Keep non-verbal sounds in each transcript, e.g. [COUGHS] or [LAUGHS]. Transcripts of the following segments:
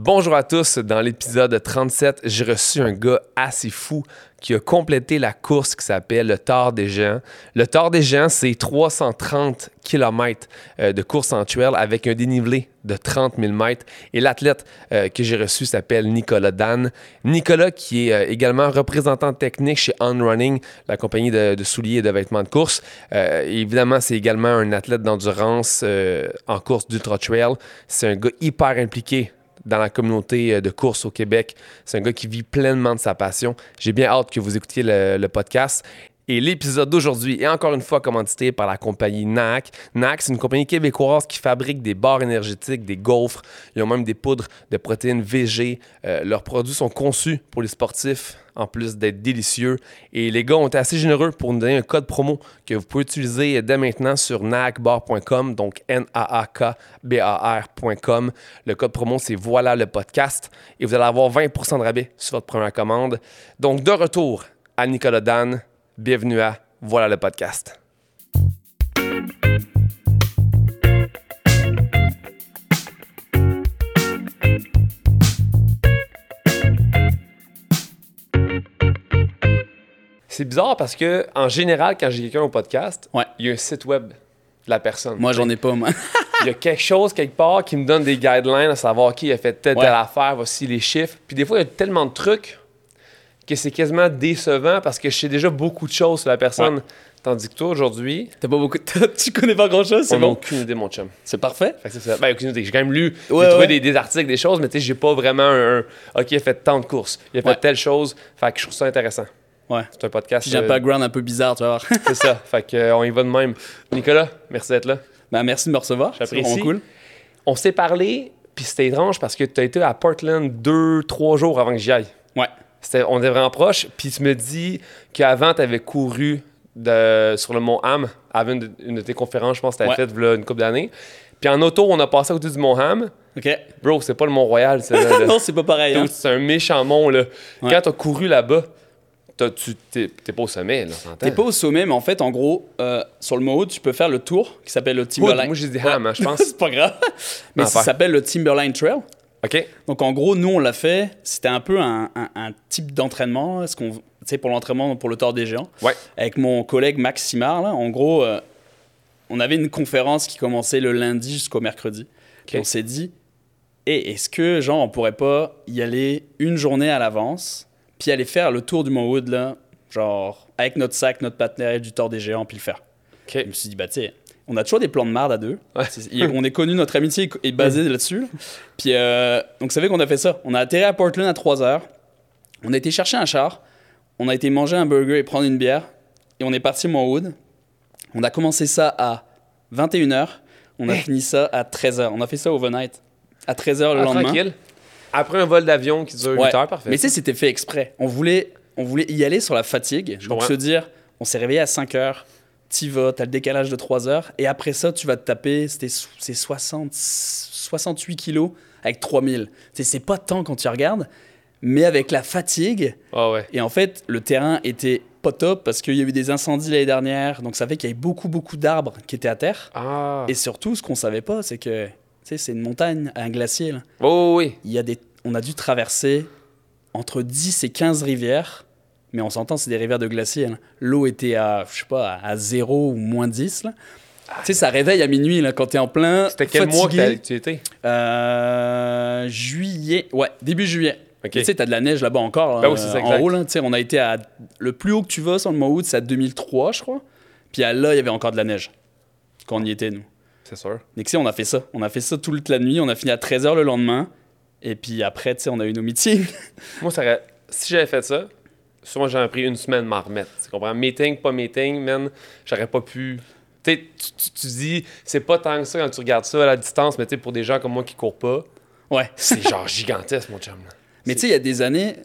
Bonjour à tous. Dans l'épisode 37, j'ai reçu un gars assez fou qui a complété la course qui s'appelle le Tard des Géants. Le Tard des Géants, c'est 330 km euh, de course en trail avec un dénivelé de 30 000 mètres. Et l'athlète euh, que j'ai reçu s'appelle Nicolas Dan. Nicolas, qui est euh, également représentant technique chez On Running, la compagnie de, de souliers et de vêtements de course. évidemment, c'est également un athlète d'endurance en course d'ultra trail. C'est un gars hyper impliqué dans la communauté euh, de course au Québec. C'est un gars qui vit pleinement de sa passion. J'ai bien hâte que vous écoutiez le, podcast. Et l'épisode d'aujourd'hui est encore une fois commandité par la compagnie NAC. NAC, c'est une compagnie québécoise qui fabrique des barres énergétiques, des gaufres. Ils ont même des poudres de protéines VG. Euh, leurs produits sont conçus pour les sportifs en plus d'être délicieux. Et les gars ont été assez généreux pour nous donner un code promo que vous pouvez utiliser dès maintenant sur nacbar.com, donc N-A-A-K-B-A-R.com. Le code promo, c'est voilà le podcast. Et vous allez avoir 20% de rabais sur votre première commande. Donc, de retour à Nicolas Dan, bienvenue à Voilà le podcast. C'est bizarre parce que, en général, quand j'ai quelqu'un au podcast, il y a un site web de la personne. Moi, j'en ai pas, moi. il y a quelque chose quelque part qui me donne des guidelines à savoir qui a fait telle, telle affaire, voici les chiffres. Puis des fois, il y a tellement de trucs que c'est quasiment décevant parce que je sais déjà beaucoup de choses sur la personne. Tandis que toi, aujourd'hui. T'as pas beaucoup. [LAUGHS] tu connais pas grand chose, c'est bon. aucune idée, mon chum. C'est parfait. c'est ça. Ben, aucune idée. J'ai quand même lu, j'ai trouvé des, articles, des choses, mais tu sais, j'ai pas vraiment un, OK, il a fait tant de courses. Il a fait telle chose. Fait que je trouve ça intéressant. Ouais. C'est un podcast. J'ai un euh, background un peu bizarre, tu vas voir. [LAUGHS] c'est ça. Fait qu'on euh, y va de même. Nicolas, merci d'être là. Ben, merci de me recevoir. C'est vraiment cool. On s'est parlé, puis c'était étrange parce que tu as été à Portland deux, trois jours avant que j'y aille. Ouais. on était vraiment proches. Puis tu me dis qu'avant, tu avais couru de, sur le Mont Ham, avant une de, tes conférences, je pense que tu avais fait une couple d'années. Puis en auto, on a passé au-dessus du Mont Ham. OK. Bro, c'est pas le Mont-Royal. [LAUGHS] non, c'est pas pareil. Hein. C'est un méchant mont. Là. Quand tu as couru là-bas, tu t'es pas au sommet, là. T'es pas au sommet, mais en fait, en gros, euh, sur le mode, tu peux faire le tour qui s'appelle le Timberline. moi, j'ai dit ham, hein, je pense. [LAUGHS] c'est pas grave. Mais ça s'appelle le Timberline Trail. OK. Donc, en gros, nous, on l'a fait. C'était un peu un, type d'entraînement. Ce qu'on, pour l'entraînement pour le Tour des Géants. Ouais. Avec mon collègue Max Simard, là. En gros, euh, on avait une conférence qui commençait le lundi jusqu'au mercredi. on s'est dit, hey, est-ce que, genre, on pourrait pas y aller une journée à l'avance puis aller faire le tour du Mont Wood, là, genre, avec notre sac, notre partenaire du Tour des Géants, puis le faire. Je me suis dit, bah, tu sais, on a toujours des plans de marde à deux. on est connu, notre amitié est basée là-dessus. Puis, euh, donc, ça fait qu'on a fait ça. On a atterri à Portland à 3 heures. On a été chercher un char. On a été manger un burger et prendre une bière. Et on est parti Wood. On a commencé ça à 21h. On a fini ça à 13h. On a fait ça overnight. À 13h le ah, lendemain. Tranquille. Après un vol d'avion qui dure 8 heures, parfait. Mais tu sais, c'était fait exprès. On voulait, on voulait y aller sur la fatigue. donc se dire, on s'est réveillé à 5 heures, tu vas, tu as le décalage de 3 heures, et après ça, tu vas te taper, c'était 60, 68 kilos avec 3000. C'est pas tant quand tu regardes, mais avec la fatigue. Oh ouais. Et en fait, le terrain était pas top parce qu'il y a eu des incendies l'année dernière, donc ça fait qu'il y avait beaucoup, beaucoup d'arbres qui étaient à terre. Ah. Et surtout, ce qu'on savait pas, c'est que c'est une montagne, un glacier. Là. Oh oui. Il y a des, on a dû traverser entre 10 et 15 rivières, mais on s'entend, c'est des rivières de glacier. L'eau était à, je sais pas, à 0 ou moins 10. Là. tu sais, ça réveille à minuit là, quand tu es en plein. C'était quel mois que tu étais? Euh, Juillet. Ouais, début juillet. Tu sais, tu as de la neige là-bas encore. Ben euh, en haut, là. on a été à. Le plus haut que tu vas sur le Mont Hood, c'est à 2003, je crois. Puis là, il y avait encore de la neige quand on y était, nous. C'est sûr. Et tu sais, on a fait ça. On a fait ça toute la nuit. On a fini à 13h le lendemain. Et puis après, tu sais, on a eu nos meetings. Moi, ça si j'avais fait ça, souvent j'aurais pris une semaine m'en remettre. Tu comprends? Meeting, pas meeting, man, j'aurais pas pu. Tu, tu, tu dis, c'est pas tant que ça quand tu regardes ça à la distance, mais tu sais, pour des gens comme moi qui courent pas, ouais. c'est genre gigantesque, mon chum. Mais tu sais, il y a des années,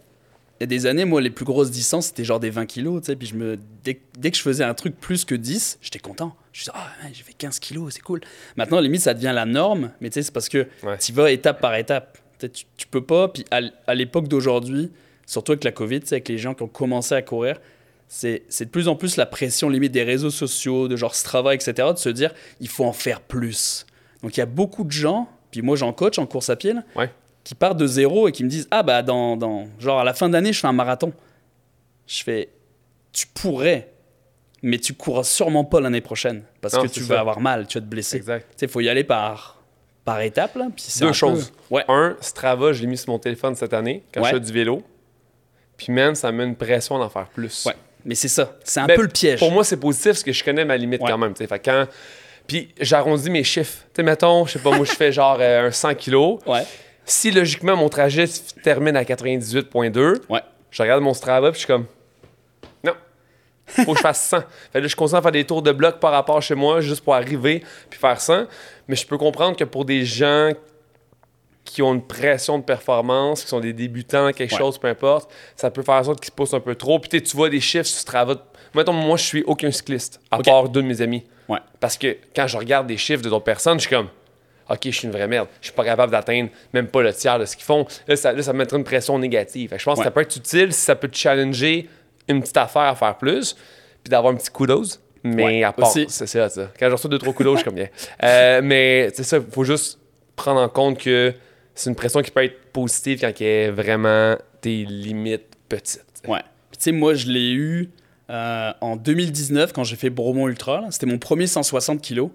il y a des années, moi, les plus grosses distances, c'était genre des 20 kilos, tu sais, puis je me, dès, dès, que je faisais un truc plus que 10, j'étais content. Je disais, ah, j'ai fait 15 kilos, c'est cool. Maintenant, limite, ça devient la norme, mais tu sais, c'est parce que tu vas étape par étape. Tu, tu peux pas, puis à, l'époque d'aujourd'hui, surtout avec la COVID, avec les gens qui ont commencé à courir, c'est de plus en plus la pression limite des réseaux sociaux, de genre Strava, etc., de se dire, il faut en faire plus. Donc il y a beaucoup de gens, puis moi j'en coach en course à pied, ouais. qui partent de zéro et qui me disent Ah, bah, dans, dans genre à la fin d'année, je fais un marathon. Je fais Tu pourrais, mais tu courras sûrement pas l'année prochaine parce Non, que tu ça. vas avoir mal, tu vas te blesser. Exact. Tu sais, il faut y aller par, par étapes. Là, puis Deux un peu- choses. Ouais. Un, Strava, je l'ai mis sur mon téléphone cette année quand Ouais. je fais du vélo. Puis, man, ça me met une pression d'en faire plus. Ouais. Mais c'est ça. C'est un peu le piège. Pour moi, c'est positif parce que je connais ma limite Ouais. quand même. tu sais. Fait quand... Puis j'arrondis mes chiffres. Tu sais, mettons, je sais pas, moi, je fais genre euh, un 100 kilos. Ouais. Si logiquement mon trajet se termine à 98,2, Ouais. je regarde mon Strava puis je suis comme non. Faut que je fasse 100. Fait que là, je continue à faire des tours de bloc par rapport chez moi juste pour arriver puis faire 100. Mais je peux comprendre que pour des gens qui ont une pression de performance, qui sont des débutants, quelque Ouais. chose, peu importe, ça peut faire en sorte qu'ils se poussent un peu trop. Puis tu vois des chiffres sur Strava. Mettons, moi, je suis aucun cycliste, à part deux de mes amis. Ouais. Parce que quand je regarde des chiffres de d'autres personnes, je suis comme, OK, je suis une vraie merde. Je suis pas capable d'atteindre même pas le tiers de ce qu'ils font. Là, ça, là, ça me mettrait une pression négative. Fait que je pense Ouais. que ça peut être utile si ça peut te challenger une petite affaire à faire plus, puis d'avoir un petit kudos. Mais Ouais, à part, c'est ça, ça. Quand je reçois deux, trois kudos, je suis comme bien. Euh, mais c'est ça, il faut juste prendre en compte que c'est une pression qui peut être positive quand elle est vraiment des limites petites. Ouais. Puis tu sais, moi, je l'ai eu euh, en 2019 quand j'ai fait Bromont Ultra. C'était mon premier 160 kilos.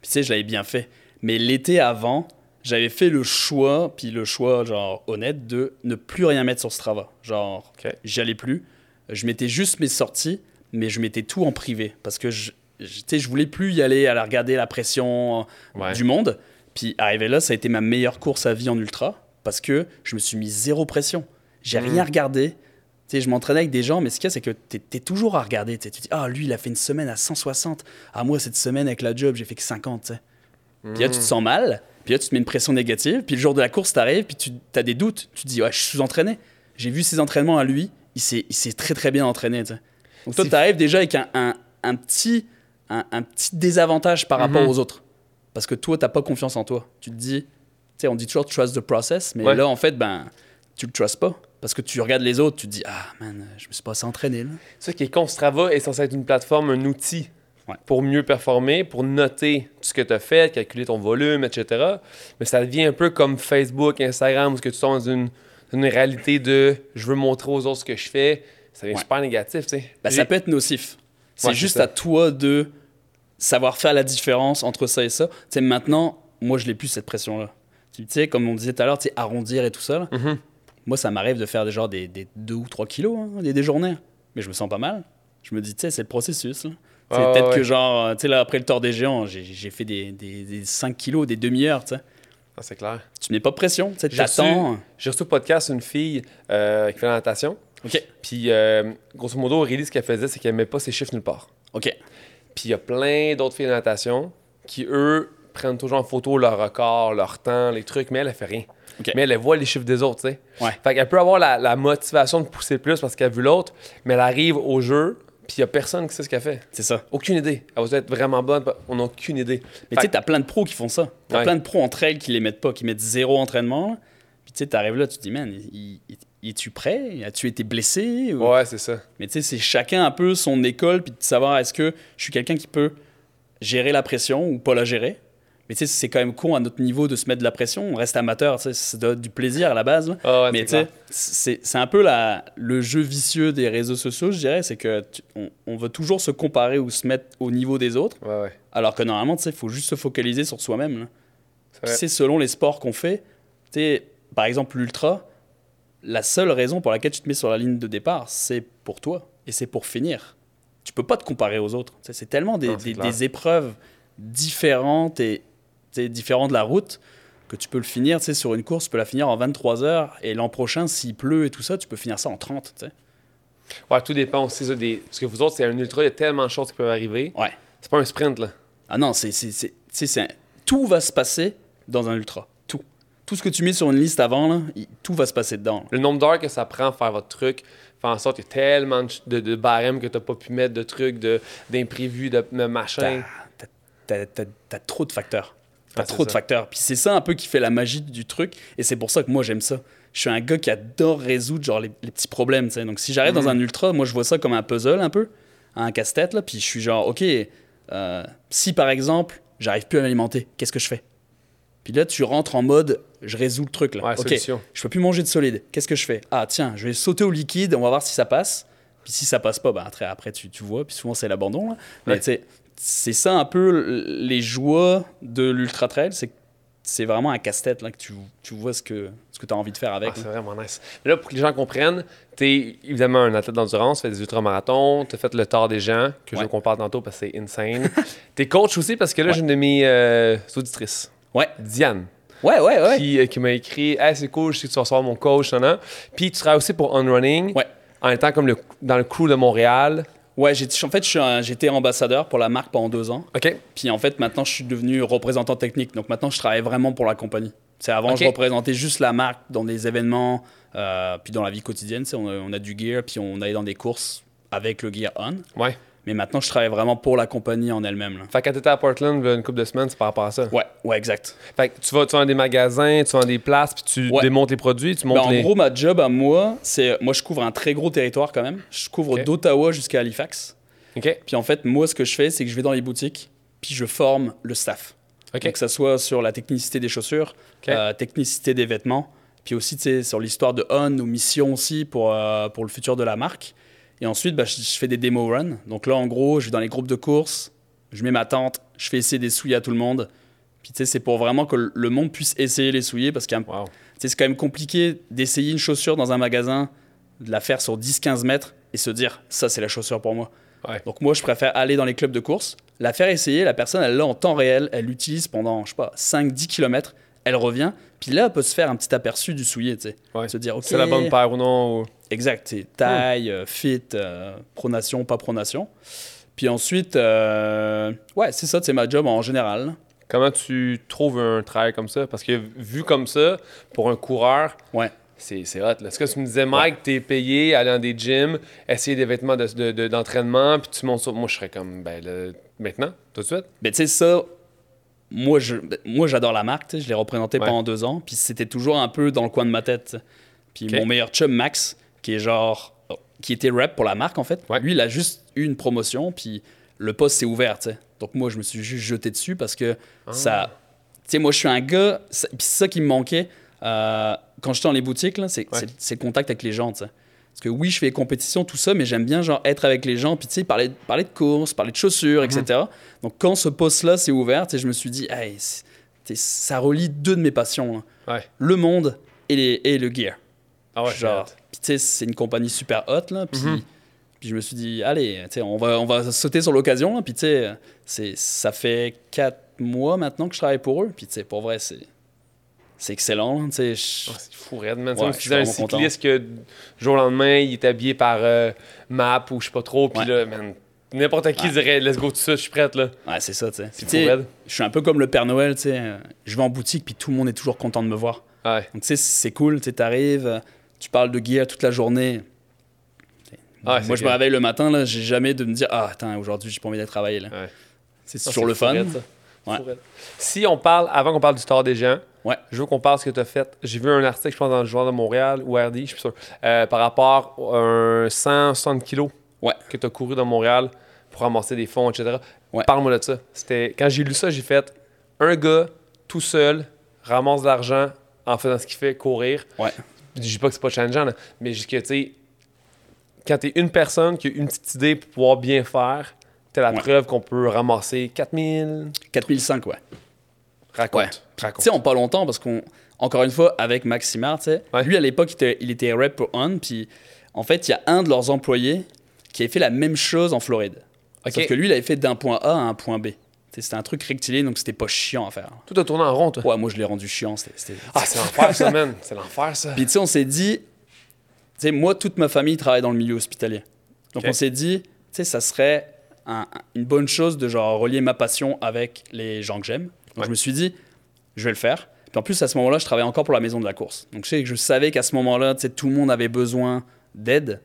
Puis tu sais, je l'avais bien fait. Mais l'été avant, j'avais fait le choix, puis le choix, genre, honnête, de ne plus rien mettre sur Strava. Genre, Ok. j'y allais plus. Je mettais juste mes sorties, mais je mettais tout en privé. Parce que je, je, tu sais, je voulais plus y aller à la regarder la pression euh, Ouais. du monde. Puis arrivé là, ça a été ma meilleure course à vie en ultra. Parce que je me suis mis zéro pression. J'ai Mm. rien regardé. Tu sais, je m'entraînais avec des gens, mais ce qu'il y a, c'est que tu es, toujours à regarder. tu. Tu dis, ah, lui, il a fait une semaine à 160. Ah, moi, cette semaine, avec la job, j'ai fait que 50. tu sais. Puis là, tu te sens mal. Puis là, tu te mets une pression négative. Puis le jour de la course, tu arrives, puis tu as des doutes. Tu te dis, ouais, je suis sous-entraîné. J'ai vu ses entraînements à lui. Il s'est très, très bien entraîné. Donc toi, tu arrives déjà avec un, un, un petit, un, un petit désavantage par rapport Mhm. aux autres. Parce que toi, tu pas confiance en toi. Tu te dis, tu sais, on dit toujours trust the process, mais Ouais. là, en fait, ben, tu le trustes pas. Parce que tu regardes les autres, tu te dis, ah man, je me suis pas assez entraîné là. Ça qui est con. Strava est censé être une plateforme, un outil Ouais. pour mieux performer, pour noter tout ce que tu as fait, calculer ton volume, etc. Mais ça devient un peu comme Facebook, Instagram, où que tu tombes dans une, réalité de je veux montrer aux autres ce que je fais. Ça devient Ouais. super négatif, tu sais. Ben, ça peut être nocif. C'est Ouais, juste à toi de savoir faire la différence entre ça et ça. Tu sais, maintenant, moi, je n'ai plus cette pression-là. Tu sais, comme on disait tout à l'heure, tu sais, arrondir et tout ça. là. Mhm. Moi, ça m'arrive de faire des, genre des, des 2 ou 3 kilos, hein, des, des journées. Mais je me sens pas mal. Je me dis, tu sais, c'est le processus. là. Peut-être ouais, que, genre, euh, tu sais, là, après le tort des géants, j'ai fait des, des, des 5 kilos, des demi-heures, tu sais. Ah, c'est clair. Tu mets pas pression, tu sais, J'ai t'attends. J'ai reçu au podcast une fille euh, qui fait la natation. OK, Puis, euh, grosso modo, Aurélie, ce qu'elle faisait, c'est qu'elle met pas ses chiffres nulle part. OK. Puis il y a plein d'autres filles de natation qui, eux, prennent toujours en photo leur record, leur temps, les trucs, mais elle, elle fait rien. Mais elle, elle voit les chiffres des autres, tu sais. Ouais. Fait qu'elle peut avoir la, la motivation de pousser plus parce qu'elle a vu l'autre, mais elle arrive au jeu, puis il y a personne qui sait ce qu'elle fait. C'est ça. Aucune idée. Elle va être vraiment bonne, on n'a aucune idée. Mais tu sais, t'as plein de pros qui font ça. T'as Ouais. plein de pros entre elles qui les mettent pas, qui mettent zéro entraînement. Puis tu sais, t'arrives là, tu te dis, man, il- il- es-tu prêt? As-tu été blessé? Ou- Ouais, c'est ça. Mais tu sais, c'est chacun un peu son école, puis de savoir est-ce que je suis quelqu'un qui peut gérer la pression ou pas la gérer? Mais tu sais, c'est quand même con à notre niveau de se mettre de la pression. On reste amateur, tu sais, ça doit être du plaisir à la base. Ah ouais, Mais c'est tu sais, c'est c'est un peu la, le jeu vicieux des réseaux sociaux, je dirais. C'est que tu- on, on veut toujours se comparer ou se mettre au niveau des autres. Ouais, ouais. Alors que normalement, tu sais, il faut juste se focaliser sur soi-même. C'est c'est selon les sports qu'on fait. Tu sais, par exemple, l'ultra, la seule raison pour laquelle tu te mets sur la ligne de départ, c'est pour toi et c'est pour finir. Tu peux pas te comparer aux autres. C'est tellement des, Non, c'est des- clair. des épreuves différentes et différentes de la route que tu peux le finir sur une course, tu peux la finir en 23 heures et l'an prochain, s'il pleut et tout ça, tu peux finir ça en 30. tu sais. Ouais, tout dépend aussi ça, des. Parce que vous autres, c'est un ultra, il y a tellement de choses qui peuvent arriver. Ouais. C'est pas un sprint, là. Ah non, c'est, tout va se passer dans un ultra. Tout. Ce que tu mets sur une liste avant, là, tout va se passer dedans. Le nombre d'heures que ça prend à faire votre truc fait en sorte qu'il y a tellement de, de, barèmes que t'as pas pu mettre, de trucs, d'imprévus, de, de machin. T'as, t'as trop de facteurs. T'as Ah, trop de ça. facteurs. Puis c'est ça un peu qui fait la magie du truc. Et c'est pour ça que moi, j'aime ça. Je suis un gars qui adore résoudre genre, les, les petits problèmes. tu. Donc si j'arrive Mhm. dans un ultra, moi, je vois ça comme un puzzle un peu, un casse-tête. Puis je suis genre, OK, euh, si par exemple, j'arrive plus à m'alimenter, qu'est-ce que je fais? Puis là, tu rentres en mode, je résous le truc là. Ouais, ok, solution. je peux plus manger de solide. Qu'est-ce que je fais? Ah tiens, je vais sauter au liquide, on va voir si ça passe. Puis si ça passe pas, bah après, après tu, tu vois. Puis souvent c'est l'abandon. là. Mais Ouais. c'est ça un peu les joies de l'ultra trail, c'est c'est vraiment un casse-tête là que tu, tu vois ce que ce que tu as envie de faire avec. Ah, c'est vraiment nice. Là, pour que les gens comprennent, tu es évidemment un athlète d'endurance, tu fais des ultramarathons, tu as fait le tort des gens, que je veux qu'on parle tantôt parce que c'est insane. [LAUGHS] tu es coach aussi parce que là, j'ai une de mes euh, auditrices, Ouais, Diane, ouais, ouais, ouais. qui, euh, qui m'a écrit Hey, c'est cool, je sais que tu vas recevoir mon coach, nan, nan. Puis tu travailles aussi pour On Running, Ouais. en étant comme le, dans le crew de Montréal. Ouais, j'ai- en fait, j'étais ambassadeur pour la marque pendant deux ans. OK. Puis en fait, maintenant, je suis devenu représentant technique. Donc maintenant, je travaille vraiment pour la compagnie. C'est avant, je représentais juste la marque dans des événements, euh, puis dans la vie quotidienne. On a, on a du gear, puis on allait dans des courses avec le gear on. Ouais. Mais maintenant, je travaille vraiment pour la compagnie en elle-même. là. Fait que quand t'étais à Portland, il y a une couple de semaines, c'est par rapport à ça. Ouais, ouais, exact. Fait que tu vas, tu vas dans des magasins, tu vas dans des places, puis tu Ouais. démontes les produits, tu Ben, montes en les. gros, ma job à moi, c'est. Moi, je couvre un très gros territoire quand même. Je couvre d'Ottawa jusqu'à Halifax. OK. Puis en fait, moi, ce que je fais, c'est que je vais dans les boutiques, puis je forme le staff. OK. Donc, que ça soit sur la technicité des chaussures, Ok. euh, technicité des vêtements, puis aussi, tu sais, sur l'histoire de On, nos missions aussi pour, euh, pour le futur de la marque. Et ensuite, bah, je, je fais des démo runs. Donc là, en gros, je vais dans les groupes de course, je mets ma tente, je fais essayer des souliers à tout le monde. Puis tu sais, c'est pour vraiment que le monde puisse essayer les souliers parce que Wow. c'est quand même compliqué d'essayer une chaussure dans un magasin, de la faire sur 10-15 mètres et se dire, ça, c'est la chaussure pour moi. Ouais. Donc moi, je préfère aller dans les clubs de course, la faire essayer, la personne, elle l'a en temps réel, elle l'utilise pendant, je sais pas, 5-10 km, elle revient, puis là, elle peut se faire un petit aperçu du soulier, tu sais. Ouais. Se dire, ok, C'est la bonne paire ou non. ou- exact, c'est taille, euh, fit, euh, pronation, pas pronation. Puis ensuite, euh, ouais, c'est ça, c'est ma job en général. Comment tu trouves un travail comme ça? Parce que vu comme ça, pour un coureur, Ouais. c'est c'est hot. là. Ce que tu me disais, Mike, t'es payé, aller dans des gyms, essayer des vêtements de- de- de- d'entraînement, puis tu montes ça. Moi, je serais comme, ben maintenant, tout de suite. Mais tu sais, ça, moi, je, moi j'adore la marque, je l'ai représenté Ouais. pendant deux ans, puis c'était toujours un peu dans le coin de ma tête. Puis mon meilleur chum, Max, qui est genre. qui était rep pour la marque, en fait, Ouais. lui, il a juste eu une promotion, puis le poste s'est ouvert, tu sais. Donc moi, je me suis juste jeté dessus parce que Ah. ça. Tu sais, moi, je suis un gars, puis c'est ça qui me manquait euh, quand j'étais dans les boutiques, là, c'est Ouais. le contact avec les gens. Parce que oui, je fais des compétitions, tout ça, mais j'aime bien genre être avec les gens, puis tu sais, parler, parler de courses, parler de chaussures, etc. Donc quand ce poste-là s'est ouvert, je me suis dit, hey, ça relie deux de mes passions, là. Ouais. le monde et, les, et le gear. Ah ouais, genre, c'est hot. puis tu sais, c'est une compagnie super hot, là, puis, puis je me suis dit, allez, on va, on va sauter sur l'occasion, puis tu sais, c'est- ça fait quatre mois maintenant que je travaille pour eux, puis tu sais, pour vrai, c'est c'est excellent, je- c'est fou, raide, man. Ouais, un vraiment content. cycliste que, jour au lendemain, il est habillé par euh, Map ou je sais pas trop, puis Ouais. là, man, n'importe qui Ouais. dirait, let's go tout ça, je suis prête, là. Ouais, c'est ça, tu sais. Je suis un peu comme le Père Noël, tu sais. euh, Je vais en boutique, puis tout le monde est toujours content de me voir. Ouais. Donc, tu sais, c'est cool, tu euh, tu parles de gear toute la journée. Moi, je me réveille le matin, là, j'ai jamais de me dire, ah, attends, aujourd'hui, j'ai pas envie d'aller travailler, là. Ouais. C'est toujours le fun. raide. Si on parle, avant qu'on parle du tort des gens, Ouais. je veux qu'on parle de ce que tu as fait. J'ai vu un article, je pense, dans le Journal de Montréal ou RD, je suis sûr, euh, par rapport à un 160 kilos Ouais. que tu as couru dans Montréal pour ramasser des fonds, etc. Ouais. Parle-moi de ça. C'était Quand j'ai lu ça, j'ai fait un gars tout seul ramasse de l'argent en faisant ce qu'il fait, courir. Ouais. Je dis pas que c'est pas challengeant, là, mais juste que, tu sais, quand tu es une personne qui a une petite idée pour pouvoir bien faire, t'as la Ouais. preuve qu'on peut ramasser 4000. 4005, ouais. Raconte. Ouais. Tu sais, on pas longtemps parce qu'on, encore une fois, avec Maximard, tu sais, Ouais. lui à l'époque, il était, il était rep pour On, puis en fait, il y a un de leurs employés qui avait fait la même chose en Floride. Ok. Sauf que lui, il avait fait d'un point A à un point B. C'était un truc rectiligne, donc c'était pas chiant à faire. Tout a tourné en rond, toi. Ouais, moi, je l'ai rendu chiant. c'était- Ah, c'est l'enfer, ça, man. C'est l'enfer, ça. Puis tu sais, on s'est dit, tu sais, moi, toute ma famille travaille dans le milieu hospitalier. Donc on s'est dit, tu sais, ça serait un- un- une bonne chose de genre relier ma passion avec les gens que j'aime. Donc Ouais. je me suis dit, je vais le faire. Puis en plus, à ce moment-là, je travaillais encore pour la maison de la course. Donc je sais je savais qu'à ce moment-là, tout le monde avait besoin d'aide,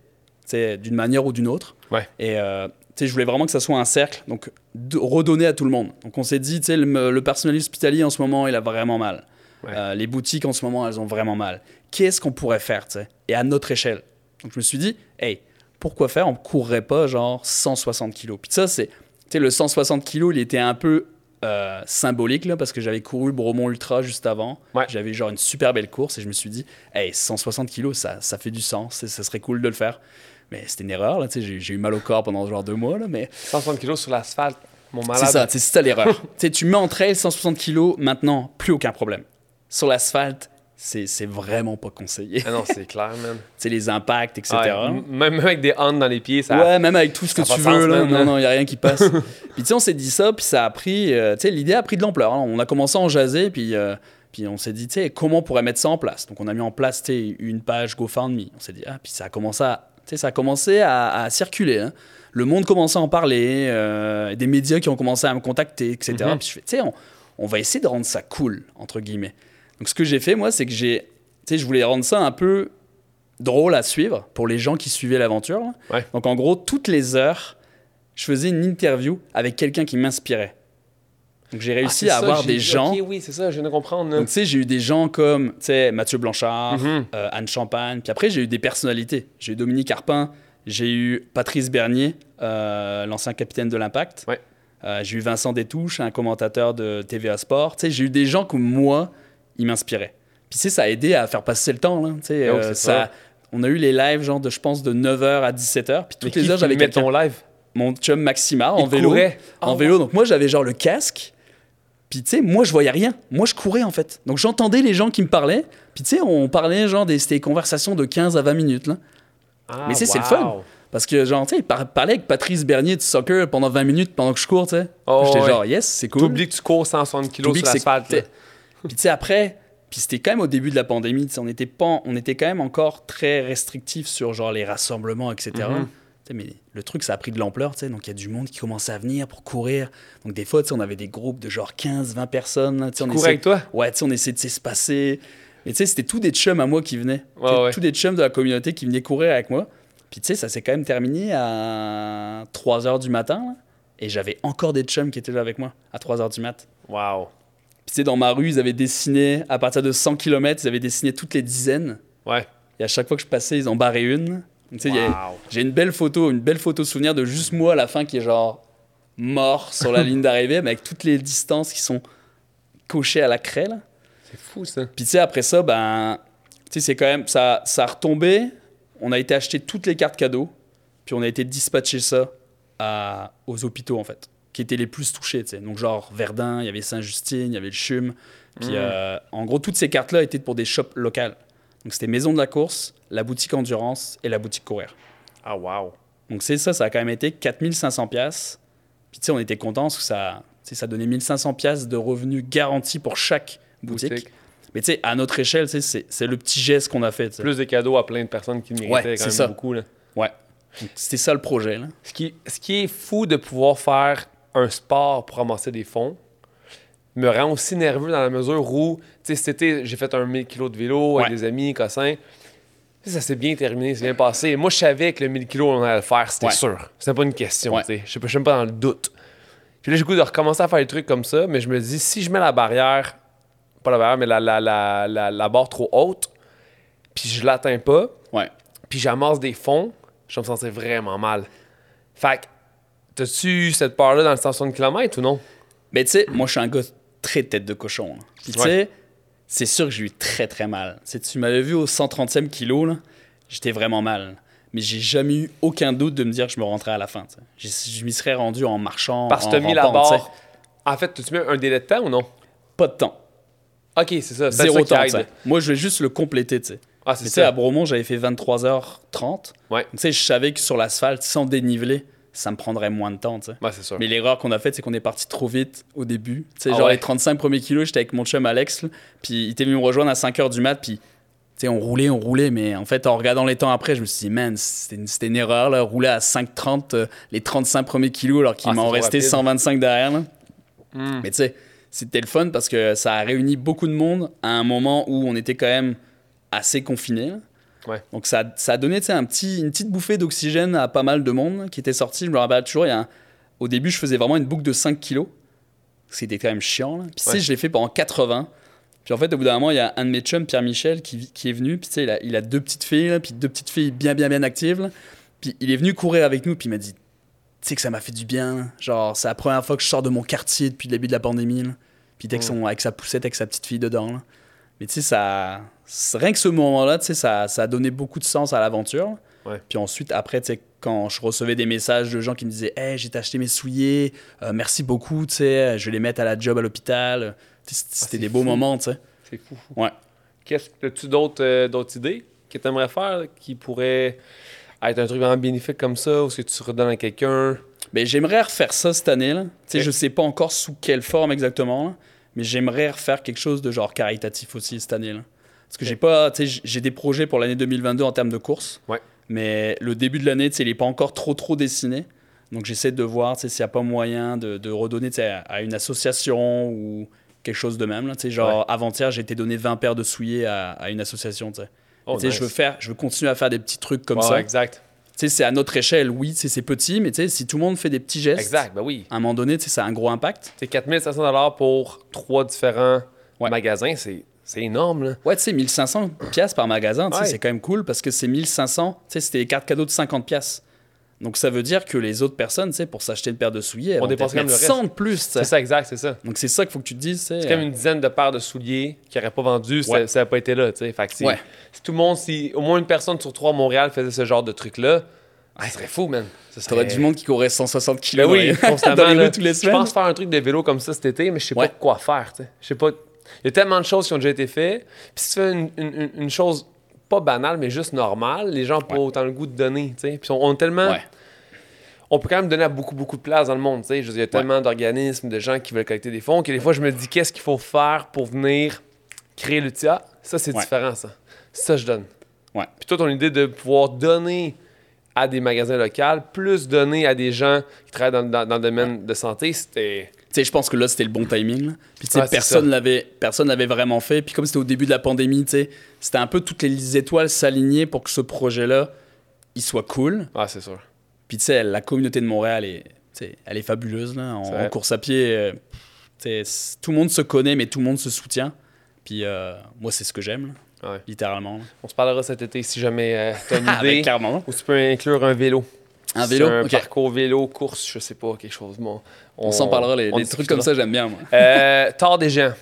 d'une manière ou d'une autre. Ouais. Et euh, je voulais vraiment que ça soit un cercle, donc de redonner à tout le monde. Donc on s'est dit, le, le personnel hospitalier en ce moment, il a vraiment mal. Ouais. Euh, les boutiques en ce moment, elles ont vraiment mal. Qu'est-ce qu'on pourrait faire, Et à notre échelle? Donc je me suis dit, hey, pourquoi faire? On courrait pas genre 160 kilos. Puis ça, c'est, le 160 kilos, il était un peu euh, symbolique là, parce que j'avais couru le Bromont Ultra juste avant. Ouais. J'avais genre une super belle course et je me suis dit, hey, 160 kilos, ça, ça fait du sens, et ça serait cool de le faire. Mais c'était une erreur, là, j'ai, eu mal au corps pendant genre deux mois, là, mais 160 kilos sur l'asphalte, mon c'est malade. ça, c'est ça l'erreur. [LAUGHS] tu mets en trail 160 kilos, maintenant, plus aucun problème. Sur l'asphalte, c'est, vraiment pas conseillé. Ah non, c'est clair, [LAUGHS] man. tu sais, les impacts, etc. Ouais, même avec des hands dans les pieds, ça. Ouais, même avec tout ce que tu veux, là. non, non, il n'y a rien qui passe. [LAUGHS] puis tu sais, on s'est dit ça, puis ça a pris. euh, tu sais, l'idée a pris de l'ampleur. hein. On a commencé à en jaser, puis, euh, puis on s'est dit, tu sais, comment on pourrait mettre ça en place? Donc on a mis en place, tu sais, une page GoFundMe. On s'est dit, ah, puis ça a commencé à, tu sais, ça a commencé à, à circuler. hein. Le monde commençait à en parler, euh, des médias qui ont commencé à me contacter, etc. Mhm. Puis je fais, tu sais, on, on va essayer de rendre ça cool, entre guillemets. Donc ce que j'ai fait, moi, c'est que j'ai. Tu sais, je voulais rendre ça un peu drôle à suivre pour les gens qui suivaient l'aventure. Ouais. Donc en gros, toutes les heures, je faisais une interview avec quelqu'un qui m'inspirait. Donc j'ai Ah, réussi c'est à ça, avoir des gens. Ok, oui, c'est ça, je viens de comprendre. Donc tu sais, j'ai eu des gens comme tu sais, Mathieu Blanchard, Mhm. euh, Anne Champagne. Puis après, j'ai eu des personnalités. J'ai eu Dominique Arpin, j'ai eu Patrice Bernier, euh, l'ancien capitaine de l'Impact. Ouais. Euh, j'ai eu Vincent Détouche, un commentateur de TVA Sport. Tu sais, j'ai eu des gens comme moi, ils m'inspiraient. Puis tu sais, ça a aidé à faire passer le temps. Là. Tu sais, Oh, euh, ça, on a eu les lives, genre, de, je pense, de 9h à 17h. Puis toutes les heures, j'avais quelqu'un. ton live? Mon chum Maxima en Il vélo. courait. En Oh, vélo. Donc moi, j'avais genre le casque. Puis tu sais, moi, je voyais rien. Moi, je courais en fait. Donc j'entendais les gens qui me parlaient. Puis tu sais, on parlait genre des, c'était des conversations de 15 à 20 minutes. Là. Ah, Mais c'est- c'est le fun. Parce que genre, tu sais, il par- parlait avec Patrice Bernier de soccer pendant 20 minutes pendant que je cours, tu sais. Oh, J'étais ouais. genre, yes, c'est cool. T'oublies que tu cours 160 kilos sur l'asphalte. Puis tu sais, après, puis c'était quand même au début de la pandémie, on était, pas, on était quand même encore très restrictif sur genre les rassemblements, etc. Mhm. Mais le truc, ça a pris de l'ampleur, tu sais, donc il y a du monde qui commençait à venir pour courir. Donc des fois, on avait des groupes de genre 15, 20 personnes. là, tu on essayait- avec toi? Ouais, tu sais, on essayait de s'espacer. Mais tu sais, c'était tous des chums à moi qui venaient. Ouais, ouais. Tous des chums de la communauté qui venaient courir avec moi. Puis tu sais, ça s'est quand même terminé à 3 h du matin. là. Et j'avais encore des chums qui étaient là avec moi à 3 h du mat. Wow. Puis tu sais, dans ma rue, ils avaient dessiné, à partir de 100 km, ils avaient dessiné toutes les dizaines. Ouais. Et à chaque fois que je passais, ils en barraient une. Tu sais, Wow. j'ai une belle photo, une belle photo souvenir de juste moi à la fin qui est genre mort sur la [LAUGHS] ligne d'arrivée, mais avec toutes les distances qui sont cochées à la craie. C'est fou, ça. Puis tu sais, après ça, ben, tu sais, c'est quand même, ça, ça a retombé. On a été acheter toutes les cartes cadeaux, puis on a été dispatcher ça à, aux hôpitaux, en fait, qui étaient les plus touchés, tu sais. Donc, genre, Verdun, il y avait Saint-Justine, il y avait le CHUM. Puis, Mm. euh, en gros, toutes ces cartes-là étaient pour des shops locales. Donc, c'était Maison de la course, la boutique Endurance et la boutique Courir. Ah, wow. Donc, c'est ça, ça a quand même été 4500 pièces. Puis, tu sais, on était contents parce que ça, ça donnait 1500 pièces de revenus garantis pour chaque boutique. Boutique. Mais tu sais, à notre échelle, c'est le petit geste qu'on a fait. Plus de cadeaux à plein de personnes qui méritaient Ouais, quand même ça. beaucoup. Là. Ouais. C'était ça le projet. Là. Ce, qui, ce qui est fou de pouvoir faire un sport pour ramasser des fonds me rend aussi nerveux dans la mesure où, tu sais, cet été, j'ai fait un 1000 kg de vélo avec Ouais. des amis, cossins. Ça s'est bien terminé, c'est bien passé. Moi, je savais que le 1000 kg, on allait le faire, c'était Ouais. sûr. C'était pas une question, Ouais. tu sais. Je suis même pas dans le doute. Puis là, j'ai goût de recommencer à faire des trucs comme ça, mais je me dis, si je mets la barrière, pas la barrière, mais la, la, la, la, la barre trop haute, puis je l'atteins pas, puis j'amasse des fonds, je vais me sentir vraiment mal. Fait que, t'as-tu cette peur-là dans le 160 km ou non? Mais tu sais, moi, je suis un gars très tête de cochon. là. Puis tu Ouais. sais, c'est sûr que j'ai eu très très mal. Tu sais, tu m'avais vu au 130e kilo, là, j'étais vraiment mal. Mais j'ai jamais eu aucun doute de me dire que je me rentrais à la fin. Je m'y serais rendu en marchant. Parce que t'as mis la barre. En fait, tu mets un délai de temps ou non? Pas de temps. Ok, c'est ça. Zéro temps. Moi, je vais juste le compléter. tu sais. Ah, c'est tu sais, à. Bromont, j'avais fait 23h30. Ouais. Tu sais, je savais que sur l'asphalte, sans déniveler, ça me prendrait moins de temps. Ouais, c'est sûr. Mais l'erreur qu'on a faite, c'est qu'on est parti trop vite au début. Ah genre ouais. les 35 premiers kilos, j'étais avec mon chum Alex, puis il était venu me rejoindre à 5h du mat, puis on roulait, on roulait, mais en fait, en regardant les temps après, je me suis dit, man, c'était une, erreur, là, rouler à 5,30 euh, les 35 premiers kilos, alors qu'il Ah, m'en restait rapide. 125 derrière. là. Hmm. Mais tu sais, c'était le fun parce que ça a réuni beaucoup de monde à un moment où on était quand même assez confinés. Ouais. Donc ça, ça a donné un petit, une petite bouffée d'oxygène à pas mal de monde qui était sorti. Je me rappelle toujours, il y a un- au début, je faisais vraiment une boucle de 5 kilos. C'était quand même chiant. Là. Puis tu sais, Ouais. je l'ai fait pendant 80. Puis en fait, au bout d'un moment, il y a un de mes chums, Pierre-Michel, qui, qui est venu. Puis tu sais, il a, il a deux petites filles, là, puis deux petites filles bien, bien, bien actives. là. Puis il est venu courir avec nous, puis il m'a dit, tu sais que ça m'a fait du bien. Genre, c'est la première fois que je sors de mon quartier depuis le début de la pandémie. là. Puis avec, Mm. son, avec sa poussette, avec sa petite fille dedans. là. Mais tu sais, ça. Rien que ce moment-là, tu sais, ça, ça a donné beaucoup de sens à l'aventure. Ouais. Puis ensuite, après, tu sais, quand je recevais des messages de gens qui me disaient Hey, j'ai acheté mes souliers, euh, merci beaucoup, tu sais, je vais les mettre à la job à l'hôpital. Tu C'était Ah, des beaux moments, tu sais. C'est fou. Ouais. Qu'est-ce que d'autres euh, d'autres idées que tu aimerais faire qui pourraient être un truc vraiment bénéfique comme ça ou est-ce que tu redonnes à quelqu'un? Mais j'aimerais refaire ça cette année. Là. Tu sais, Ok. Je sais pas encore sous quelle forme exactement, là, mais j'aimerais refaire quelque chose de genre caritatif aussi cette année. Là. Parce que j'ai pas, j'ai des projets pour l'année 2022 en termes de course. Ouais. Mais le début de l'année, il est pas encore trop trop dessiné. Donc j'essaie de voir s'il n'y a pas moyen de, de redonner à, à une association ou quelque chose de même. Là. Genre avant-hier, j'ai été donné 20 paires de souliers à, à une association. Oh, Je veux faire, je veux continuer à faire des petits trucs comme Ouais, ça. exact. C'est à notre échelle, oui, c'est petit, mais tu sais, si tout le monde fait des petits gestes, Exact, ben oui. à un moment donné, tu sais, ça a un gros impact. C'est 4500 pour trois différents Ouais. magasins, c'est c'est énorme là. Ouais, tu sais, 1500 pièces par magasin, Ouais. c'est quand même cool parce que c'est 1500, tu sais, c'était des cartes cadeaux de 50 pièces. Donc ça veut dire que les autres personnes, sais, pour s'acheter une paire de souliers, elles On dépense quand même mettre le reste. 100 de plus. C'est ça, exact, c'est ça. Donc c'est ça qu'il faut que tu te dises, c'est C'est comme une dizaine de paires de souliers qui n'auraient pas vendu si Ouais. ça n'avait pas été là. Fait que si, Ouais. si tout le monde, si au moins une personne sur trois à Montréal faisait ce genre de truc-là, ah, ce serait fou, man. Ce serait T'aurais du monde qui courait 160 Ben kilos oui, dans [LAUGHS] constamment. les là. rues toutes les Je semaines. pense faire un truc de vélo comme ça cet été, mais je sais Ouais. pas quoi faire. Je sais pas. Il y a tellement de choses qui ont déjà été faites. Puis si tu fais une, une- une- une chose pas banale, mais juste normale, les gens n'ont pas autant le goût de donner. Puis on, on tellement. Ouais. On peut quand même donner à beaucoup, beaucoup de place dans le monde. Il y a tellement d'organismes, de gens qui veulent collecter des fonds, que des fois, je me dis qu'est-ce qu'il faut faire pour venir créer le TIA. Ça, c'est différent, ça. Ça, je donne. Ouais. Puis toi, ton idée de pouvoir donner à des magasins locaux, plus donner à des gens qui travaillent dans, dans- dans le domaine de santé, c'était. Sais, je pense que là, c'était le bon timing. là. Puis, tu sais, Ouais, c'est personne l'avait, personne l'avait vraiment fait. Puis, comme c'était au début de la pandémie, tu sais, c'était un peu toutes les étoiles s'aligner pour que ce projet-là, il soit cool. Ah, c'est sûr. Puis, tu sais, la communauté de Montréal, est, tu sais, elle est fabuleuse. Là. En, course à pied, euh, tu sais, tout le monde se connaît, mais tout le monde se soutient. Puis, euh, moi, c'est ce que j'aime, Ouais. littéralement. là. On se parlera cet été si jamais tu as une [LAUGHS] Ah, ben, idée. clairement. ou tu peux inclure un vélo. Un vélo, Un parcours vélo, course, je sais pas, quelque chose. Bon, On, s'en parlera, les, trucs comme ça, j'aime bien, moi. Euh, Tort des gens.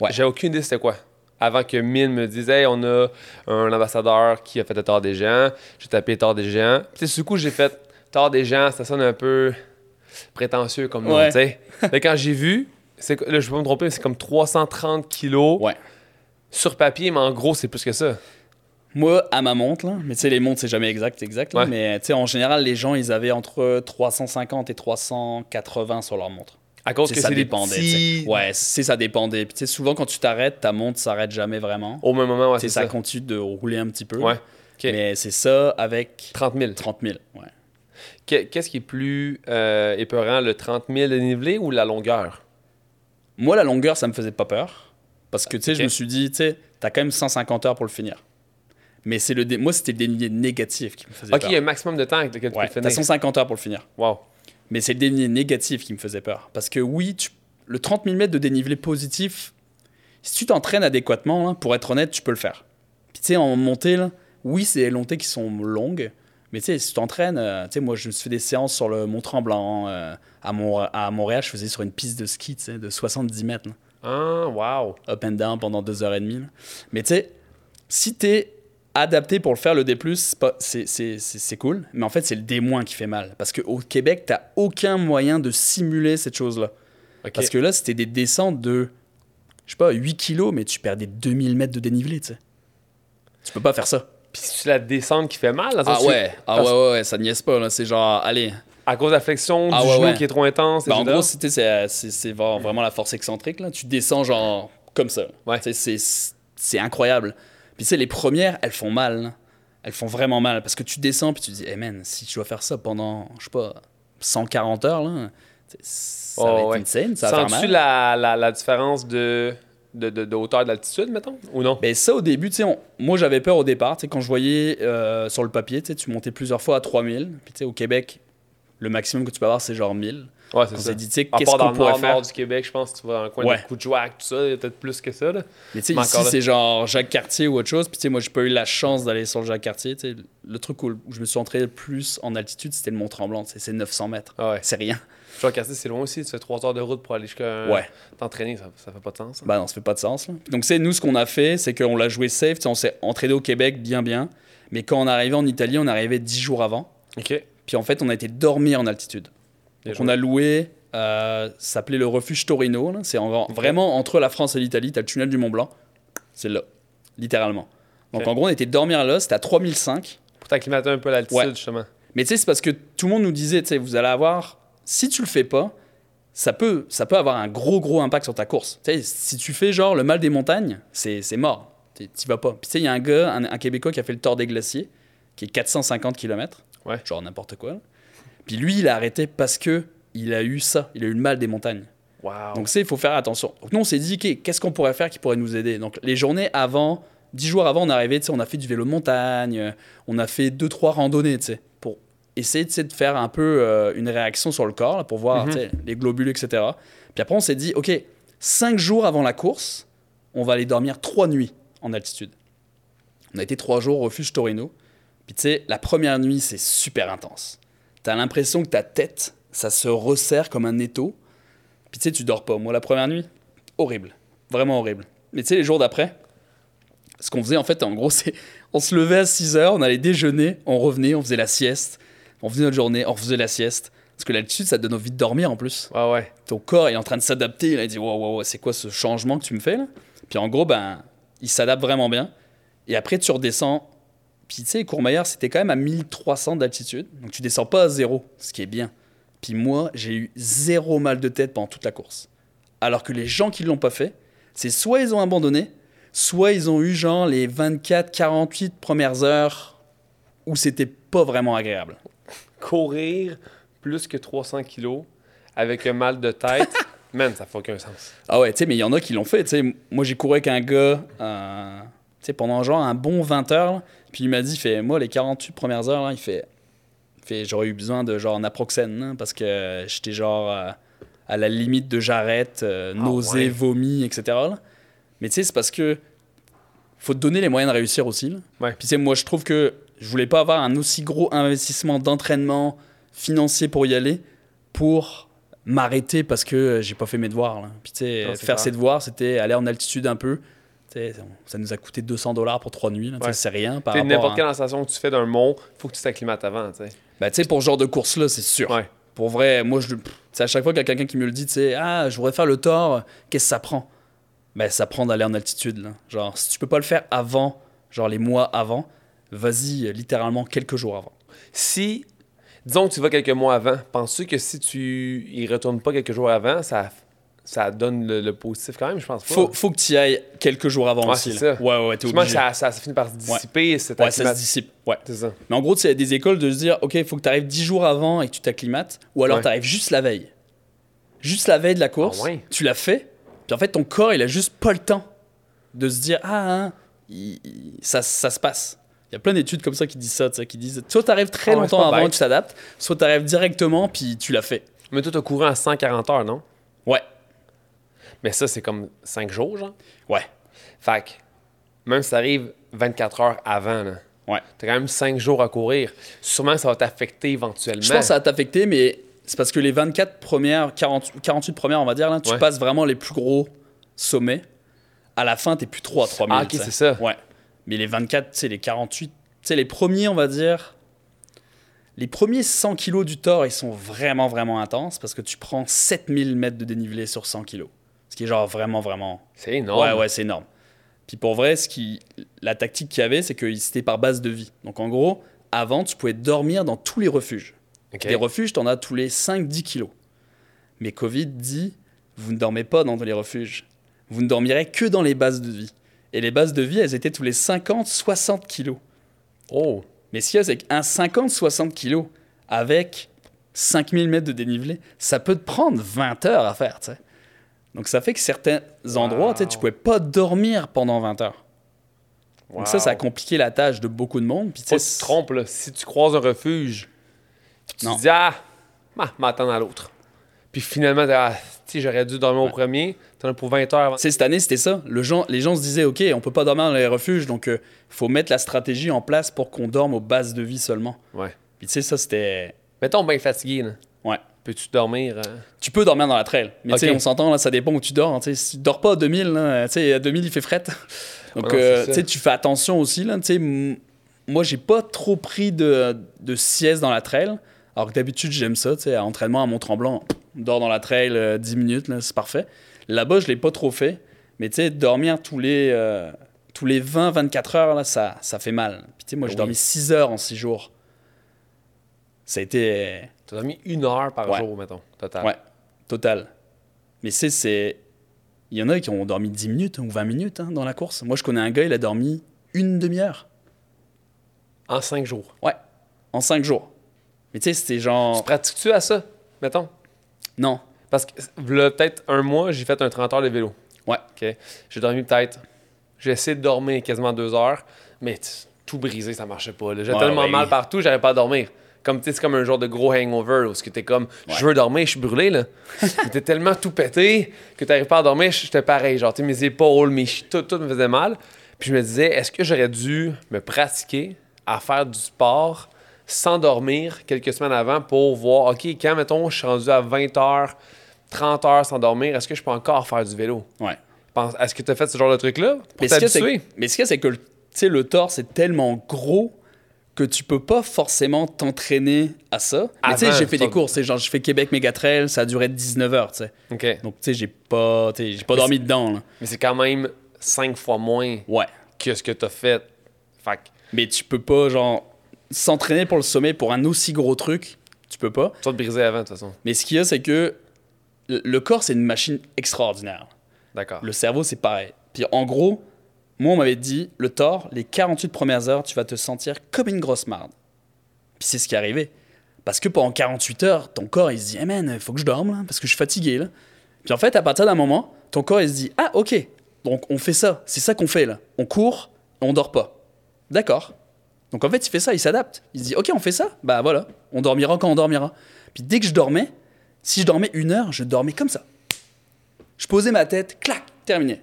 Ouais. J'ai aucune idée c'était quoi. Avant que Mine me dise, hey, on a un ambassadeur qui a fait le Tort des gens. J'ai tapé Tort des gens. Puis, tu sais, du coup, j'ai fait Tort des gens, ça sonne un peu prétentieux comme nom, Ouais. tu sais. Mais quand j'ai vu, c'est, là, je vais pas me tromper, mais c'est comme 330 kilos Ouais. sur papier, mais en gros, c'est plus que ça. Moi, à ma montre, là, mais tu sais, les montres, c'est jamais exact, exact. là, Ouais. mais tu sais, en général, les gens, ils avaient entre 350 et 380 sur leur montre. À cause que ça dépendait. petits... Ouais, c'est ça dépendait. Puis tu sais, souvent, quand tu t'arrêtes, ta montre s'arrête jamais vraiment. Au même moment, ouais, c'est ça, ça. continue de rouler un petit peu. Ouais. Mais c'est ça avec 30 000. 30 000. Ouais. Que- Qu'est-ce qui est plus euh, épeurant, le 30 000 de dénivelé ou la longueur? Moi, la longueur, ça me faisait pas peur. Parce que tu sais, je me suis dit, tu sais, t'as quand même 150 heures pour le finir. Mais c'est le dé- moi, c'était le dénivelé négatif qui me faisait OK, peur. il y a un maximum de temps avec lequel tu Ouais, peux t'as finir. 150 heures pour le finir. Wow. Mais c'est le dénivelé négatif qui me faisait peur. Parce que oui, tu- le 30 000 mètres de dénivelé positif, si tu t'entraînes adéquatement, là, pour être honnête, tu peux le faire. Puis tu sais, en montée, là, oui, c'est des montées qui sont longues. Mais tu sais, si tu t'entraînes, euh, tu sais, moi, je me suis fait des séances sur le Mont Tremblant. euh, à, Mont- à Montréal, je faisais sur une piste de ski, tu sais, de 70 mètres. Ah, wow. up and down pendant deux heures et demie. là. Mais tu sais, si t'es adapté pour le faire, le D+, c'est pas- c'est- c'est c'est- c'est cool. Mais en fait, c'est le D- qui fait mal. Parce qu'au Québec, t'as aucun moyen de simuler cette chose-là. Parce que là, c'était des descentes de, je sais pas, 8 kilos, mais tu perdais 2000 mètres de dénivelé, tu sais. Tu peux pas faire ça. Puis c'est la descente qui fait mal, dans le Ah ouais, ah parce- ouais, ouais, ouais, ça niaise pas, là. C'est genre, allez. À cause de la flexion Ah du ouais, genou ouais. qui est trop intense, Bah, en gros, c'est c'est- c'est vra- vraiment la force excentrique, là. Tu descends genre comme ça. Ouais. C'est incroyable. Puis tu sais, les premières, elles font mal. là. Elles font vraiment mal. Parce que tu descends, puis tu te dis, hey man, si tu dois faire ça pendant, je sais pas, 140 heures, là, ça va Oh, être ouais. insane, ça va Sens-tu mal. la, la, la différence de, de, de, de hauteur d'altitude, mettons, ou non? Ben ça, au début, on- moi j'avais peur au départ. Quand je voyais euh, sur le papier, tu montais plusieurs fois à 3000. Puis tu sais, au Québec, Le maximum que tu peux avoir, c'est genre 1000. Ouais, On c'est s'est ça. dit, tu sais, qu'est-ce qu'on pourrait nord, faire? nord du Québec, je pense tu vas dans le coin Ouais. de Coudjouac, tout ça, il y a peut-être plus que ça. Là. Mais tu sais, ici, c'est genre Jacques Cartier ou autre chose. Puis tu sais, moi, j'ai pas eu la chance d'aller sur le Jacques Cartier. Tu sais, le truc où je me suis entraîné le plus en altitude, c'était le Mont Tremblant. Tu sais, C'est 900 mètres. Ah ouais. C'est rien. Jean Cassé, c'est loin aussi. Tu fais 3 heures de route pour aller jusqu'à Ouais. t'entraîner. Ça, ça fait pas de sens. hein. Bah non, ça fait pas de sens. là. Donc, c'est nous, ce qu'on a fait, c'est qu'on l'a joué safe. Tu sais, On s'est entraîné au Québec bien, bien. Mais quand on arrivé en Italie, on arrivé 10 jours avant. Ok. Puis en fait, on a été dormir en altitude. On a loué, euh, ça s'appelait le refuge Torino. C'est en- vraiment entre la France et l'Italie. Tu as le tunnel du Mont Blanc. C'est là, littéralement. Donc en gros, on était dormir là. C'était à 3005. Pour t'acclimater un peu à l'altitude, Ouais. justement. Mais tu sais, c'est parce que tout le monde nous disait, tu sais, vous allez avoir, si tu le fais pas, ça peut, ça peut avoir un gros, gros impact sur ta course. Tu sais, si tu fais genre le mal des montagnes, c'est c'est mort. Tu vas pas. Puis tu sais, il y a un gars, un, un Québécois qui a fait le Tour des Glaciers, qui est 450 km. Ouais. Genre n'importe quoi. là. Puis lui, il a arrêté parce que il a eu ça. Il a eu le mal des montagnes. Wow. Donc, c'est, il faut faire attention. Donc, nous, on s'est dit, OK, qu'est-ce qu'on pourrait faire qui pourrait nous aider? Donc, les journées avant, dix jours avant, on est arrivé, on a fait du vélo de montagne, on a fait deux, trois randonnées, tu sais, pour essayer de faire un peu euh, une réaction sur le corps, là, pour voir Mhm. les globules, etc. Puis après, on s'est dit, OK, cinq jours avant la course, on va aller dormir trois nuits en altitude. On a été trois jours au refuge Torino. Puis, tu sais, la première nuit, c'est super intense. T'as l'impression que ta tête, ça se resserre comme un étau. Puis tu sais, tu dors pas. Moi, la première nuit, horrible. Vraiment horrible. Mais tu sais, les jours d'après, ce qu'on faisait, en fait, en gros, [LAUGHS] c'est on se levait à 6 heures, on allait déjeuner, on revenait, on faisait la sieste. On faisait notre journée, on refaisait la sieste. Parce que l'altitude, ça te donne envie de dormir en plus. Ouais, ouais. Ton corps est en train de s'adapter. Il a dit, wow, wow, wow, c'est quoi ce changement que tu me fais là? Puis en gros, ben, il s'adapte vraiment bien. Et après, tu redescends. Puis tu sais, Courmayeur, c'était quand même à 1300 d'altitude. Donc tu descends pas à zéro, ce qui est bien. Puis moi, j'ai eu zéro mal de tête pendant toute la course. Alors que les gens qui l'ont pas fait, c'est soit ils ont abandonné, soit ils ont eu genre les 24, 48 premières heures où c'était pas vraiment agréable. Courir plus que 300 kilos avec un mal de tête, [LAUGHS] man, ça fait aucun sens. Ah ouais, tu sais, mais il y en a qui l'ont fait. tu sais. Moi, j'ai couru avec un gars euh, sais, pendant genre un bon 20 heures. Puis il m'a dit, fait, moi, les 48 premières heures, là, il fait, fait j'aurais eu besoin de genre naproxène hein, parce que j'étais genre euh, à la limite de j'arrête, euh, Ah nausée, ouais. vomi, etc. là. Mais tu sais, c'est parce que faut te donner les moyens de réussir aussi. là. Ouais. Puis tu sais, moi, je trouve que je voulais pas avoir un aussi gros investissement d'entraînement financier pour y aller pour m'arrêter parce que j'ai pas fait mes devoirs. Là. Puis tu sais, faire ses devoirs, c'était aller en altitude un peu. Ça nous a coûté 200 dollars pour trois nuits. Ouais. C'est rien par n'importe à... quelle sensation que tu fais d'un mont, faut que tu t'acclimates avant, tu sais. Ben, pour ce genre de course-là, c'est sûr. Ouais. Pour vrai, moi, je, à chaque fois qu'il y a quelqu'un qui me le dit, ah, je voudrais faire le tort, qu'est-ce que ça prend? Ben, ça prend d'aller en altitude. Là. Genre, si tu peux pas le faire avant, genre les mois avant, vas-y littéralement quelques jours avant. Si, disons que tu vas quelques mois avant, penses-tu que si tu y retournes pas quelques jours avant, ça, ça donne le, le positif quand même? Je pense pas. Faut, faut que tu y ailles quelques jours avant Ouais, aussi. c'est ça. Ouais, ouais, t'es obligé. ça, ça, ça finit par se dissiper. c'est Ouais, ça se dissipe. Ouais. C'est ça. Mais en gros, il y a des écoles de se dire, OK, il faut que tu arrives 10 jours avant et que tu t'acclimates, ou alors Ouais. tu arrives juste la veille. Juste la veille de la course, Ah ouais? tu l'as fait, puis en fait, ton corps, il a juste pas le temps de se dire, ah, hein, il- il- ça, ça se passe. Il y a plein d'études comme ça qui disent ça, qui disent, soit tu arrives très Ah ouais, longtemps c'est avant et bête. tu t'adaptes, soit tu arrives directement, puis tu l'as fait. Mais toi, t'as couru en 140 heures, non? Ouais, Mais ça, c'est comme 5 jours, genre? ouais, Fait que, même si ça arrive 24 heures avant, là, ouais. t'as quand même 5 jours à courir. Sûrement, ça va t'affecter éventuellement. Je pense que ça va t'affecter, mais c'est parce que les 24 premières, 40 48 premières, on va dire, là, tu Ouais. passes vraiment les plus gros sommets. À la fin, t'es plus trop à 3000. Ah, ok, c'est ça. Ouais. Mais les 24, tu sais, les 48, tu sais, les premiers, on va dire. Les premiers 100 kilos du Thor, ils sont vraiment, vraiment intenses parce que tu prends 7000 mètres de dénivelé sur 100 kilos. Qui est genre vraiment, vraiment. C'est énorme. Ouais, ouais, c'est énorme. Puis pour vrai, ce qui, la tactique qu'il y avait, c'est que c'était par base de vie. Donc en gros, avant, tu pouvais dormir dans tous les refuges. Ok. Les refuges, t'en as tous les 5-10 kilos. Mais Covid dit, vous ne dormez pas dans les refuges. Vous ne dormirez que dans les bases de vie. Et les bases de vie, elles étaient tous les 50-60 kilos. Oh, Mais ce qu'il y a, c'est qu'un 50-60 kilos avec 5000 mètres de dénivelé, ça peut te prendre 20 heures à faire, tu sais. Donc ça fait que certains endroits, tu Wow. pouvais pas dormir pendant 20 heures. Donc ça, ça a compliqué la tâche de beaucoup de monde. Puis tu te trompes, là. Si tu croises un refuge, tu te dis, ah, m'attendre à l'autre. Puis finalement, ah, j'aurais dû dormir au premier, t'en as pour 20 heures avant. Cette année, c'était ça. Le gens, les gens se disaient, OK, on peut pas dormir dans les refuges, donc il faut mettre la stratégie en place pour qu'on dorme aux bases de vie seulement. Ouais. Puis tu sais, ça, c'était. Mettons bien fatigué, là. Ouais. Peux-tu dormir? euh, Tu peux dormir dans la trail. Mais tu sais, Ok. on s'entend, là, ça dépend où tu dors. hein. Si tu dors pas à 2000, là, à 2000, il fait fret. [LAUGHS] Donc, Ouais, euh, tu fais attention aussi, là. Moi, j'ai pas trop pris de, de sieste dans la trail. Alors que d'habitude, j'aime ça, à entraînement à Mont-Tremblant, on dort dans la trail euh, 10 minutes, c'est parfait. Là-bas, je l'ai pas trop fait. Mais tu sais, dormir tous les, euh, tous les 20-24 heures, là, ça, ça fait mal. Puis tu sais, moi, j'ai Oui. dormi 6 heures en 6 jours. Ça a été... T'as dormi une heure par Ouais. jour, mettons, total. Ouais, total. Mais c'est, c'est. Il y en a qui ont dormi 10 minutes ou 20 minutes hein, dans la course. Moi, je connais un gars, il a dormi une demi-heure. En cinq jours. Ouais, en 5 jours. Mais tu sais, c'était genre. Tu pratiques-tu à ça, mettons? Non. Parce que, là, peut-être un mois, j'ai fait un 30 heures de vélo. Ouais. OK? J'ai dormi peut-être. J'ai essayé de dormir quasiment deux heures, mais tout brisé, ça marchait pas. Ouais, tellement ouais, mal partout, j'arrivais pas à dormir. Comme, tu sais, c'est comme un genre de gros hangover où ce que t'es comme, je veux dormir, je suis brûlé, là. [LAUGHS] T'es tellement tout pété que t'arrives pas à dormir, j'étais pareil. Genre, tu mes épaules, mes tout, tout me faisait mal. Puis je me disais, est-ce que j'aurais dû me pratiquer à faire du sport sans dormir quelques semaines avant pour voir, OK, quand, mettons, je suis rendu à 20 heures, 30 heures sans dormir, est-ce que je peux encore faire du vélo? Ouais. Est-ce que tu as fait ce genre de truc-là? Pour Mais ce que- mais ce qu'il y a, c'est que tu le torse est tellement gros que tu peux pas forcément t'entraîner à ça. Mais tu sais, j'ai fait des courses. tu sais, Genre, je fais Québec Mégatrail, ça a duré 19 heures, tu sais. OK. Donc, tu sais, j'ai pas, j'ai pas Mais dormi dedans, là. Mais c'est quand même 5 fois moins Ouais. que ce que tu as fait. Fait Mais tu peux pas, genre, s'entraîner pour le sommet pour un aussi gros truc. Tu peux pas. tu vas te briser avant, de toute façon. Mais ce qu'il y a, c'est que le- le corps, c'est une machine extraordinaire. D'accord. Le cerveau, c'est pareil. Puis en gros, moi, on m'avait dit, le tort, les 48 premières heures, tu vas te sentir comme une grosse marde. Puis c'est ce qui est arrivé. Parce que pendant 48 heures, ton corps, il se dit, hey man, il faut que je dorme, parce que je suis fatigué. Puis en fait, à partir d'un moment, ton corps, il se dit, ah, ok, donc on fait ça. C'est ça qu'on fait, là. On court, on dort pas. D'accord. Donc en fait, il fait ça, il s'adapte. Il se dit, ok, on fait ça, bah voilà, on dormira quand on dormira. Puis dès que je dormais, si je dormais une heure, je dormais comme ça. Je posais ma tête, clac, terminé.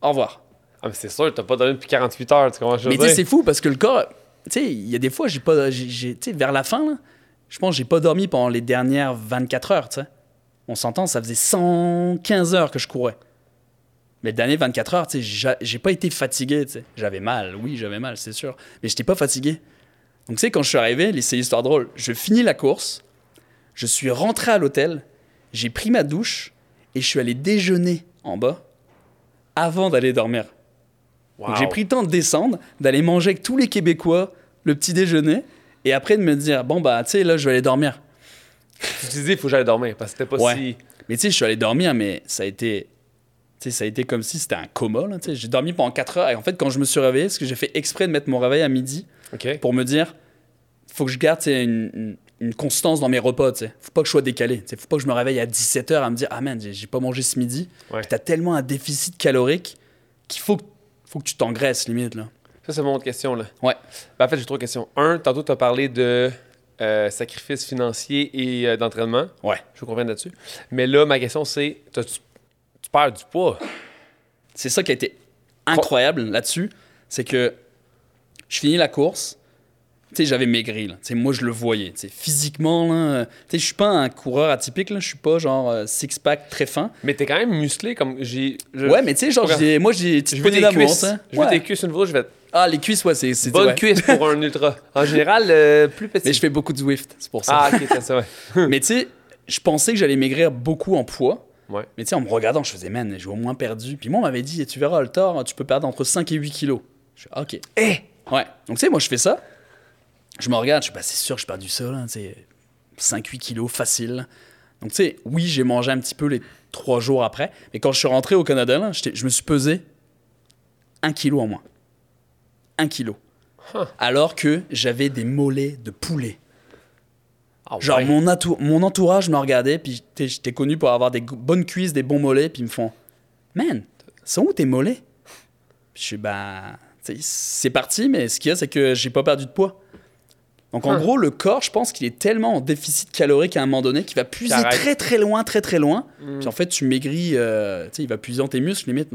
Au revoir. Ah, mais c'est sûr, t'as pas dormi depuis 48 heures, tu comprends je Mais tu sais, c'est fou parce que le corps, tu sais, il y a des fois, j'ai pas, tu sais, vers la fin, là, je pense que j'ai pas dormi pendant les dernières 24 heures, tu sais. On s'entend, ça faisait 115 heures que je courais. Mais les dernières 24 heures, tu sais, j'a- j'ai pas été fatigué, tu sais. J'avais mal, oui, j'avais mal, c'est sûr. Mais j'étais pas fatigué. Donc, tu sais, quand je suis arrivé, c'est l'histoire drôle. Je finis la course, je suis rentré à l'hôtel, j'ai pris ma douche et je suis allé déjeuner en bas avant d'aller dormir. Wow. j'ai pris le temps de descendre, d'aller manger avec tous les Québécois le petit déjeuner, et après de me dire, bon bah tu sais, là je vais aller dormir. Tu te disais, il faut que j'aille dormir parce que c'était pas Ouais. si. Mais tu sais, je suis allé dormir, mais ça a été... Tu sais, ça a été comme si c'était un coma, là, tu sais. J'ai dormi pendant 4 heures, et en fait, quand je me suis réveillé, parce que j'ai fait exprès de mettre mon réveil à midi, pour me dire, faut que je garde une, une- une constance dans mes repas, tu sais. Faut pas que je sois décalé. Tu sais, Faut pas que je me réveille à 17h à me dire, ah man, j'ai j'ai pas mangé ce midi. Ouais. Puis t'as tellement un déficit calorique qu'il faut, que- faut que tu t'engraisses, limite, là. Ça, c'est mon autre question, là. Ouais. Ben, en fait, j'ai trois questions. Un, tantôt, tu as parlé de euh, sacrifice financier et euh, d'entraînement. Ouais. Je vous conviens là-dessus. Mais là, ma question, c'est tu perds du poids? C'est ça qui a été incroyable là-dessus, c'est que je finis la course, sais, j'avais maigri, là. Tu sais, moi je le voyais, tu sais, physiquement, là, euh, tu sais, je suis pas un coureur atypique, là, je suis pas genre euh, six-pack très fin. Mais t'es quand même musclé comme j'ai. je- Ouais, mais tu sais, genre, j'ai- moi j'ai je veux tes cuisses. sais. Je veux Ouais. tes cuisses une fois, je vais. Ah, les cuisses, ouais, c'est c'est Bonne ouais. cuisse pour un ultra. En général, euh, plus petit. Mais je fais beaucoup de Zwift, c'est pour ça. Ah, ok, c'est ça, ouais. [LAUGHS] Mais tu sais, je pensais que j'allais maigrir beaucoup en poids. Ouais. Mais tu sais, en me regardant, je faisais, man, j'ai au moins perdu. Puis moi, on m'avait dit, tu verras, le tort, tu peux perdre entre 5 et 8 kilos. Je fais, ah, ok. Eh! Ouais. Donc, tu sais, moi, je fais ça. Je me regarde, je suis, bah, c'est sûr, que j'ai perdu ça, là, tu sais, 5-8 kilos, facile. Donc, tu sais, oui, j'ai mangé un petit peu les trois jours après. Mais quand je suis rentré au Canada, là, je me suis pesé un kilo en moins. Un kilo. Huh. Alors que j'avais des mollets de poulet. Ah, Genre, ouais. mon, entou- mon entourage me regardait, puis j'étais- connu pour avoir des bonnes cuisses, des bons mollets, puis ils me font Man, sont où tes mollets? Je suis sais, c'est parti, mais ce qu'il y a, c'est que j'ai pas perdu de poids. Donc en gros, le corps, je pense qu'il est tellement en déficit calorique à un moment donné qu'il va puiser très très loin, très très loin. Mm. Puis en fait, tu maigris, euh, tu sais, il va puiser dans tes muscles limite.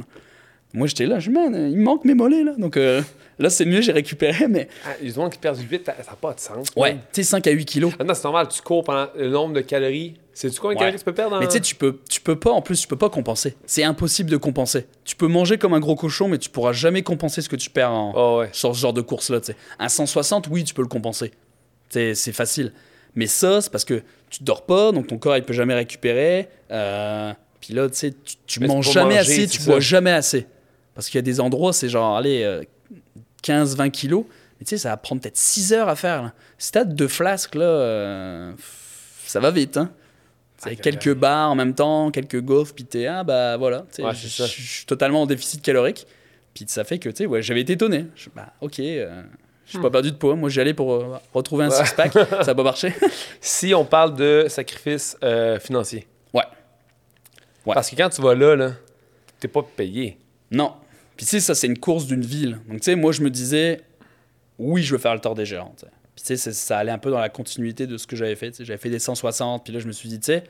Moi, j'étais là, je me il me manque mes mollets là. Donc euh, là, c'est mieux, j'ai récupéré, mais Ah, les gens qui perdent du vite, ça n'a pas de sens. ouais, tu sais, 5 à 8 kilos. Maintenant, c'est normal, tu cours pendant le nombre de calories. Sais-tu combien de Ouais. calories tu peux perdre? en- Mais tu sais, tu peux, tu peux pas, en plus, tu peux pas compenser. C'est impossible de compenser. Tu peux manger comme un gros cochon, mais tu pourras jamais compenser ce que tu perds en, Oh, ouais. sur ce genre de course-là. tu sais. Un 160, oui, tu peux le compenser. C'est c'est facile. Mais ça, c'est parce que tu dors pas, donc ton corps, il peut jamais récupérer. Euh, puis là, tu sais, tu, manges jamais manger, assez, tu ça. bois jamais assez. Parce qu'il y a des endroits, c'est genre, allez, euh, 15-20 kilos. Mais tu sais, ça va prendre peut-être 6 heures à faire. Là. Si t'as deux flasques, là, euh, ça va vite. Hein. Aïe, quelques bars en même temps, quelques gaufres, puis t'es, ah bah voilà. Ouais, je suis totalement en déficit calorique. Puis ça fait que, tu sais, ouais, j'avais été étonné. Je, bah, ok, euh, j'ai pas perdu de poids. Moi, j'y allais pour euh, retrouver un six-pack. [LAUGHS] ça a pas marché. [LAUGHS] Si on parle de sacrifice euh, financier. Ouais. Ouais. Parce que quand tu vas là, là t'es pas payé. Non. Puis tu sais, ça, c'est une course d'une ville. Donc, tu sais, moi, je me disais, oui, je veux faire le tort des géants. Puis tu sais, ça allait un peu dans la continuité de ce que j'avais fait. J'avais fait des 160, puis là, je me suis dit, tu sais,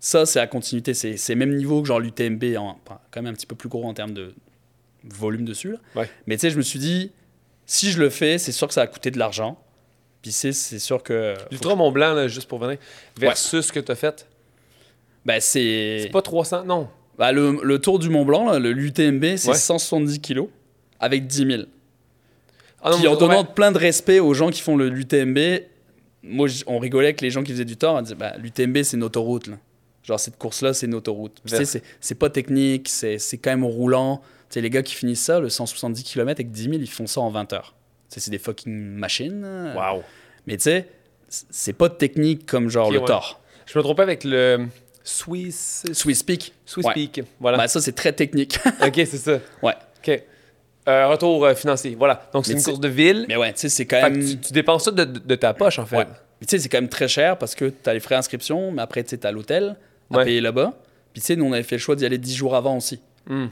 ça, c'est la continuité. C'est le même niveau que genre l'UTMB, en- quand même un petit peu plus gros en termes de volume dessus. Là. Ouais. Mais tu sais, je me suis dit, si je le fais, c'est sûr que ça va coûter de l'argent. Puis c'est sûr que. L'Ultra Mont Blanc, là, juste pour venir, versus ce que tu as fait? Ben, c'est. C'est pas 300, non. Bah, le, le tour du Mont Blanc, l'UTMB, c'est Ouais. 170 kilos avec 10 000. Ah non, Puis en donnant ouais. plein de respect aux gens qui font le l'UTMB, moi on rigolait avec les gens qui faisaient du tort, on disait bah, l'UTMB c'est une autoroute. Là. Genre cette course-là c'est une autoroute. Tu sais, c'est- pas technique, c'est c'est quand même roulant. Tu sais, les gars qui finissent ça, le 170 km avec 10 000, ils font ça en 20 heures. C'est des fucking machines. Wow. Mais tu sais, c'est pas technique comme genre le ouais. tort. Je me trompais avec le Swiss. Swiss Peak, Swiss Ouais. Peak. Voilà. bah, ça c'est très technique. [LAUGHS] ok, c'est ça. ouais. Ok. Euh, retour euh, financier. Voilà. Donc, c'est une course de ville. Mais ouais, tu sais, c'est quand même. tu, tu dépenses ça de, de- ta poche, en fait. Ouais. Tu sais, c'est quand même très cher parce que tu as les frais d'inscription, mais après, tu sais, tu as l'hôtel à Ouais. payer là-bas. Puis tu sais, nous, on avait fait le choix d'y aller 10 jours avant aussi. Hmm.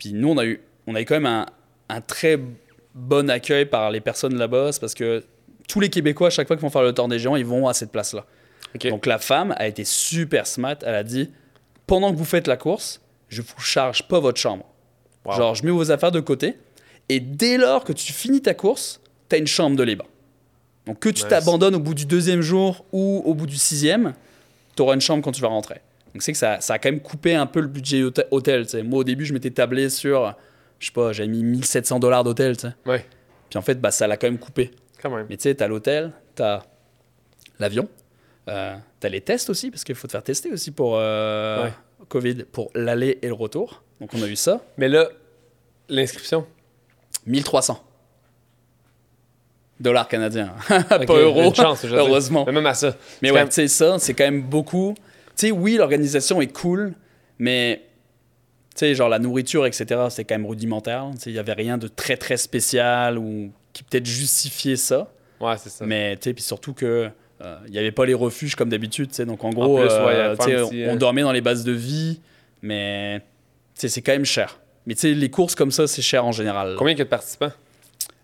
Puis nous, on a eu, on a eu quand même un, un très bon accueil par les personnes là-bas. C'est parce que tous les Québécois, à chaque fois qu'ils vont faire le tour des géants, ils vont à cette place-là. Donc la femme a été super smart. Elle a dit pendant que vous faites la course, je vous charge pas votre chambre. Wow. Genre, je mets vos affaires de côté. Et dès lors que tu finis ta course, tu as une chambre de libre. Donc que tu Nice. t'abandonnes au bout du deuxième jour ou au bout du sixième, tu auras une chambre quand tu vas rentrer. Donc c'est que ça, ça a quand même coupé un peu le budget hôte- hôtel. Moi, au début, je m'étais tablé sur, je sais pas, j'avais mis 1700 dollars d'hôtel. Ouais. Puis en fait, bah, ça l'a quand même coupé. Quand même. Mais tu sais, t'as l'hôtel, t'as l'avion, euh, t'as les tests aussi, parce qu'il faut te faire tester aussi pour euh, Ouais. Covid, pour l'aller et le retour. Donc on a eu ça. Mais là, l'inscription? 1300 dollars canadiens, [LAUGHS] pas euros, chance, heureusement. Mais même à ça. Mais ouais, tu sais, ça, c'est quand même beaucoup. Tu sais, oui, l'organisation est cool, mais tu sais, genre la nourriture, etc., c'est quand même rudimentaire. Tu sais, il y avait rien de très, très spécial ou qui peut-être justifiait ça. Ouais, c'est ça. Mais tu sais, puis surtout que euh, il n'y avait pas les refuges comme d'habitude, tu sais. Donc en gros, plus, euh, ouais, petit, on, euh, dormait dans les bases de vie, mais tu sais, c'est quand même cher. Mais tu sais, les courses comme ça, c'est cher en général. Combien il y a de participants?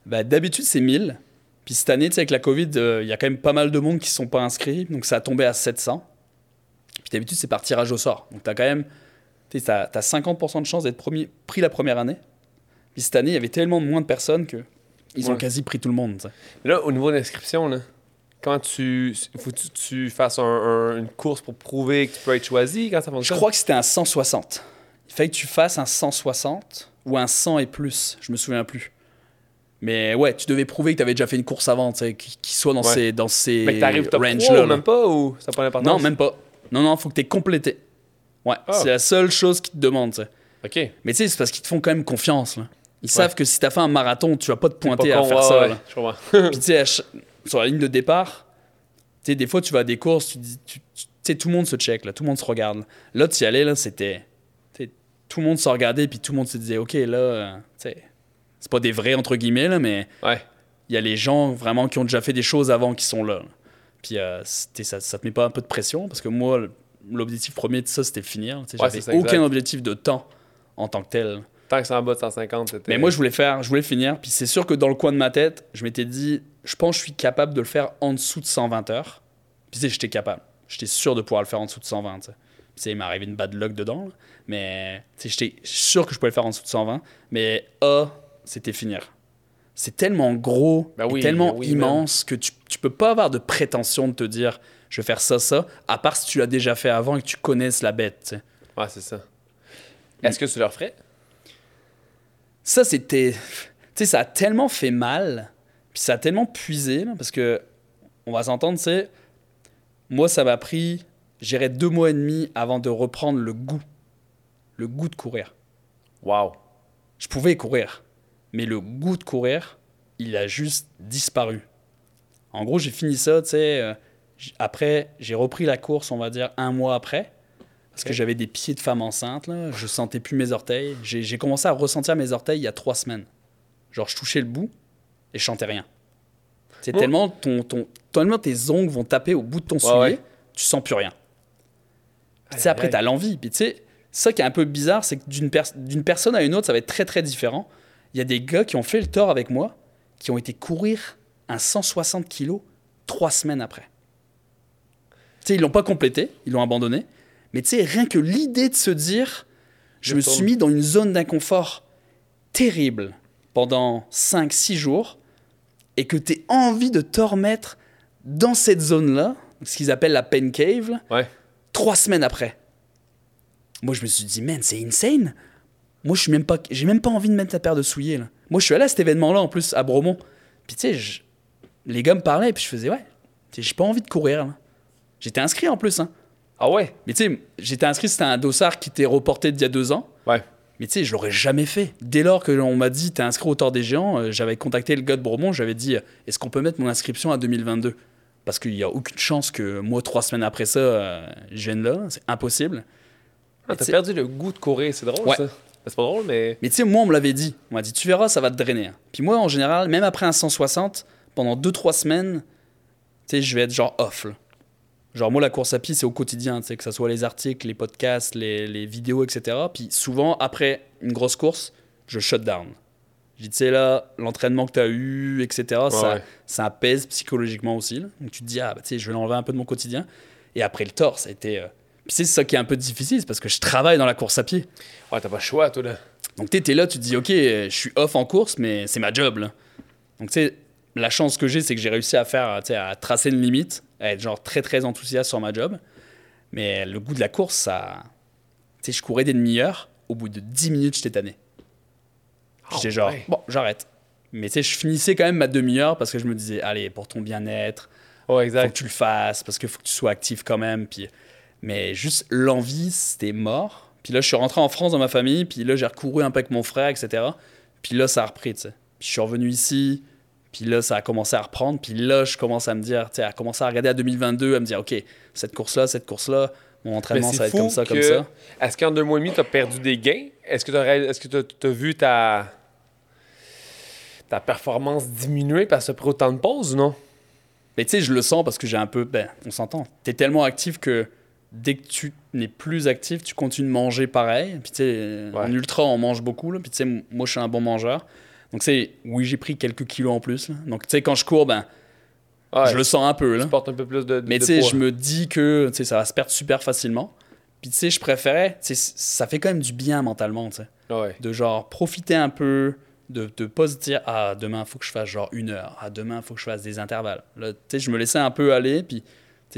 Bah, d'habitude, c'est 1000. Puis cette année, avec la Covid, euh, il y a quand même pas mal de monde qui sont pas inscrits. Donc ça a tombé à 700. Puis d'habitude, c'est par tirage au sort. Donc tu as quand même tu t'as- t'as 50% de chance d'être pris la première année. Puis cette année, il y avait tellement moins de personnes que ils ont quasi pris tout le monde. tu sais. Là, au niveau de l'inscription, là, quand tu. Faut que tu, tu fasses un- un- une course pour prouver que tu peux être choisi? Quand ça Je fonctionne? crois que c'était un 160. Il fallait que tu fasses un 160 ou un 100 et plus. Je me souviens plus. Mais ouais, tu devais prouver que tu avais déjà fait une course avant, qui, qui soit dans Ouais. ces, dans ces Mais que top ranges 3 là. ou même pas ou ça prend l'importance? Non, même pas. Non, non, faut que tu aies complété. Ouais, Ah. c'est la seule chose qu'ils te demandent. Ok. Mais tu sais, c'est parce qu'ils te font quand même confiance. Là. Ils savent que si tu as fait un marathon, tu vas pas te pointer Pas à faire ouais, ça. ouais, là. je comprends. [LAUGHS] [LAUGHS] Puis tu sais, sur la ligne de départ, tu sais, des fois, tu vas à des courses, tu dis, tu, sais, tout le monde se check, là, tout le monde se regarde. Là, tu y allais, là, c'était, tout le monde se regardait, puis tout le monde se disait, ok, là, euh, tu sais, c'est pas des vrais entre guillemets là, mais il y a les gens vraiment qui ont déjà fait des choses avant qui sont là. là. Puis euh, ça, ça te met pas un peu de pression? Parce que moi, l'objectif premier de ça, c'était finir. Ouais, J'avais aucun exact. objectif de temps en tant que tel. Tant que c'est en bas de 150, c'était. Mais moi, je voulais faire, je voulais finir. Puis c'est sûr que dans le coin de ma tête, je m'étais dit, je pense que je suis capable de le faire en dessous de 120 heures. Puis, j'étais capable. J'étais sûr de pouvoir le faire en dessous de 120. tu sais. Puis, il m'est arrivé une bad luck dedans. là. Mais, j'étais sûr que je pouvais le faire en dessous de 120. Mais A, c'était finir. C'est tellement gros, Ben oui, et tellement ben oui, immense que tu, tu peux pas avoir de prétention de te dire je vais faire ça, ça, à part si tu l'as déjà fait avant et que tu connaisses la bête. Ouais, c'est ça. Est-ce que tu leur ferais? ça c'était tu sais ça a tellement fait mal puis ça a tellement puisé là, parce que on va s'entendre c'est moi ça m'a pris j'irais deux mois et demi avant de reprendre le goût le goût de courir Wow. je pouvais courir mais le goût de courir il a juste disparu en gros j'ai fini ça tu sais euh, après j'ai repris la course on va dire un mois après parce que j'avais des pieds de femme enceinte, là. je sentais plus mes orteils. J'ai commencé à ressentir mes orteils il y a trois semaines. Genre, je touchais le bout et je sentais rien. C'est tellement, ton, ton, tellement tes ongles vont taper au bout de ton Ouais, soulier, ouais. tu sens plus rien. Puis tu sais, Aïe, après, tu as l'envie. Puis tu sais, ça qui est un peu bizarre, c'est que d'une pers- d'une personne à une autre, ça va être très très différent. Il y a des gars qui ont fait le tort avec moi, qui ont été courir un 160 kilos trois semaines après. Tu sais, ils l'ont pas complété, ils l'ont abandonné. Mais tu sais, rien que l'idée de se dire, je Je me tourne. suis mis dans une zone d'inconfort terrible pendant 5-6 jours et que tu envie de te remettre dans cette zone-là, ce qu'ils appellent la pain cave, Ouais. trois semaines après. Moi, je me suis dit, man, c'est insane. Moi, je suis même pas, j'ai même pas envie de mettre ta paire de souliers. Là. Moi, je suis allé à cet événement-là en plus à Bromont. Puis tu sais, je- les gars me parlaient, puis je faisais, ouais, tu sais, j'ai pas envie de courir. là. J'étais inscrit en plus. Hein. Ah ouais? Mais tu sais, j'étais inscrit, c'était un dossard qui était reporté d'il y a deux ans. Ouais. Mais tu sais, je l'aurais jamais fait. Dès lors que on m'a dit, t'es inscrit au Tour des Géants, euh, j'avais contacté le gars de Bromont, j'avais dit, euh, est-ce qu'on peut mettre mon inscription à 2022 Parce qu'il n'y a aucune chance que moi, trois semaines après ça, euh, je vienne là. C'est impossible. Ah, t'as perdu le goût de courir, c'est drôle Ouais. ça. C'est pas drôle, mais. Mais tu sais, moi, on me l'avait dit. On m'a dit, tu verras, ça va te drainer. Puis moi, en général, même après un 160, pendant 2-3 semaines, tu sais, je vais être genre off. là. Genre, moi, la course à pied, c'est au quotidien, tu sais, que ce soit les articles, les podcasts, les, les vidéos, etc. Puis souvent, après une grosse course, je shut down. Je dis, tu sais, là, l'entraînement que tu as eu, etc., ça, ouais. ça apaise psychologiquement aussi. là. Donc tu te dis, ah, bah, tu sais, je vais l'enlever un peu de mon quotidien. Et après le tort, ça a été. euh, c'est ça qui est un peu difficile, c'est parce que je travaille dans la course à pied. Ouais, t'as pas le choix, toi, là. Donc tu es là, tu te dis, ok, euh, je suis off en course, mais c'est ma job. Là. Donc tu sais, la chance que j'ai, c'est que j'ai réussi à faire, tu sais, à tracer une limite, à être genre très très enthousiaste sur ma job. Mais le goût de la course, ça. Tu sais, je courais des demi-heures, au bout de 10 minutes, j'étais tanné. J'étais Ah genre, ouais. bon, j'arrête. Mais tu sais, je finissais quand même ma demi-heure parce que je me disais, allez, pour ton bien-être, Ouais, faut que tu le fasses parce qu'il faut que tu sois actif quand même. Puis... Mais juste l'envie, c'était mort. Puis là, je suis rentré en France dans ma famille. Puis là, j'ai recouru un peu avec mon frère, etc. Puis là, ça a repris, tu sais. Puis je suis revenu ici. Puis là, ça a commencé à reprendre. Puis là, je commence à me dire, tu sais, à commencer à regarder à 2022, à me dire, OK, cette course-là, cette course-là, mon entraînement, ça va être comme ça, comme ça. Est-ce qu'en deux mois et demi, t'as perdu des gains? Est-ce que que t'as- t'as vu ta ta performance diminuer parce que pris autant de pauses ou non? Mais tu sais, je le sens parce que j'ai un peu. Ben, on s'entend. Tu es tellement actif que dès que tu n'es plus actif, tu continues de manger pareil. Puis tu sais, en ultra, on mange beaucoup. Là. Puis tu sais, moi, je suis un bon mangeur. Donc, sais, oui, j'ai pris quelques kilos en plus. là. Donc, tu sais, quand je cours, ben, Ouais, je le sens un peu. Là. tu portes un peu plus de, de Mais tu sais, je me dis que ça va se perdre super facilement. Puis tu sais, je préférais. tu sais, c- ça fait quand même du bien mentalement, tu sais Ouais. de genre profiter un peu, de ne pas se dire ah demain faut que je fasse genre une heure, ah demain faut que je fasse des intervalles. Là, tu sais, je me laissais un peu aller, puis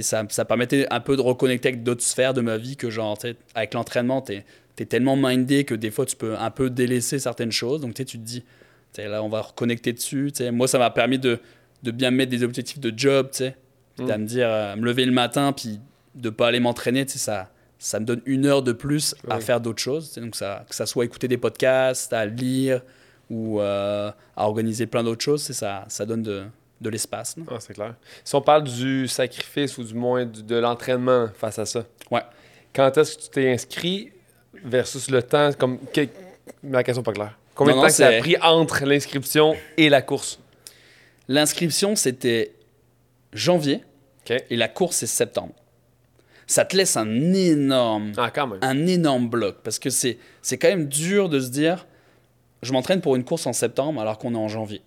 ça, ça permettait un peu de reconnecter avec d'autres sphères de ma vie que genre avec l'entraînement tu es, tellement mindé que des fois tu peux un peu délaisser certaines choses, donc tu te dis là on va reconnecter dessus. Moi ça m'a permis de, de bien mettre des objectifs de job, tu sais, Mm. à me dire euh, me lever le matin puis de pas aller m'entraîner, tu sais, ça ça me donne une heure de plus à faire d'autres choses. Donc ça, que ça soit écouter des podcasts, à lire ou euh, à organiser plein d'autres choses, ça, ça donne de, de l'espace. Ah, c'est clair. Si on parle du sacrifice ou du moins du- de l'entraînement face à ça, Ouais. quand est-ce que tu t'es inscrit versus le temps? Comme, que- Ma question n'est pas claire. Combien Non, de temps que ça a pris entre l'inscription et la course? L'inscription, c'était janvier et la course, c'est septembre. Ça te laisse un énorme, Ah, quand même. un énorme bloc parce que c'est c'est quand même dur de se dire je m'entraîne pour une course en septembre alors qu'on est en janvier.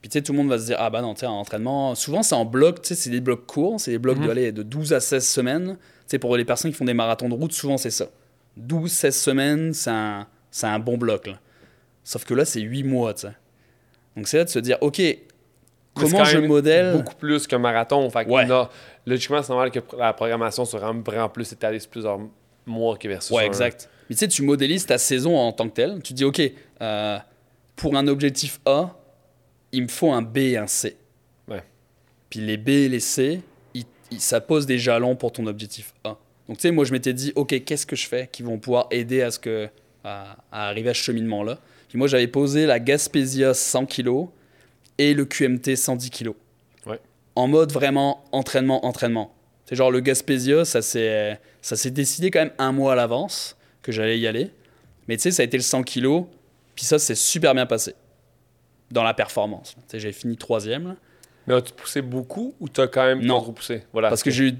Puis tu sais, tout le monde va se dire, ah bah non, tu sais, en entraînement, souvent c'est en bloc, tu sais, c'est des blocs courts, c'est des blocs de, Mhm. allez, de 12 à 16 semaines. Tu sais, pour les personnes qui font des marathons de route, souvent c'est ça. 12, 16 semaines, c'est un, un bon bloc. Là. Sauf que là, c'est 8 mois, tu sais. Donc c'est là de se dire, ok, comment je modèle Beaucoup plus qu'un marathon. Fait que Ouais. logiquement, c'est normal que la programmation soit vraiment, vraiment plus étalée sur plusieurs mois que versus. Ouais, un- exact. Mais tu sais, tu modélises ta saison en tant que telle. Tu dis, OK, euh, pour un objectif A, il me faut un B et un C. Ouais. Puis les B et les C, ils- ils- ça pose des jalons pour ton objectif A. Donc tu sais, moi, je m'étais dit, OK, qu'est-ce que je fais qui vont pouvoir aider à, ce que, à, à arriver à ce cheminement-là? Puis moi, j'avais posé la Gaspésia 100 kg et le QMT 110 kg. Ouais. En mode vraiment entraînement, entraînement. C'est genre le Gaspésia, ça s'est ça s'est décidé quand même un mois à l'avance que j'allais y aller. Mais tu sais, ça a été le 100 kg, puis ça s'est super bien passé dans la performance. J'ai fini troisième, là, Mais as-tu poussé beaucoup ou t'as quand même Non. trop poussé Voilà. parce que j'ai eu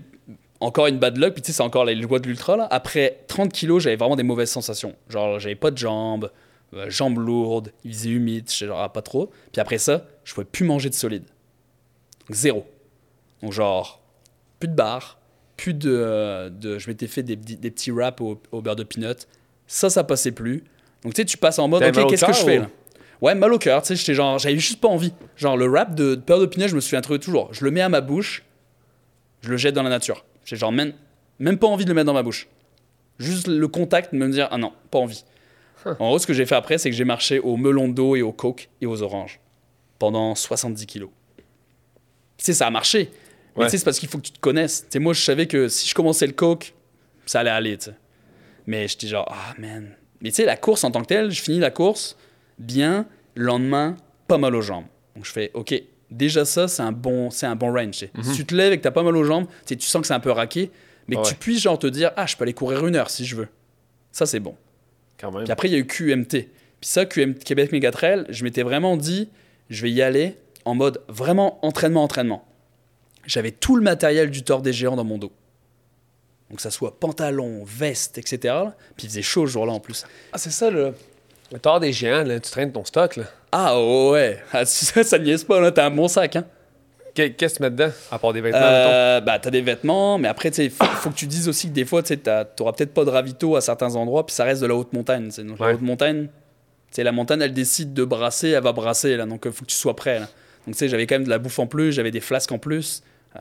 encore une bad luck, puis tu sais, c'est encore les lois de l'ultra. Après 30 kg, j'avais vraiment des mauvaises sensations. Genre, j'avais pas de jambes, euh, jambes lourdes, il faisait humide, genre, ah, pas trop. Puis après ça, je pouvais plus manger de solide. Donc, zéro. Donc, genre, plus de barres, plus de. euh, de je m'étais fait des, petits- des petits wraps au, au beurre de peanut. Ça, ça passait plus. Donc, tu sais, tu passes en mode, ok, qu'est-ce que je fais ou- là? Ouais, mal au cœur, tu sais, j'étais genre, j'avais juste pas envie. Genre, le wrap de de peanut, je me souviens trouvé toujours. Je le mets à ma bouche, je le jette dans la nature. J'ai genre même, même pas envie de le mettre dans ma bouche. Juste le contact de me dire, ah non, pas envie. En gros, ce que j'ai fait après, c'est que j'ai marché au melon d'eau et au coke et aux oranges pendant 70 kilos. Tu sais, ça a marché. Mais Ouais. tu sais, c'est parce qu'il faut que tu te connaisses. Tu sais, moi, je savais que si je commençais le coke, ça allait aller, tu sais. Mais j'étais genre, ah man. Mais tu sais, la course en tant que telle, je finis la course bien, le lendemain, pas mal aux jambes. Donc je fais, ok, déjà ça, c'est un bon, c'est un bon range. Si tu te lèves et que t'as pas mal aux jambes, tu sais, tu sens que c'est un peu raqué, mais que tu puisses genre te dire, ah, je peux aller courir une heure si je veux. Ça, c'est bon. Quand même. Puis après, il y a eu QMT. Puis ça, QM, Québec Megatrail, je m'étais vraiment dit, je vais y aller en mode vraiment entraînement, entraînement. J'avais tout le matériel du tort des géants dans mon dos. Donc, ça soit pantalon, veste, etc. Puis il faisait chaud ce jour-là en plus. Ah, c'est ça, là. Le tort des géants, là, tu traînes ton stock, là. Ah ouais, ah, ça, ça niaise pas, là, t'as un bon sac. Hein. Qu'est- Qu'est-ce que tu mets dedans À part des vêtements? Euh, bah, t'as des vêtements, mais après, sais, faut, faut que tu dises aussi que des fois, tu t'auras peut-être pas de ravito à certains endroits, puis ça reste de la haute montagne. la haute montagne, la montagne, elle décide de brasser, elle va brasser, là. Donc, il faut que tu sois prêt, là. Donc, tu sais, j'avais quand même de la bouffe en plus, j'avais des flasques en plus, euh,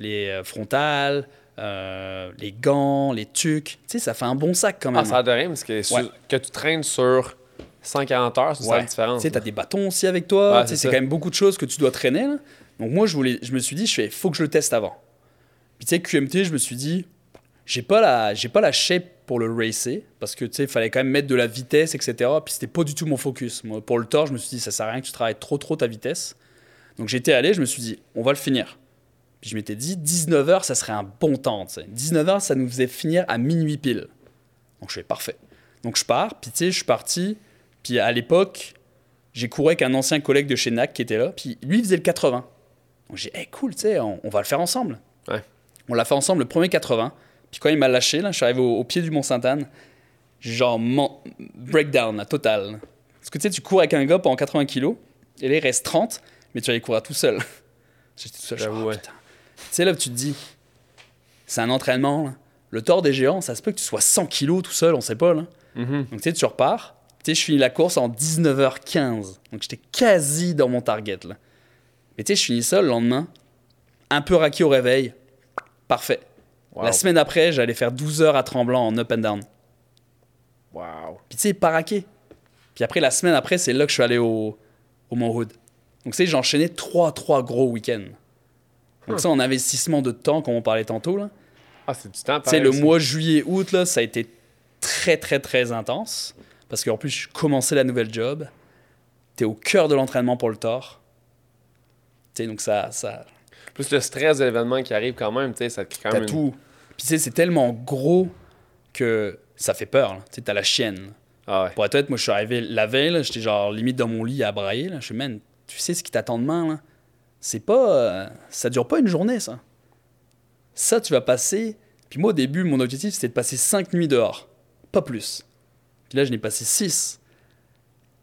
les euh, frontales, euh, les gants, les tucs. Tu sais, ça fait un bon sac quand même. Ah, ça a de rien, parce que, Ouais. que tu traînes sur 140 heures, c'est ça la Ouais. différence. Tu sais, t'as des bâtons aussi avec toi. Ouais, c'est quand même beaucoup de choses que tu dois traîner. là. Donc moi, je, voulais, je me suis dit, je fais, faut que je le teste avant. Puis tu sais, QMT, je me suis dit, j'ai pas la, j'ai pas la shape pour le racer parce que tu sais, il fallait quand même mettre de la vitesse, etc. Puis c'était pas du tout mon focus. Moi, pour le tort, je me suis dit, ça sert à rien que tu travailles trop, trop ta vitesse. Donc j'étais allé, je me suis dit, on va le finir. Puis je m'étais dit, 19h, ça serait un bon temps. tu sais. 19h, ça nous faisait finir à minuit pile. Donc je fais parfait. Donc je pars, puis tu sais, je suis parti. Puis à l'époque, j'ai couru avec un ancien collègue de chez NAC qui était là. Puis lui, il faisait le 80. Donc j'ai dit, hey, cool, tu sais, on, on va le faire ensemble. Ouais. On l'a fait ensemble le premier 80. Puis quand il m'a lâché, là, je suis arrivé au, au pied du Mont Sainte-Anne. J'ai genre breakdown, là, total. Parce que tu sais, tu cours avec un gars pendant 80 kilos, et là, il reste 30, mais tu vas courir tout seul. [LAUGHS] J'étais tout seul, J'avoue, oh, ouais. putain. Tu sais, là, tu te dis, c'est un entraînement, là. Le tort des géants, ça se peut que tu sois 100 kilos tout seul, on sait pas, là. Mhm. Donc, tu sais, tu repars. Tu sais, je finis la course en 19h15. Donc, j'étais quasi dans mon target, là. Mais tu sais, je finis ça le lendemain, un peu raqué au réveil. Parfait. Wow. La semaine après, j'allais faire 12 heures à Tremblant en up and down. Wow. Puis tu sais, pas raqué. Puis après, la semaine après, c'est là que je suis allé au, au Mont Hood. Donc, tu sais, j'ai enchaîné 3 trois gros week-ends. Donc, Hmm. ça, en investissement de temps, comme on parlait tantôt, là. Ah, c'est du temps, pareil, le mois juillet-août, là, ça a été très, très, très intense. Parce qu'en plus, je commençais la nouvelle job. T'es au cœur de l'entraînement pour le tort. Tu sais, donc ça, ça Plus le stress de l'événement qui arrive quand même, tu sais, ça te crée quand même. une- tout. Puis tu sais, c'est tellement gros que ça fait peur. Tu t'as la chienne. Ah ouais. Pour être honnête, moi, je suis arrivé la veille, j'étais genre limite dans mon lit à brailler. Là. Je suis, man, tu sais ce qui t'attend demain, là? C'est pas. euh, ça dure pas une journée, ça. Ça, tu vas passer. Puis moi, au début, mon objectif, c'était de passer 5 nuits dehors. Pas plus. Puis là, je n'ai passé 6.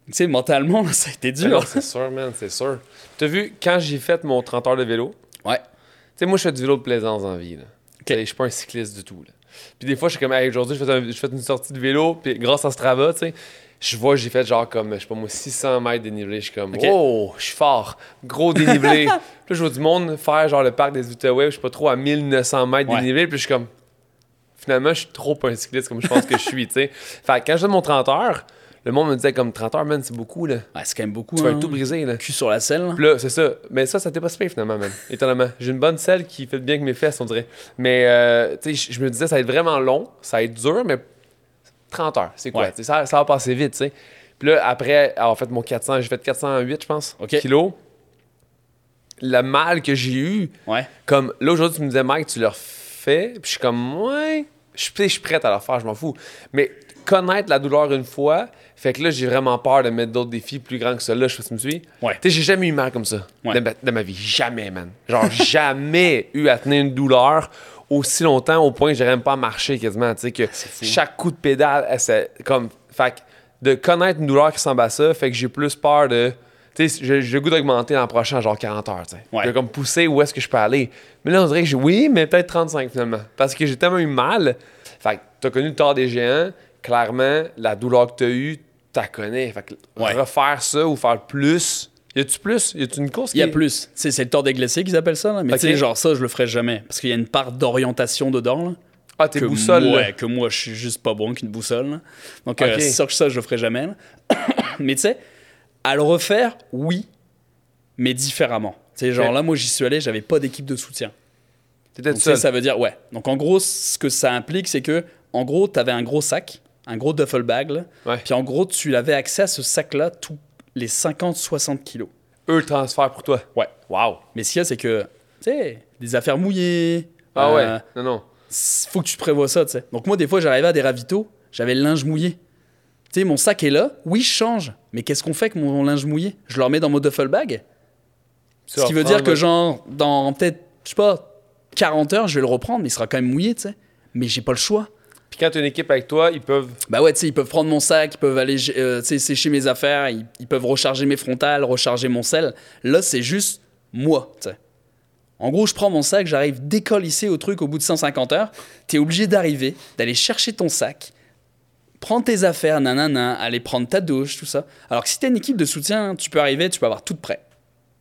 Tu sais, mentalement, là, [LAUGHS] ça a été non, dur. c'est sûr, man, c'est sûr. T'as vu, quand j'ai fait mon 30 heures de vélo, Ouais. tu sais, moi, je fais du vélo de plaisance en vie. Là. Sais, Je suis pas un cycliste du tout. Là. Puis des fois, je suis comme, hey, aujourd'hui, je fais, un- je fais une sortie de vélo, puis grâce à Strava, tu sais, je vois, j'ai fait genre comme, je sais pas moi, 600 mètres dénivelé. Je suis comme, Ok. oh, je suis fort, gros dénivelé. puis [LAUGHS] là, je vois du monde faire genre le parc des Outaouais, je sais pas trop, à 1900 mètres Ouais. dénivelé, puis je suis comme, finalement, je suis trop pas un cycliste comme je pense que je suis, tu sais. Fait quand je donne mon 30 heures, le monde me disait comme 30 heures, man, c'est beaucoup, là. Ouais, c'est quand même beaucoup. Tu vas hein. tout brisé, là. Cul sur la selle. là. Là, c'est ça. Mais ça, ça t'est pas si finalement, man. [LAUGHS] Étonnamment. J'ai une bonne selle qui fait bien que mes fesses, on dirait. Mais, euh, tu sais, je me disais, ça va être vraiment long, ça va être dur, mais 30 heures, c'est quoi? Ouais. Ça, ça va passer vite, tu sais. Puis là, après avoir fait mon 400, j'ai fait 408, je pense, Ok. kilos. Le mal que j'ai eu, Ouais. comme là, aujourd'hui, tu me disais, Mike, tu le refais. Puis je suis comme, ouais, je suis je prête à le refaire, je m'en fous. Mais connaître la douleur une fois, fait que là, j'ai vraiment peur de mettre d'autres défis plus grands que. Je sais pas si tu me suis. Ouais. Tu sais, j'ai jamais eu mal comme ça Ouais. de, ma, de ma vie. Jamais, man. Genre, [LAUGHS] jamais eu à tenir une douleur aussi longtemps au point que j'aurais même pas marché quasiment. Tu sais, que chaque coup de pédale, elle, c'est comme. Fait de connaître une douleur qui ressemble à ça, fait que j'ai plus peur de. Tu sais, j'ai j'ai le goût d'augmenter l'an prochain, genre 40 heures, tu sais. Ouais. De comme pousser où est-ce que je peux aller. Mais là, on dirait que j'ai oui, mais peut-être 35 finalement. Parce que j'ai tellement eu mal. Fait que t'as connu le tort des géants. Clairement, la douleur que t'as eue, t'as connais. Fait que Ouais. refaire ça ou faire plus. Y a-tu plus? Y a-tu une course Il y a plus. C'est le tort des glacés qu'ils appellent ça. là. Mais tu sais, genre ça, je le ferai jamais. Parce qu'il y a une part d'orientation dedans. Là, Ah, t'es boussole, moi, là. que moi, je suis juste pas bon qu'une boussole. là. Donc, euh, Ok. c'est sûr que ça, je le ferai jamais. [COUGHS] mais tu sais, à le refaire, oui, mais différemment. Tu sais, genre là, moi, j'y suis allé, j'avais pas d'équipe de soutien. T'étais tout seul. ça veut dire, ouais. Donc, en gros, ce que ça implique, c'est que, en gros, tu avais un gros sac, un gros duffel bag, là. Ouais. Puis, en gros, tu avais accès à ce sac-là tous les 50-60 kilos. Eux, le transfert pour toi? Ouais. Wow. Mais ce qu'il y a, c'est que, tu sais, des affaires mouillées. Ah euh, ouais. Non, non. Faut que tu prévois ça, tu sais. Donc, moi, des fois, j'arrivais à des ravitaux, j'avais le linge mouillé. Tu sais, mon sac est là. Oui, je change. Mais qu'est-ce qu'on fait avec mon linge mouillé? Je le remets dans mon duffel bag? Ce qui veut dire que, genre, dans peut-être, je sais pas, 40 heures, je vais le reprendre, mais il sera quand même mouillé, tu sais. Mais j'ai pas le choix. Puis quand t'as une équipe avec toi, ils peuvent. Bah ouais, tu sais, ils peuvent prendre mon sac, ils peuvent aller euh, tu sécher mes affaires, ils, ils peuvent recharger mes frontales, recharger mon sel. Là, c'est juste moi, tu sais. En gros, je prends mon sac, j'arrive décollissé au truc au bout de 150 heures. T'es obligé d'arriver, d'aller chercher ton sac, prendre tes affaires, nanana, aller prendre ta douche, tout ça. Alors que si t'as une équipe de soutien, tu peux arriver, tu peux avoir tout prêt.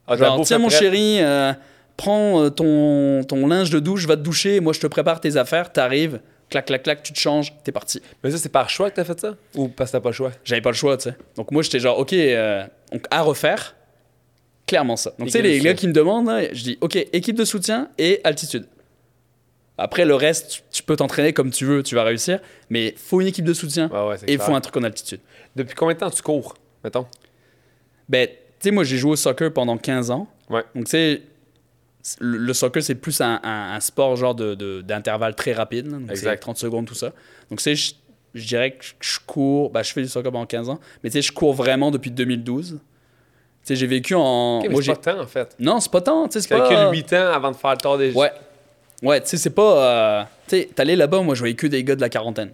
Ah, Genre, tiens mon chéri, euh, prends euh, ton, ton linge de douche, va te doucher, moi je te prépare tes affaires, t'arrives, clac, clac, clac, tu te changes, t'es parti. Mais ça, c'est par choix que t'as fait ça? Ou parce que t'as pas le choix? J'avais pas le choix, tu sais. Donc moi, j'étais genre, ok, euh, donc à refaire, clairement ça. Donc tu sais, les gars qui me demandent, là, je dis, ok, équipe de soutien et altitude. Après, le reste, tu, peux t'entraîner comme tu veux, tu vas réussir, mais faut une équipe de soutien ouais, et il clair. faut un truc en altitude. Depuis combien de temps tu cours, mettons? Ben, tu sais, moi, j'ai joué au soccer pendant 15 ans. Ouais. Donc, tu sais, le, le soccer, c'est plus un, un- un sport genre de- de- d'intervalle très rapide. là. Donc, c'est Exact. 30 secondes, tout ça. Donc, tu sais, je, je dirais que je, cours. Ben, je fais du soccer pendant 15 ans. Mais tu sais, je cours vraiment depuis 2012. Tu sais, j'ai vécu en. Ok, mais moi, c'est pas tant, en fait. Non, c'est pas tant. Tu sais, c'est pas. Calcule 8 ans avant de faire le tort des Ouais. Ouais, tu sais, c'est pas. euh, Tu sais, t'allais là-bas, moi, je voyais que des gars de la quarantaine.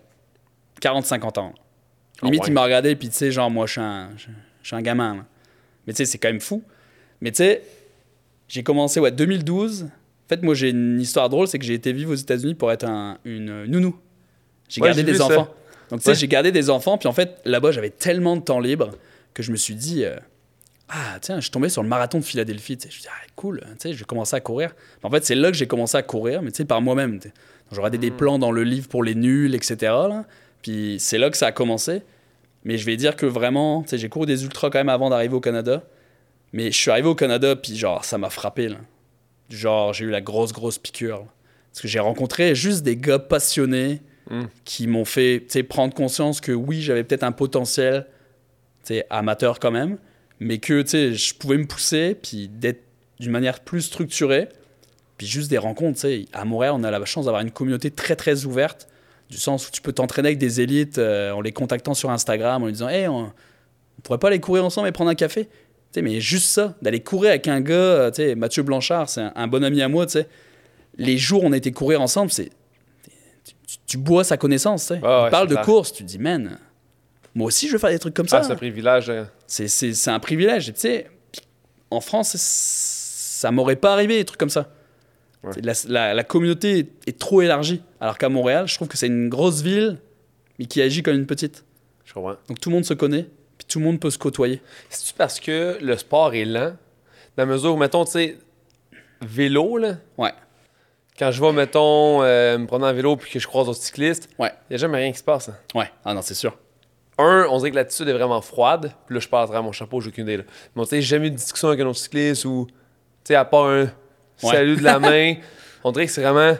40-50 ans. Limite, Ah ouais. ils me regardaient, puis tu sais, genre, moi, je suis un, un gamin. là. Mais tu sais, c'est quand même fou. Mais tu sais, j'ai commencé, ouais, 2012. En fait, moi, j'ai une histoire drôle, c'est que j'ai été vivre aux États-Unis pour être un- une nounou. J'ai Ouais, gardé des ça. enfants. Donc, tu sais, Ouais. j'ai gardé des enfants, puis en fait, là-bas, j'avais tellement de temps libre que je me suis dit, euh, ah, tiens, je suis tombé sur le marathon de Philadelphie. Je me suis dit, ah, cool, tu sais, je vais commencer à courir. En fait, c'est là que j'ai commencé à courir, mais tu sais, par moi-même. J'aurais Hmm. des plans dans le livre pour les nuls, etc. là. Puis c'est là que ça a commencé. Mais je vais dire que vraiment, tu sais, j'ai couru des ultras quand même avant d'arriver au Canada. Mais je suis arrivé au Canada, puis genre, ça m'a frappé. Là. Genre, j'ai eu la grosse, grosse piqûre. là. Parce que j'ai rencontré juste des gars passionnés Mm. qui m'ont fait prendre conscience que oui, j'avais peut-être un potentiel amateur quand même, mais que je pouvais me pousser, puis d'être d'une manière plus structurée. Puis juste des rencontres. tu sais. À Montréal, on a la chance d'avoir une communauté très, très ouverte, du sens où tu peux t'entraîner avec des élites euh, en les contactant sur Instagram, en lui disant Hey, on, on pourrait pas aller courir ensemble et prendre un café? Sais, mais juste ça, d'aller courir avec un gars, euh, tu sais, Mathieu Blanchard, c'est un, un bon ami à moi, tu sais. Les jours où on a été courir ensemble, c'est. Tu, tu bois sa connaissance, tu sais. Ouais, ouais, parle de clair. course, tu te dis, man, Moi aussi, je veux faire des trucs comme ça. Ah, c'est un privilège. euh. C'est- un privilège. Tu sais, en France, ça m'aurait pas arrivé, des trucs comme ça. Ouais. La, la- la communauté est, trop élargie. Alors qu'à Montréal, je trouve que c'est une grosse ville, mais qui agit comme une petite. Je comprends. Donc tout le monde se connaît, tout le monde peut se côtoyer. C'est-tu parce que le sport est lent? Dans la mesure où, mettons, tu sais, vélo, là, Ouais. quand je vais, mettons, euh, me promener en vélo puis que je croise cyclistes, Ouais. il n'y a jamais rien qui se passe. hein. Ouais. Ah non, c'est sûr. Un, on dirait que l'attitude est vraiment froide. Puis là, je passe à mon chapeau, j'ai aucune idée. Là. Mais tu sais, j'ai jamais eu de discussion avec un autre cycliste ou, tu sais, à part un salut de la main. [LAUGHS] On dirait que c'est vraiment.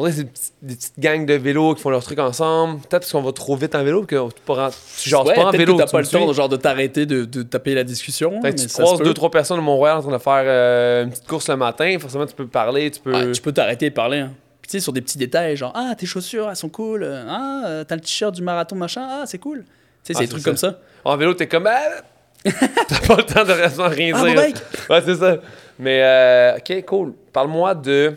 On dirait que c'est des petites, des gangs de vélos qui font leur truc ensemble. Peut-être parce qu'on va trop vite en vélo que tu. Genre, ouais, pas en vélo. que t'as pas le temps suis? genre, de t'arrêter de, de taper la discussion. Mais tu croises deux, trois personnes à Montréal en train de faire euh, une petite course le matin. Forcément, tu peux parler, tu peux. Tu peux t'arrêter et parler. hein. Puis tu sais, sur des petits détails, genre, ah, tes chaussures, elles sont cool. euh, Ah, euh, t'as le t-shirt du marathon, machin. Ah, c'est cool. Tu sais, c'est Ah, des c'est trucs ça. comme ça. En vélo, t'es comme. Ah! [LAUGHS] T'as pas le temps de rien Ah, dire. mon mec! Ouais, c'est ça. Mais, euh, ok, cool. Parle-moi de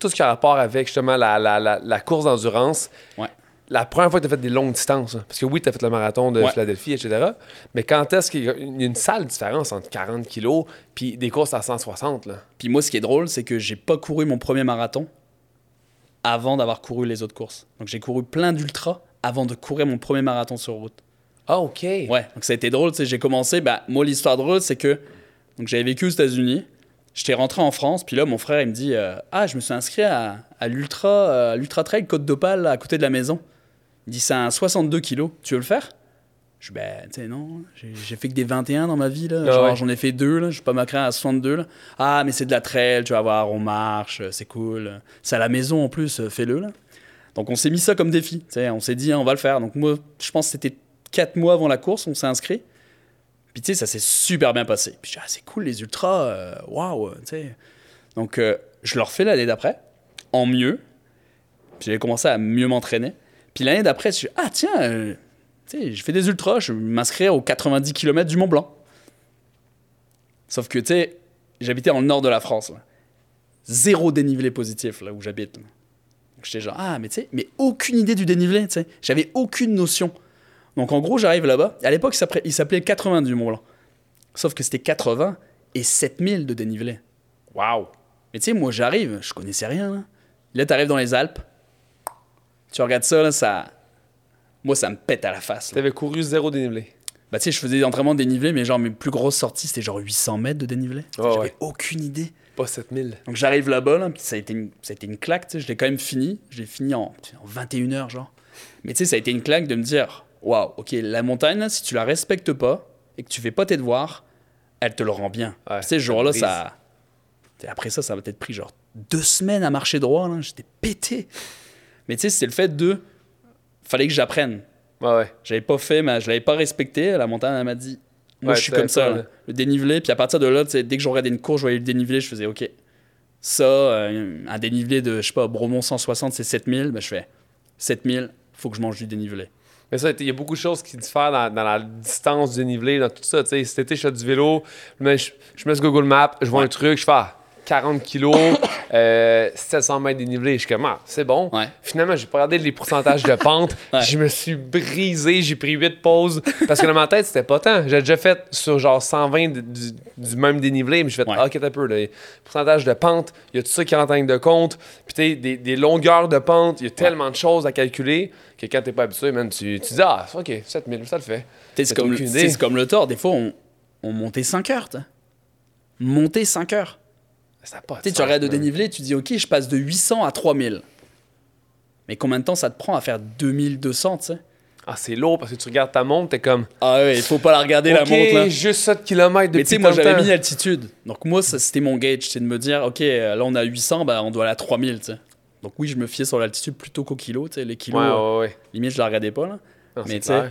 tout ce qui a rapport avec justement la, la, la, la course d'endurance. Ouais. La première fois que tu as fait des longues distances, hein, parce que oui, tu as fait le marathon de Ouais. Philadelphie, etc. Mais quand est-ce qu'il y a une sale différence entre 40 kilos puis des courses à 160? Là? Puis moi, ce qui est drôle, c'est que j'ai pas couru mon premier marathon avant d'avoir couru les autres courses. Donc j'ai couru plein d'ultras avant de courir mon premier marathon sur route. Ah, OK. Ouais, donc ça a été drôle. J'ai commencé. Bah, moi, l'histoire drôle, c'est que j'avais vécu aux États-Unis. J'étais rentré en France, puis là, mon frère, il me dit euh, Ah, je me suis inscrit à, à l'Ultra euh, l'Ultra Trail Côte d'Opale, à côté de la maison. Il dit C'est un 62 kilos. Tu veux le faire? Je dis Ben, tu sais, non. J'ai fait que des 21 dans ma vie, là. Ah Genre, ouais. j'en ai fait deux, là. Je vais pas m'inscrire à 62, là. Ah, mais c'est de la trail, tu vas voir, on marche, c'est cool. C'est à la maison en plus, fais-le, là. Donc, on s'est mis ça comme défi. tu sais, On s'est dit, hein, on va le faire. Donc, moi, je pense que c'était 4 mois avant la course, on s'est inscrit. Puis, tu sais, ça s'est super bien passé. Puis, ah, c'est cool, les ultras, euh, waouh, euh, tu sais. Donc, euh, je le refais l'année d'après, en mieux. Puis, j'ai commencé à mieux m'entraîner. Puis, l'année d'après, je suis, ah, tiens, tu sais, je fais des ultras, je vais m'inscrire aux 90 km du Mont Blanc. Sauf que, tu sais, j'habitais le nord de la France. Zéro dénivelé positif, là où j'habite. Donc, j'étais genre, ah, mais tu sais, mais aucune idée du dénivelé, tu sais. J'avais aucune notion. Donc, en gros, j'arrive là-bas. À l'époque, il s'appelait- il s'appelait 80 du Mont Blanc. Sauf que c'était 80 et 7000 de dénivelé. Wow. Mais tu sais, moi, j'arrive, je connaissais rien. Là, là tu arrives dans les Alpes. Tu regardes ça, là, ça. Moi, ça me pète à la face. Tu là. avais couru zéro dénivelé. Bah, tu sais, je faisais des entraînements dénivelés, mais genre, mes plus grosses sorties, c'était genre 800 mètres de dénivelé. J'avais ouais. aucune idée. Pas 7000. Donc j'arrive là-bas, là, puis ça a été une, ça a été une claque, tu sais, je l'ai quand même fini. Je l'ai fini en, en 21 heures, genre. Mais tu sais, ça a été une claque de me dire, waouh, ok, la montagne, si tu la respectes pas et que tu fais pas tes devoirs, elle te le rend bien. Ouais, tu sais, ce ça Après ça, ça m'a peut-être pris genre deux semaines à marcher droit, là. J'étais pété. Mais tu sais, c'est le fait de. Fallait que j'apprenne. Ouais, ouais. J'avais pas fait, mais je l'avais pas respecté. La montagne, elle m'a dit. Moi, Ouais, je suis comme ça. là. Le dénivelé, puis à partir de là, dès que je regardais une course, je voyais le dénivelé, je faisais OK. Ça, euh, un dénivelé de, je sais pas, Bromont 160, c'est 7000. Ben, je fais 7000, faut que je mange du dénivelé. Mais ça, il y a beaucoup de choses qui diffèrent dans, dans la distance du dénivelé, dans tout ça. Tu sais, cet été, je fais du vélo, je, je mets sur Google Maps, je vois un truc, je fais ah, 40 kilos, [COUGHS] euh, 700 mètres dénivelé. Je suis comme, ah, c'est bon. Ouais. Finalement, j'ai pas regardé les pourcentages de pente. [LAUGHS] Ouais. Je me suis brisé, j'ai pris 8 pauses. Parce que dans ma tête, c'était pas tant. J'ai déjà fait sur genre 120 de- du, du même dénivelé, mais je fais, ah, ok, t'as un peu. Là, pourcentage de pente, il y a tout ça qui rentre de compte? Puis tu sais, des, des longueurs de pente, il y a tellement de choses à calculer que quand t'es pas habitué, man, tu, tu dis, ah, ok, 7000, ça le fait. Tu sais, C'est comme, comme le tort. Des fois, on, on montait 5 heures. Monter 5 heures. Ça pas de Tu regardes man. dénivelé, tu dis OK, je passe de 800 à 3000. Mais combien de temps ça te prend à faire 2200, tu sais? Ah, c'est lourd parce que tu regardes ta montre, t'es comme, Ah ouais, il faut pas la regarder la montre là. juste 7 km depuis Mais tu sais, moi de j'avais mis l'altitude. Donc moi, c'était mon gauge. C'est de me dire, OK, euh, là on a 800, bah, on doit aller à 3000, tu sais. Donc oui, je me fiais sur l'altitude plutôt qu'au kilo, tu sais. Les kilos, Ouais, euh, ouais, ouais. limite, je la regardais pas, là. Non, Mais tu sais.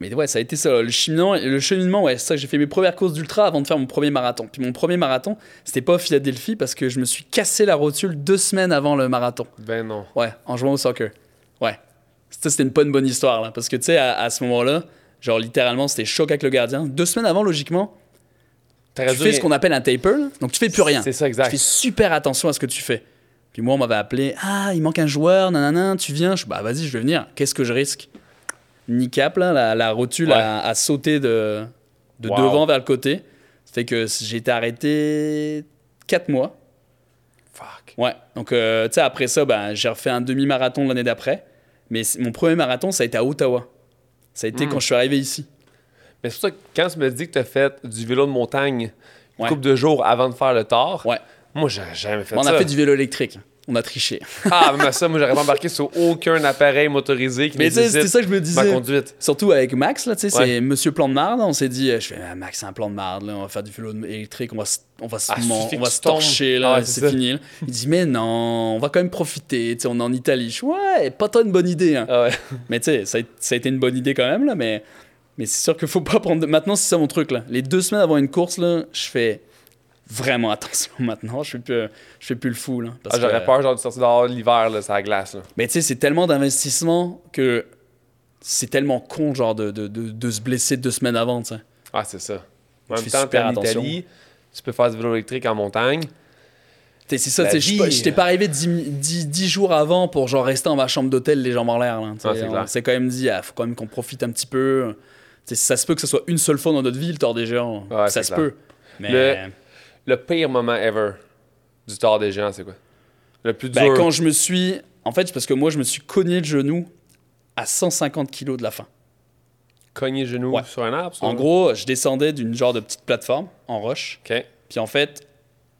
Mais ouais, ça a été ça. Le cheminement, le cheminement ouais, c'est ça. J'ai fait mes premières courses d'ultra avant de faire mon premier marathon. Puis mon premier marathon, c'était pas à Philadelphie parce que je me suis cassé la rotule deux semaines avant le marathon. Ben non. Ouais, en jouant au soccer. Ouais. Ça, c'était une pas une bonne histoire, là. Parce que, tu sais, à, à ce moment-là, genre, littéralement, c'était choc avec le gardien. Deux semaines avant, logiquement, tu fais rien- ce qu'on appelle un taper. là. Donc, tu fais plus rien. C'est ça, Tu exact. fais super attention à ce que tu fais. Puis moi, on m'avait appelé Ah, il manque un joueur, nanana, tu viens Je Bah, vas-y, je vais venir. Qu'est-ce que je risque? Kneecap, là, la, la rotule Ouais. a, a sauté de, de Wow. devant vers le côté. Ça fait que j'ai été arrêté 4 mois. Fuck. Ouais. Donc, euh, tu sais, après ça, ben, j'ai refait un demi-marathon l'année d'après. Mais mon premier marathon, ça a été à Ottawa. Ça a été Mm. quand je suis arrivé ici. Mais c'est pour ça que quand tu me dis que tu as fait du vélo de montagne une Ouais. couple de jours avant de faire le tort, Ouais. moi, j'ai jamais fait on ça. a fait du vélo électrique. On a triché. Ah, mais ça, moi, j'aurais pas embarqué sur aucun appareil motorisé qui Mais c'était ça que je me ma disais. conduite. Surtout avec Max, là, tu sais, Ouais. c'est Monsieur Plan de Marde. On s'est dit, euh, je fais, ah, Max, c'est un plan de marde, là, on va faire du vélo électrique, on va se, on va se, Ah, on va se torcher, là, Ah c'est c'est fini. là. Il dit, mais non, on va quand même profiter, tu sais, on est en Italie. Je ouais, pas tant une bonne idée. hein. Ah ouais. Mais tu sais, ça, a- ça a été une bonne idée quand même, là, mais, mais c'est sûr qu'il faut pas prendre. de- Maintenant, c'est ça mon truc, là. Les deux semaines avant une course, là, je fais vraiment [LAUGHS] attention maintenant. Je fais plus, je fais plus le fou, là. parce Ah, J'aurais que- peur genre, de sortir dehors l'hiver, là, ça la glace. Là. mais tu sais, c'est tellement d'investissement que c'est tellement con, genre, de, de, de, de se blesser deux semaines avant, tu sais. Ah, c'est ça. En Tu même temps, t'es en attention. Italie, tu peux faire du vélo électrique en montagne. T'sais, C'est ça, je suis pas- pas arrivé dix, mi- dix- dix jours avant pour genre rester dans ma chambre d'hôtel les jambes en l'air. là. Ah, c'est on quand même dit, ah, faut quand même qu'on profite un petit peu. Tu sais, ça se peut que ce soit une seule fois dans notre vie le tort des géants. Ouais, ça se peut. Mais Le- Le pire moment ever du tort des géants, c'est quoi? Le plus ben, dur. quand je me suis. En fait, c'est parce que moi, je me suis cogné le genou à 150 kilos de la fin. Cogner le genou Ouais. sur un arbre? En gros, je descendais d'une genre de petite plateforme en roche. Puis en fait,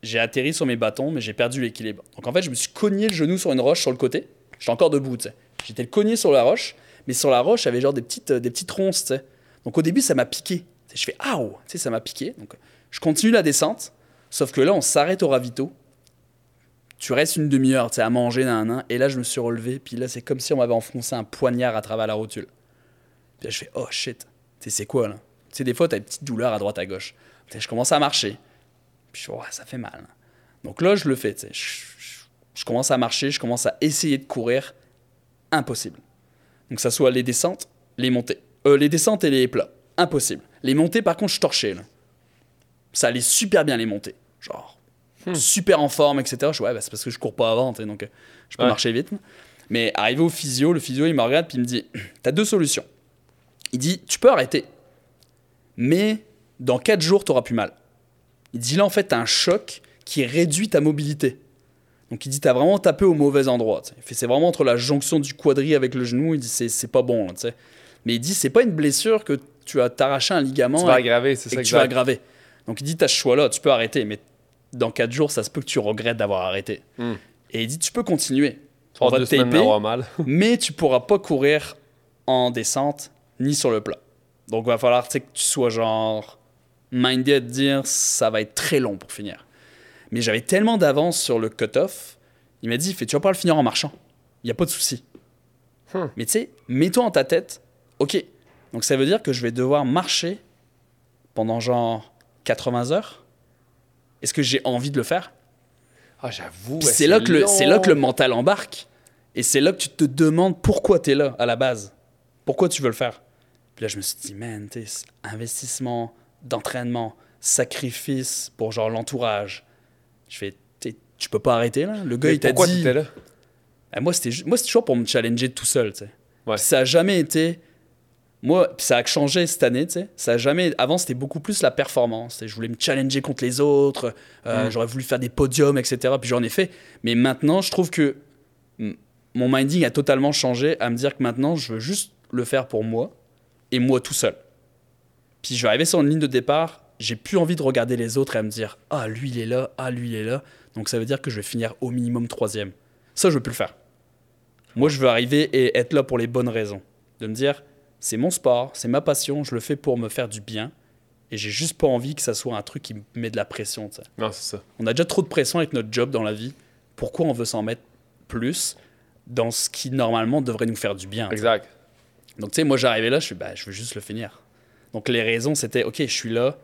j'ai atterri sur mes bâtons, mais j'ai perdu l'équilibre. Donc en fait, je me suis cogné le genou sur une roche sur le côté. J'étais encore debout, tu sais. J'étais cogné sur la roche, mais sur la roche, il y avait genre des petites, euh, des petites ronces, tu sais. Donc au début, ça m'a piqué. Je fais ah, tu sais, ça m'a piqué. Donc je continue la descente, sauf que là, on s'arrête au ravito. Tu restes une demi-heure, tu à manger, nan, nan, et là, je me suis relevé, puis là, c'est comme si on m'avait enfoncé un poignard à travers la rotule. Puis là, je fais oh shit, tu c'est quoi là? Tu sais, des fois, t'as des petites douleurs à droite, à gauche. Tu sais, je commence à marcher. Puis je fais, ça fait mal. Donc là, je le fais. tu sais. Je commence à marcher, je commence à essayer de courir. Impossible. Donc, ça soit les descentes, les montées. Euh, les descentes et les plats. Impossible. Les montées, par contre, je torchais. Là. Ça allait super bien, les montées. Genre, super en forme, etc. Je ouais, bah, c'est parce que je cours pas avant, donc euh, je peux Ouais. marcher vite. Mais arrivé au physio, le physio, il me regarde, puis il me dit, [CLEARS THROAT] t'as deux solutions. Il dit, tu peux arrêter, mais dans 4 jours, tu auras plus mal. Il dit là, en fait, tu as un choc qui réduit ta mobilité. Donc il dit, tu as vraiment tapé au mauvais endroit. C'est vraiment entre la jonction du quadri avec le genou. Il dit, c'est pas bon. là, tu sais. Mais il dit, c'est pas une blessure que tu as t'arraché un ligament Tu vas aggraver, c'est ça que tu vas aggraver. Donc il dit, tu as ce choix-là, tu peux arrêter. Mais dans 4 jours, ça se peut que tu regrettes d'avoir arrêté. Hmm. Et il dit, tu peux continuer. On avoir va te taper mal. [LAUGHS] mais tu pourras pas courir en descente ni sur le plat. Donc, il va falloir tu sais, que tu sois genre minded à te dire ça va être très long pour finir. Mais j'avais tellement d'avance sur le cut-off, il m'a dit fait, tu vas pas le finir en marchant. Il n'y a pas de souci. Hmm. Mais tu sais, mets-toi en ta tête, ok, donc ça veut dire que je vais devoir marcher pendant genre 80 heures? Est-ce que j'ai envie de le faire? Ah, j'avoue. c'est là, que le- là que le mental embarque. Et c'est là que tu te demandes pourquoi tu es là à la base. Pourquoi tu veux le faire? Puis là, je me suis dit, man, investissement d'entraînement, sacrifice pour genre l'entourage. Je fais, tu peux pas arrêter là. Le gars, Mais il t'a pourquoi dit. t'étais là? Ah, moi, c'était ju- moi, c'était toujours pour me challenger tout seul, tu sais. Ouais. Puis ça a jamais été. Moi, puis ça a changé cette année, tu sais. Ça a jamais. Avant, c'était beaucoup plus la performance. Je voulais me challenger contre les autres. euh, Mm. J'aurais voulu faire des podiums, etc. Puis j'en ai fait. Mais maintenant, je trouve que mon minding a totalement changé à me dire que maintenant, je veux juste le faire pour moi et moi tout seul. Puis je vais arriver sur une ligne de départ. J'ai plus envie de regarder les autres et à me dire Ah, lui, il est là. Ah, lui, il est là. Donc ça veut dire que je vais finir au minimum troisième. Ça, je veux plus le faire. Moi, je veux arriver et être là pour les bonnes raisons. De me dire, c'est mon sport, c'est ma passion, je le fais pour me faire du bien. Et j'ai juste pas envie que ça soit un truc qui me met de la pression. Non, c'est ça. On a déjà trop de pression avec notre job dans la vie. Pourquoi on veut s'en mettre plus dans ce qui normalement devrait nous faire du bien. Exact. Donc, tu sais, moi, j'arrivais là, je suis, bah, je veux juste le finir. Donc, les raisons, c'était, OK, je suis là,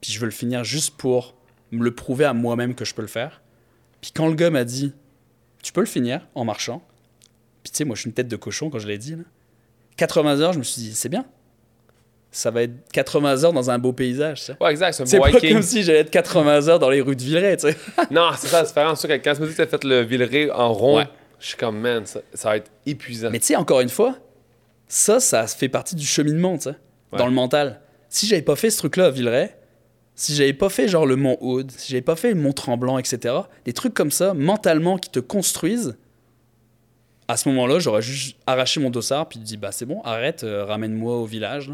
puis je veux le finir juste pour me le prouver à moi-même que je peux le faire. Puis quand le gars m'a dit, tu peux le finir en marchant, puis tu sais, moi, je suis une tête de cochon quand je l'ai dit, là. 80 heures, je me suis dit, c'est bien. Ça va être 80 heures dans un beau paysage, ça. Ouais, exact. C'est pas comme si j'allais être 80 heures dans les rues de Villeray, tu sais. [LAUGHS] Non, c'est ça la différence. Quand tu me dis que t'as fait le Villeray en rond, Ouais. je suis comme, man, ça, ça va être épuisant. Mais tu sais, encore une fois, Ça, ça fait partie du cheminement, tu sais, Ouais. dans le mental. Si j'avais pas fait ce truc-là à Villeray, si j'avais pas fait genre le Mont Aude, si j'avais pas fait le Mont Tremblant, etc., des trucs comme ça, mentalement, qui te construisent, à ce moment-là, j'aurais juste arraché mon dossard, puis dit, bah c'est bon, arrête, euh, ramène-moi au village.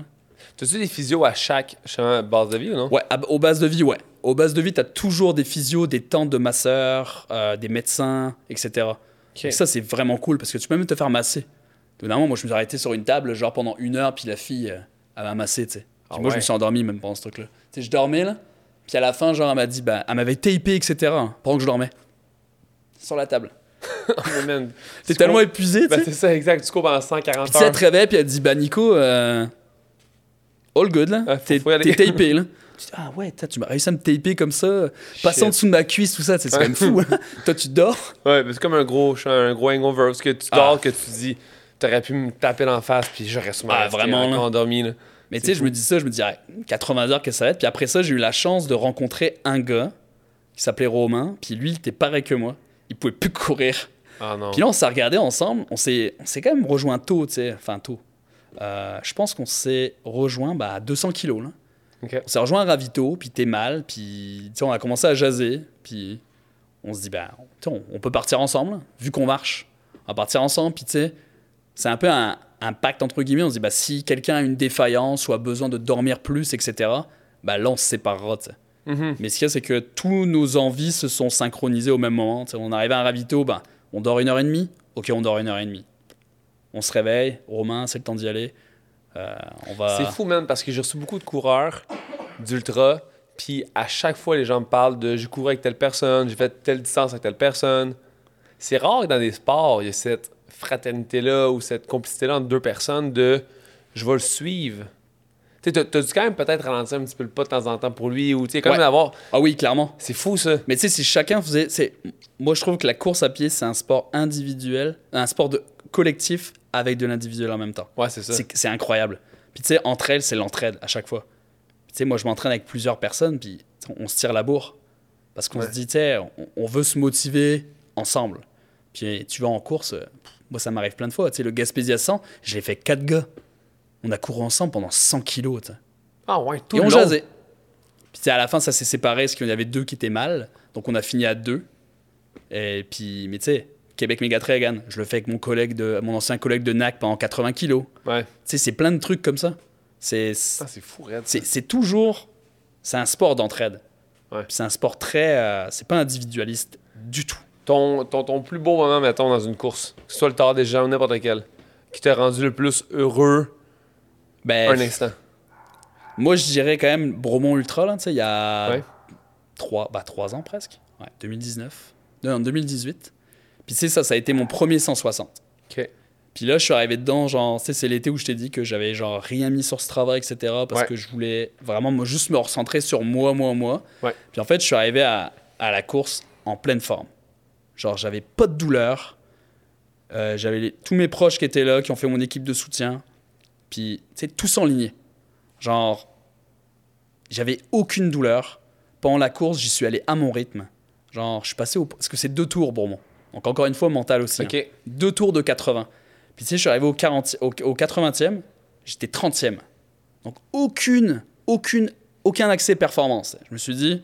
T'as-tu des physios à chaque base de vie ou non? Ouais, à- aux bases de vie, ouais. Aux bases de vie, tu as toujours des physios, des tantes de masseurs, euh, des médecins, etc. Et ça, c'est vraiment cool parce que tu peux même te faire masser. Évidemment, moi, je me suis arrêté sur une table, genre pendant une heure, puis la fille, euh, elle m'a massé, tu sais. Ah moi, je me suis endormi même pendant ce truc-là. Tu sais, je dormais, là, puis à la fin, genre, elle m'a dit, bah, elle m'avait tapé, etc., hein, pendant que je dormais. Sur la table. [LAUGHS] Man, T'es tellement cours- épuisé, tu Ben, sais. c'est ça, exact. Tu cours pendant 140 Puis tu sais, elle heures. te réveille, puis elle dit, bah, Nico, euh, all good, là. Ah, T'es tapé, là. [LAUGHS] Tu dis, ah ouais, tu m'as réussi à me taper comme ça, passer en dessous de ma cuisse, tout ça, c'est quand même [LAUGHS] fou. hein. Toi, tu dors. Ouais, mais c'est comme un gros, un gros hangover. Parce que tu Ah. dors, que tu dis, t'aurais pu me taper dans la face, puis j'aurais sûrement Ah, vraiment, là. endormi. Là. Mais tu sais, je me dis ça, je me dis, ah, 80 heures que ça va être. Puis après ça, j'ai eu la chance de rencontrer un gars qui s'appelait Romain. Puis lui, il était pareil que moi. Il pouvait plus courir. Ah non. Puis là, on s'est regardé ensemble. On s'est, on s'est quand même rejoint tôt, tu sais. Enfin, tôt. Euh, je pense qu'on s'est rejoint bah, à 200 kilos. Là. On s'est rejoint à Ravito, puis t'es mal. Puis tu sais, on a commencé à jaser. Puis on se dit, bah, on, on peut partir ensemble, vu qu'on marche. On va partir ensemble. Puis tu sais, c'est un peu un, un pacte entre guillemets. On se dit, bah, si quelqu'un a une défaillance ou a besoin de dormir plus, etc., bah, là, on se séparera. tu Mhm. Mais ce qu'il y a, c'est que tous nos envies se sont synchronisées au même moment. Tu sais, on arrive à un ravito, ben, on dort une heure et demie. Ok, on dort une heure et demie. On se réveille, Romain, c'est le temps d'y aller. Euh, on va. C'est fou, man, parce que j'ai reçu beaucoup de coureurs d'ultra, puis à chaque fois, les gens me parlent de j'ai couru avec telle personne, j'ai fait telle distance avec telle personne. C'est rare que dans des sports, il y a cette fraternité-là ou cette complicité-là entre deux personnes de je vais le suivre. Tu t'as dû quand même peut-être ralentir un petit peu le pas de temps en temps pour lui, ou tu sais, quand Ouais. même avoir. Ah oui, clairement. C'est fou, ça. Mais tu sais, si chacun faisait. c'est- Moi, je trouve que la course à pied, c'est un sport individuel, un sport de collectif avec de l'individuel en même temps. Ouais, c'est ça. C'est incroyable. Puis tu sais, entre elles, c'est l'entraide à chaque fois. Tu sais, moi, je m'entraîne avec plusieurs personnes, puis on se tire la bourre. Parce qu'on Ouais. se dit, tu sais, on, on veut se motiver ensemble. Puis tu vas en course, euh, pff, moi, ça m'arrive plein de fois. Tu sais, le Gaspésia 100, je l'ai fait quatre gars. On a couru ensemble pendant 100 kilos. Ah ouais, tout Et on long. jasait. Puis à la fin, ça s'est séparé parce qu'il y en avait deux qui étaient mal. Donc on a fini à deux. Et puis, mais tu sais, Québec Mégatragan, je le fais avec mon collègue de, mon ancien collègue de NAC pendant 80 kilos. Ouais. Tu sais, c'est plein de trucs comme ça. C'est Ah, c'est fou, Red. c'est c'est toujours. C'est un sport d'entraide. Ouais. C'est un sport très. euh, c'est pas individualiste du tout. Ton, ton, ton plus beau moment, mettons, dans une course, que ce soit le tard des gens ou n'importe quel, qui t'a rendu le plus heureux Ben, un instant. moi, je dirais quand même Bromont Ultra, il y a Ouais. trois, bah, trois ans presque. Ouais, 2019. Non, 2018. Puis tu sais, ça, ça a été mon premier 160. Ok. Puis là, je suis arrivé dedans, genre, tu sais, c'est l'été où je t'ai dit que j'avais genre rien mis sur ce travail, etc. Parce Ouais. que je voulais vraiment me- juste me recentrer sur moi, moi, moi. Ouais. Puis en fait, je suis arrivé à, à la course en pleine forme. Genre, j'avais pas de douleur. Euh, j'avais les- tous mes proches qui étaient là, qui ont fait mon équipe de soutien. Puis, tu sais, tous en ligne. Genre, j'avais aucune douleur. Pendant la course, j'y suis allé à mon rythme. Genre, je suis passé au. Parce que c'est deux tours, Bourmont. Donc, encore une fois, mental aussi. hein. Ok. Deux tours de 80. Puis, tu sais, je suis arrivé au, 40, au, au 80e, j'étais 30e. Donc, aucune, aucune, aucun accès performance. Je me suis dit,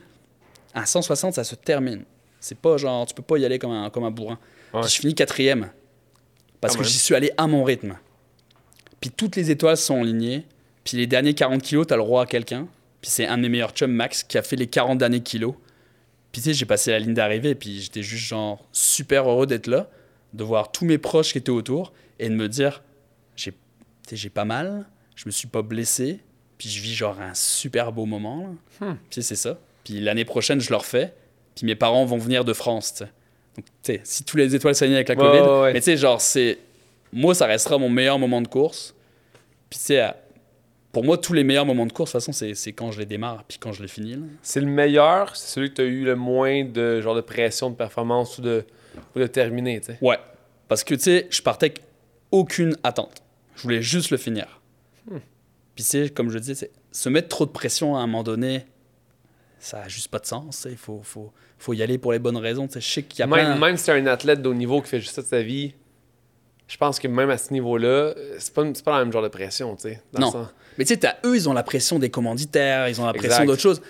à 160, ça se termine. C'est pas genre, tu peux pas y aller comme un, comme un bourrin. Ouais. Puis je finis quatrième. Parce Quand que même. j'y suis allé à mon rythme. Puis toutes les étoiles sont alignées. Puis les derniers 40 kilos, t'as le droit à quelqu'un. Puis c'est un de mes meilleurs chums, Max, qui a fait les 40 derniers kilos. Puis tu sais, j'ai passé la ligne d'arrivée. Puis j'étais juste genre super heureux d'être là, de voir tous mes proches qui étaient autour et de me dire, j'ai tu sais, j'ai pas mal, je me suis pas blessé. Puis je vis genre un super beau moment. là. Hmm. Puis c'est ça. Puis l'année prochaine, je le refais. Puis mes parents vont venir de France, tu sais. Donc, tu sais, si tous les étoiles s'alignent avec la Ouais, COVID, ouais, ouais. mais tu sais, genre, c'est. Moi, ça restera mon meilleur moment de course. Puis, tu sais, pour moi, tous les meilleurs moments de course, de toute façon, c'est c'est quand je les démarre, puis quand je les finis. C'est le meilleur, c'est celui que tu as eu le moins de genre de pression de performance ou de, ou de terminer, tu sais? Ouais. Parce que, tu sais, je partais avec aucune attente. Je voulais juste le finir. Hmm. Puis, tu sais, comme je disais, c'est- se mettre trop de pression à un moment donné, ça a juste pas de sens. tu. Il faut, faut, faut y aller pour les bonnes raisons. tu. Je sais qu'il y a Même, plein... même si t'es un athlète de haut niveau qui fait juste ça de sa vie, je pense que même à ce niveau-là, c'est pas, pas le même genre de pression, tu sais. le Non. sens- Mais tu sais, t'as- eux, ils ont la pression des commanditaires, ils ont la pression d'autres choses.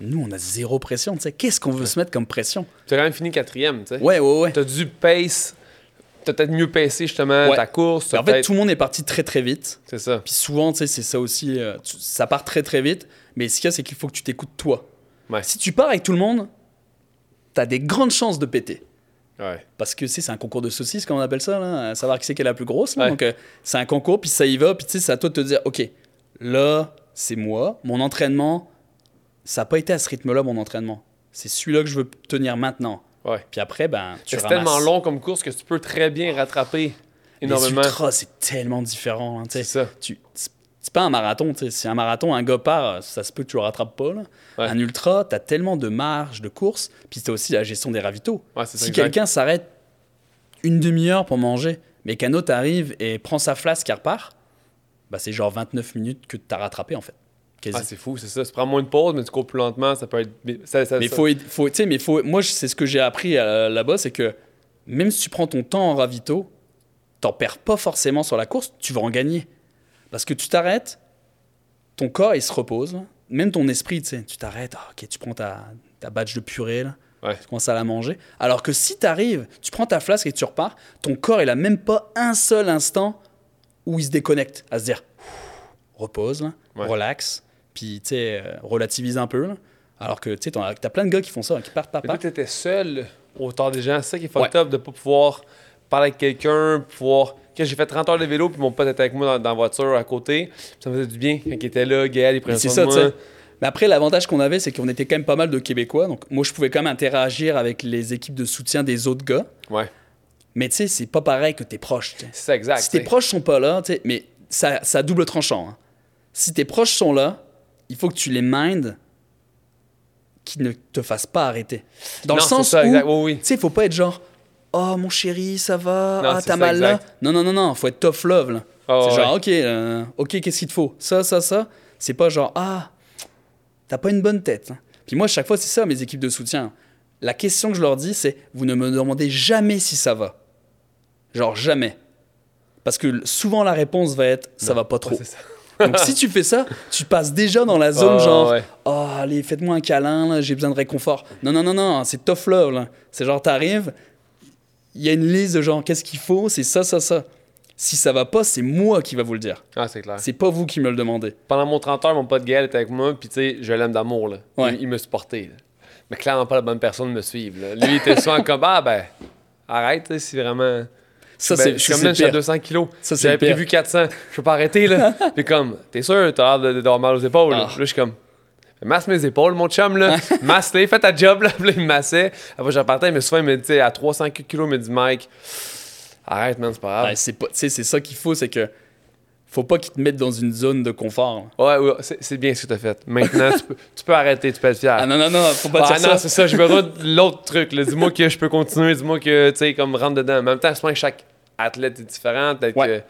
Nous, on a zéro pression, tu sais. Qu'est-ce qu'on veut se mettre comme pression? Tu as quand même fini quatrième, tu sais. Ouais, ouais, ouais. T'as dû pace, t'as peut-être mieux pacé justement Ouais. ta course. En fait, tout le monde est parti très, très vite. C'est ça. Puis souvent, tu sais, c'est ça aussi. euh, tu- ça part très, très vite. Mais ce qu'il y a, c'est qu'il faut que tu t'écoutes toi. Ouais. Si tu pars avec tout le monde, t'as des grandes chances de péter. Ouais. Parce que c'est un concours de saucisses, comme on appelle ça, là, à savoir qui c'est qui est la plus grosse. là. Ouais. Donc, euh, c'est un concours, puis ça y va, puis c'est à toi de te dire, OK, là, c'est moi, mon entraînement, ça n'a pas été à ce rythme-là, mon entraînement. C'est celui-là que je veux tenir maintenant. Ouais. Puis après, ben, tu C'est tellement long comme course que tu peux très bien rattraper Les énormément. ultras, c'est tellement différent. hein. C'est ça. Tu- pas un marathon. tu sais. Si un marathon, un gars part, ça se peut que tu le rattrapes pas. là. Ouais. Un ultra, tu as tellement de marge de course, puis tu aussi la gestion des ravitaux. Ouais, si quelqu'un s'arrête une demi-heure pour manger, mais qu'un autre arrive et prend sa flasque et repart, bah c'est genre 29 minutes que tu as rattrapé en fait. Ah, c'est fou, c'est ça. Tu prends moins de pause, mais tu cours plus lentement, ça peut être. Ça, ça- mais ça- faut, mais faut, moi, c'est ce que j'ai appris euh, là-bas, c'est que même si tu prends ton temps en ravito, t'en perds pas forcément sur la course, tu vas en gagner. Parce que tu t'arrêtes, ton corps, il se repose, même ton esprit, tu sais, tu t'arrêtes, ah, ok, tu prends ta, ta badge de purée, là, Ouais. tu commences à la manger. Alors que si tu arrives, tu prends ta flasque et tu repars, ton corps, il a même pas un seul instant où il se déconnecte, à se dire, repose, là, Ouais. relax, puis tu sais, euh, relativise un peu. là. Alors que tu sais, as t'as plein de gars qui font ça, qui partent, Mais toi, tu étais seul au temps des gens. C'est ça qui est fucked Ouais. up de pas pouvoir parler avec quelqu'un, pouvoir. Quand j'ai fait 30 heures de vélo, puis mon pote était avec moi dans, dans la voiture à côté, ça me faisait du bien quand il était là, Gaël, il prenait soin ça, de moi. sais. Mais après, l'avantage qu'on avait, c'est qu'on était quand même pas mal de Québécois. Donc, moi, je pouvais quand même interagir avec les équipes de soutien des autres gars. Ouais, Mais tu sais, c'est pas pareil que tes proches. c'est ça, exact. Si tes proches sont pas là, tu sais, mais ça, ça a double tranchant. hein. Si tes proches sont là, il faut que tu les mindes qu'ils ne te fassent pas arrêter. Dans Non, le sens ça, où, tu Oui, sais, faut pas être genre, oh mon chéri, ça va, Non, ah t'as mal là. exact. Non, non, non, non, faut être tough love là. Ah, c'est ouais, genre, ok, euh, ok, qu'est-ce qu'il te faut? Ça, ça, ça. C'est pas genre, ah, t'as pas une bonne tête. hein. Puis moi, chaque fois, c'est ça, mes équipes de soutien. La question que je leur dis, c'est, vous ne me demandez jamais si ça va. Genre, jamais. Parce que souvent, la réponse va être, ça va pas trop. Ouais. [LAUGHS] Donc si tu fais ça, tu passes déjà dans la [LAUGHS] zone Ah, genre ouais. oh allez faites-moi un câlin j'ai besoin de réconfort. Non non non non, c'est tough love. C'est genre t'arrives, il y a une liste de genre qu'est-ce qu'il faut, c'est ça ça ça. Si ça va pas, c'est moi qui va vous le dire. Ah, c'est clair. C'est pas vous qui me le demandez. Pendant mon 30 heures, mon pote Gaël était avec moi, puis tu sais, je l'aime d'amour, là. Ouais. Il, il me supportait, là. Mais clairement pas la bonne personne de me suivre, là. Lui, il était souvent comme, ah, ben, arrête, si vraiment. Ça Ben, c'est je suis comme là, je suis à pire. 200 kilos. J'avais prévu 400. Je peux pas arrêter, là. [LAUGHS] Puis comme, t'es sûr, t'as l'air de- d'avoir mal aux épaules. Ah. Là, je suis comme, masse mes épaules, mon chum, là. [LAUGHS] Masse-les, fais ta job, là. [LAUGHS] Puis il me massait. Après, je repartais, mais souvent, il me dit, tu à 300 kilos, il me dit, Mike, arrête, man, c'est pas grave. Ouais, c'est pas tu sais c'est ça qu'il faut c'est que faut pas qu'ils te mettent dans une zone de confort. Ouais, ouais, c'est bien ce que t'as fait. Maintenant, tu, peux, tu peux arrêter, tu peux être fier. Ah non non non, faut pas Ah dire non, ça. c'est ça, j'ai besoin de l'autre truc. Dis-moi que je peux continuer, dis-moi que, tu sais, comme rentre dedans. En même temps, je pense que chaque athlète est différent. Peut-être Ouais.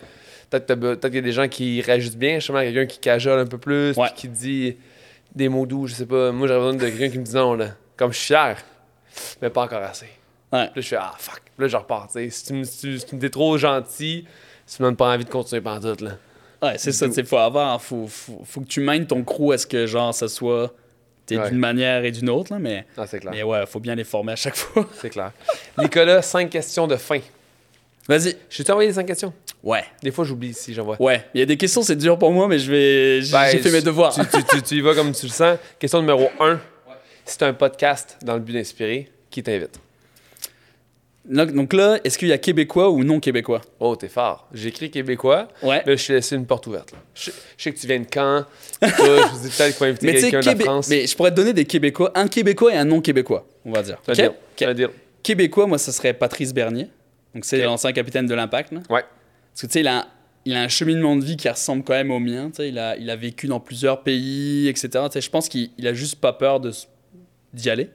que peut-être qu'il y a des gens qui réagissent bien, justement, quelqu'un qui cajole un peu plus, Ouais. puis qui dit des mots doux, je sais pas. Moi, j'aurais besoin de quelqu'un qui me dit non, là. Comme je suis fier, mais pas encore assez. Ouais. Puis là, je fais ah fuck. Puis là, je repars, tu sais. Si tu me si tu- si trop gentil, tu me donnes pas envie de continuer pendant tout, là. Ouais, c'est ça, il faut avoir, faut, faut, faut que tu mindes ton crew à ce que genre ça soit t'es Ouais. d'une manière et d'une autre là, mais Ah, c'est clair. mais ouais, faut bien les former à chaque [LAUGHS] fois. C'est clair. Nicolas, cinq questions de fin. Vas-y. Je t'ai envoyé les cinq questions. Ouais. Des fois, j'oublie si j'envoie. Ouais, il y a des questions, c'est dur pour moi, mais je vais j'ai Ben, fait mes devoirs. Tu, tu- tu- tu y vas comme tu le sens. Question numéro 1. C'est un podcast dans le but d'inspirer. Qui t'invite? Donc, donc là, est-ce qu'il y a québécois ou non québécois? Oh, t'es fort. J'ai écrit québécois. Ouais. Là, je t'ai laissé une porte ouverte. Je, je sais que tu viens de Caen. [LAUGHS] Toi, je vous dis peut-être faut inviter quelqu'un de la Québé- France. mais je pourrais te donner des québécois, un québécois et un non québécois, on va dire. Un Ok? deal. Ok. Un deal. Québécois, moi, ça serait Patrice Bernier. Donc c'est l'ancien capitaine de l'Impact. Ouais. Parce que tu sais, il a, un- il a un cheminement de vie qui ressemble quand même au mien. Tu sais, il a, il a vécu dans plusieurs pays, etc. Tu sais, je pense qu'il il a juste pas peur de d'y aller.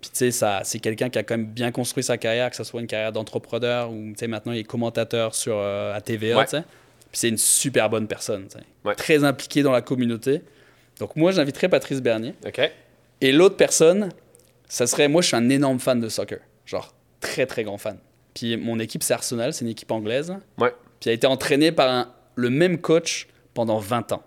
Puis tu sais, c'est quelqu'un qui a quand même bien construit sa carrière, que ce soit une carrière d'entrepreneur ou tu sais, maintenant il est commentateur sur euh, à TVA. Ouais. tu sais. Puis c'est une super bonne personne. tu sais. Ouais. Très impliqué dans la communauté. Donc moi, j'inviterais Patrice Bernier. Et l'autre personne, ça serait, moi je suis un énorme fan de soccer. Genre, très très grand fan. Puis mon équipe, c'est Arsenal, c'est une équipe anglaise. Ouais. Puis il a été entraîné par un- le même coach pendant 20 ans.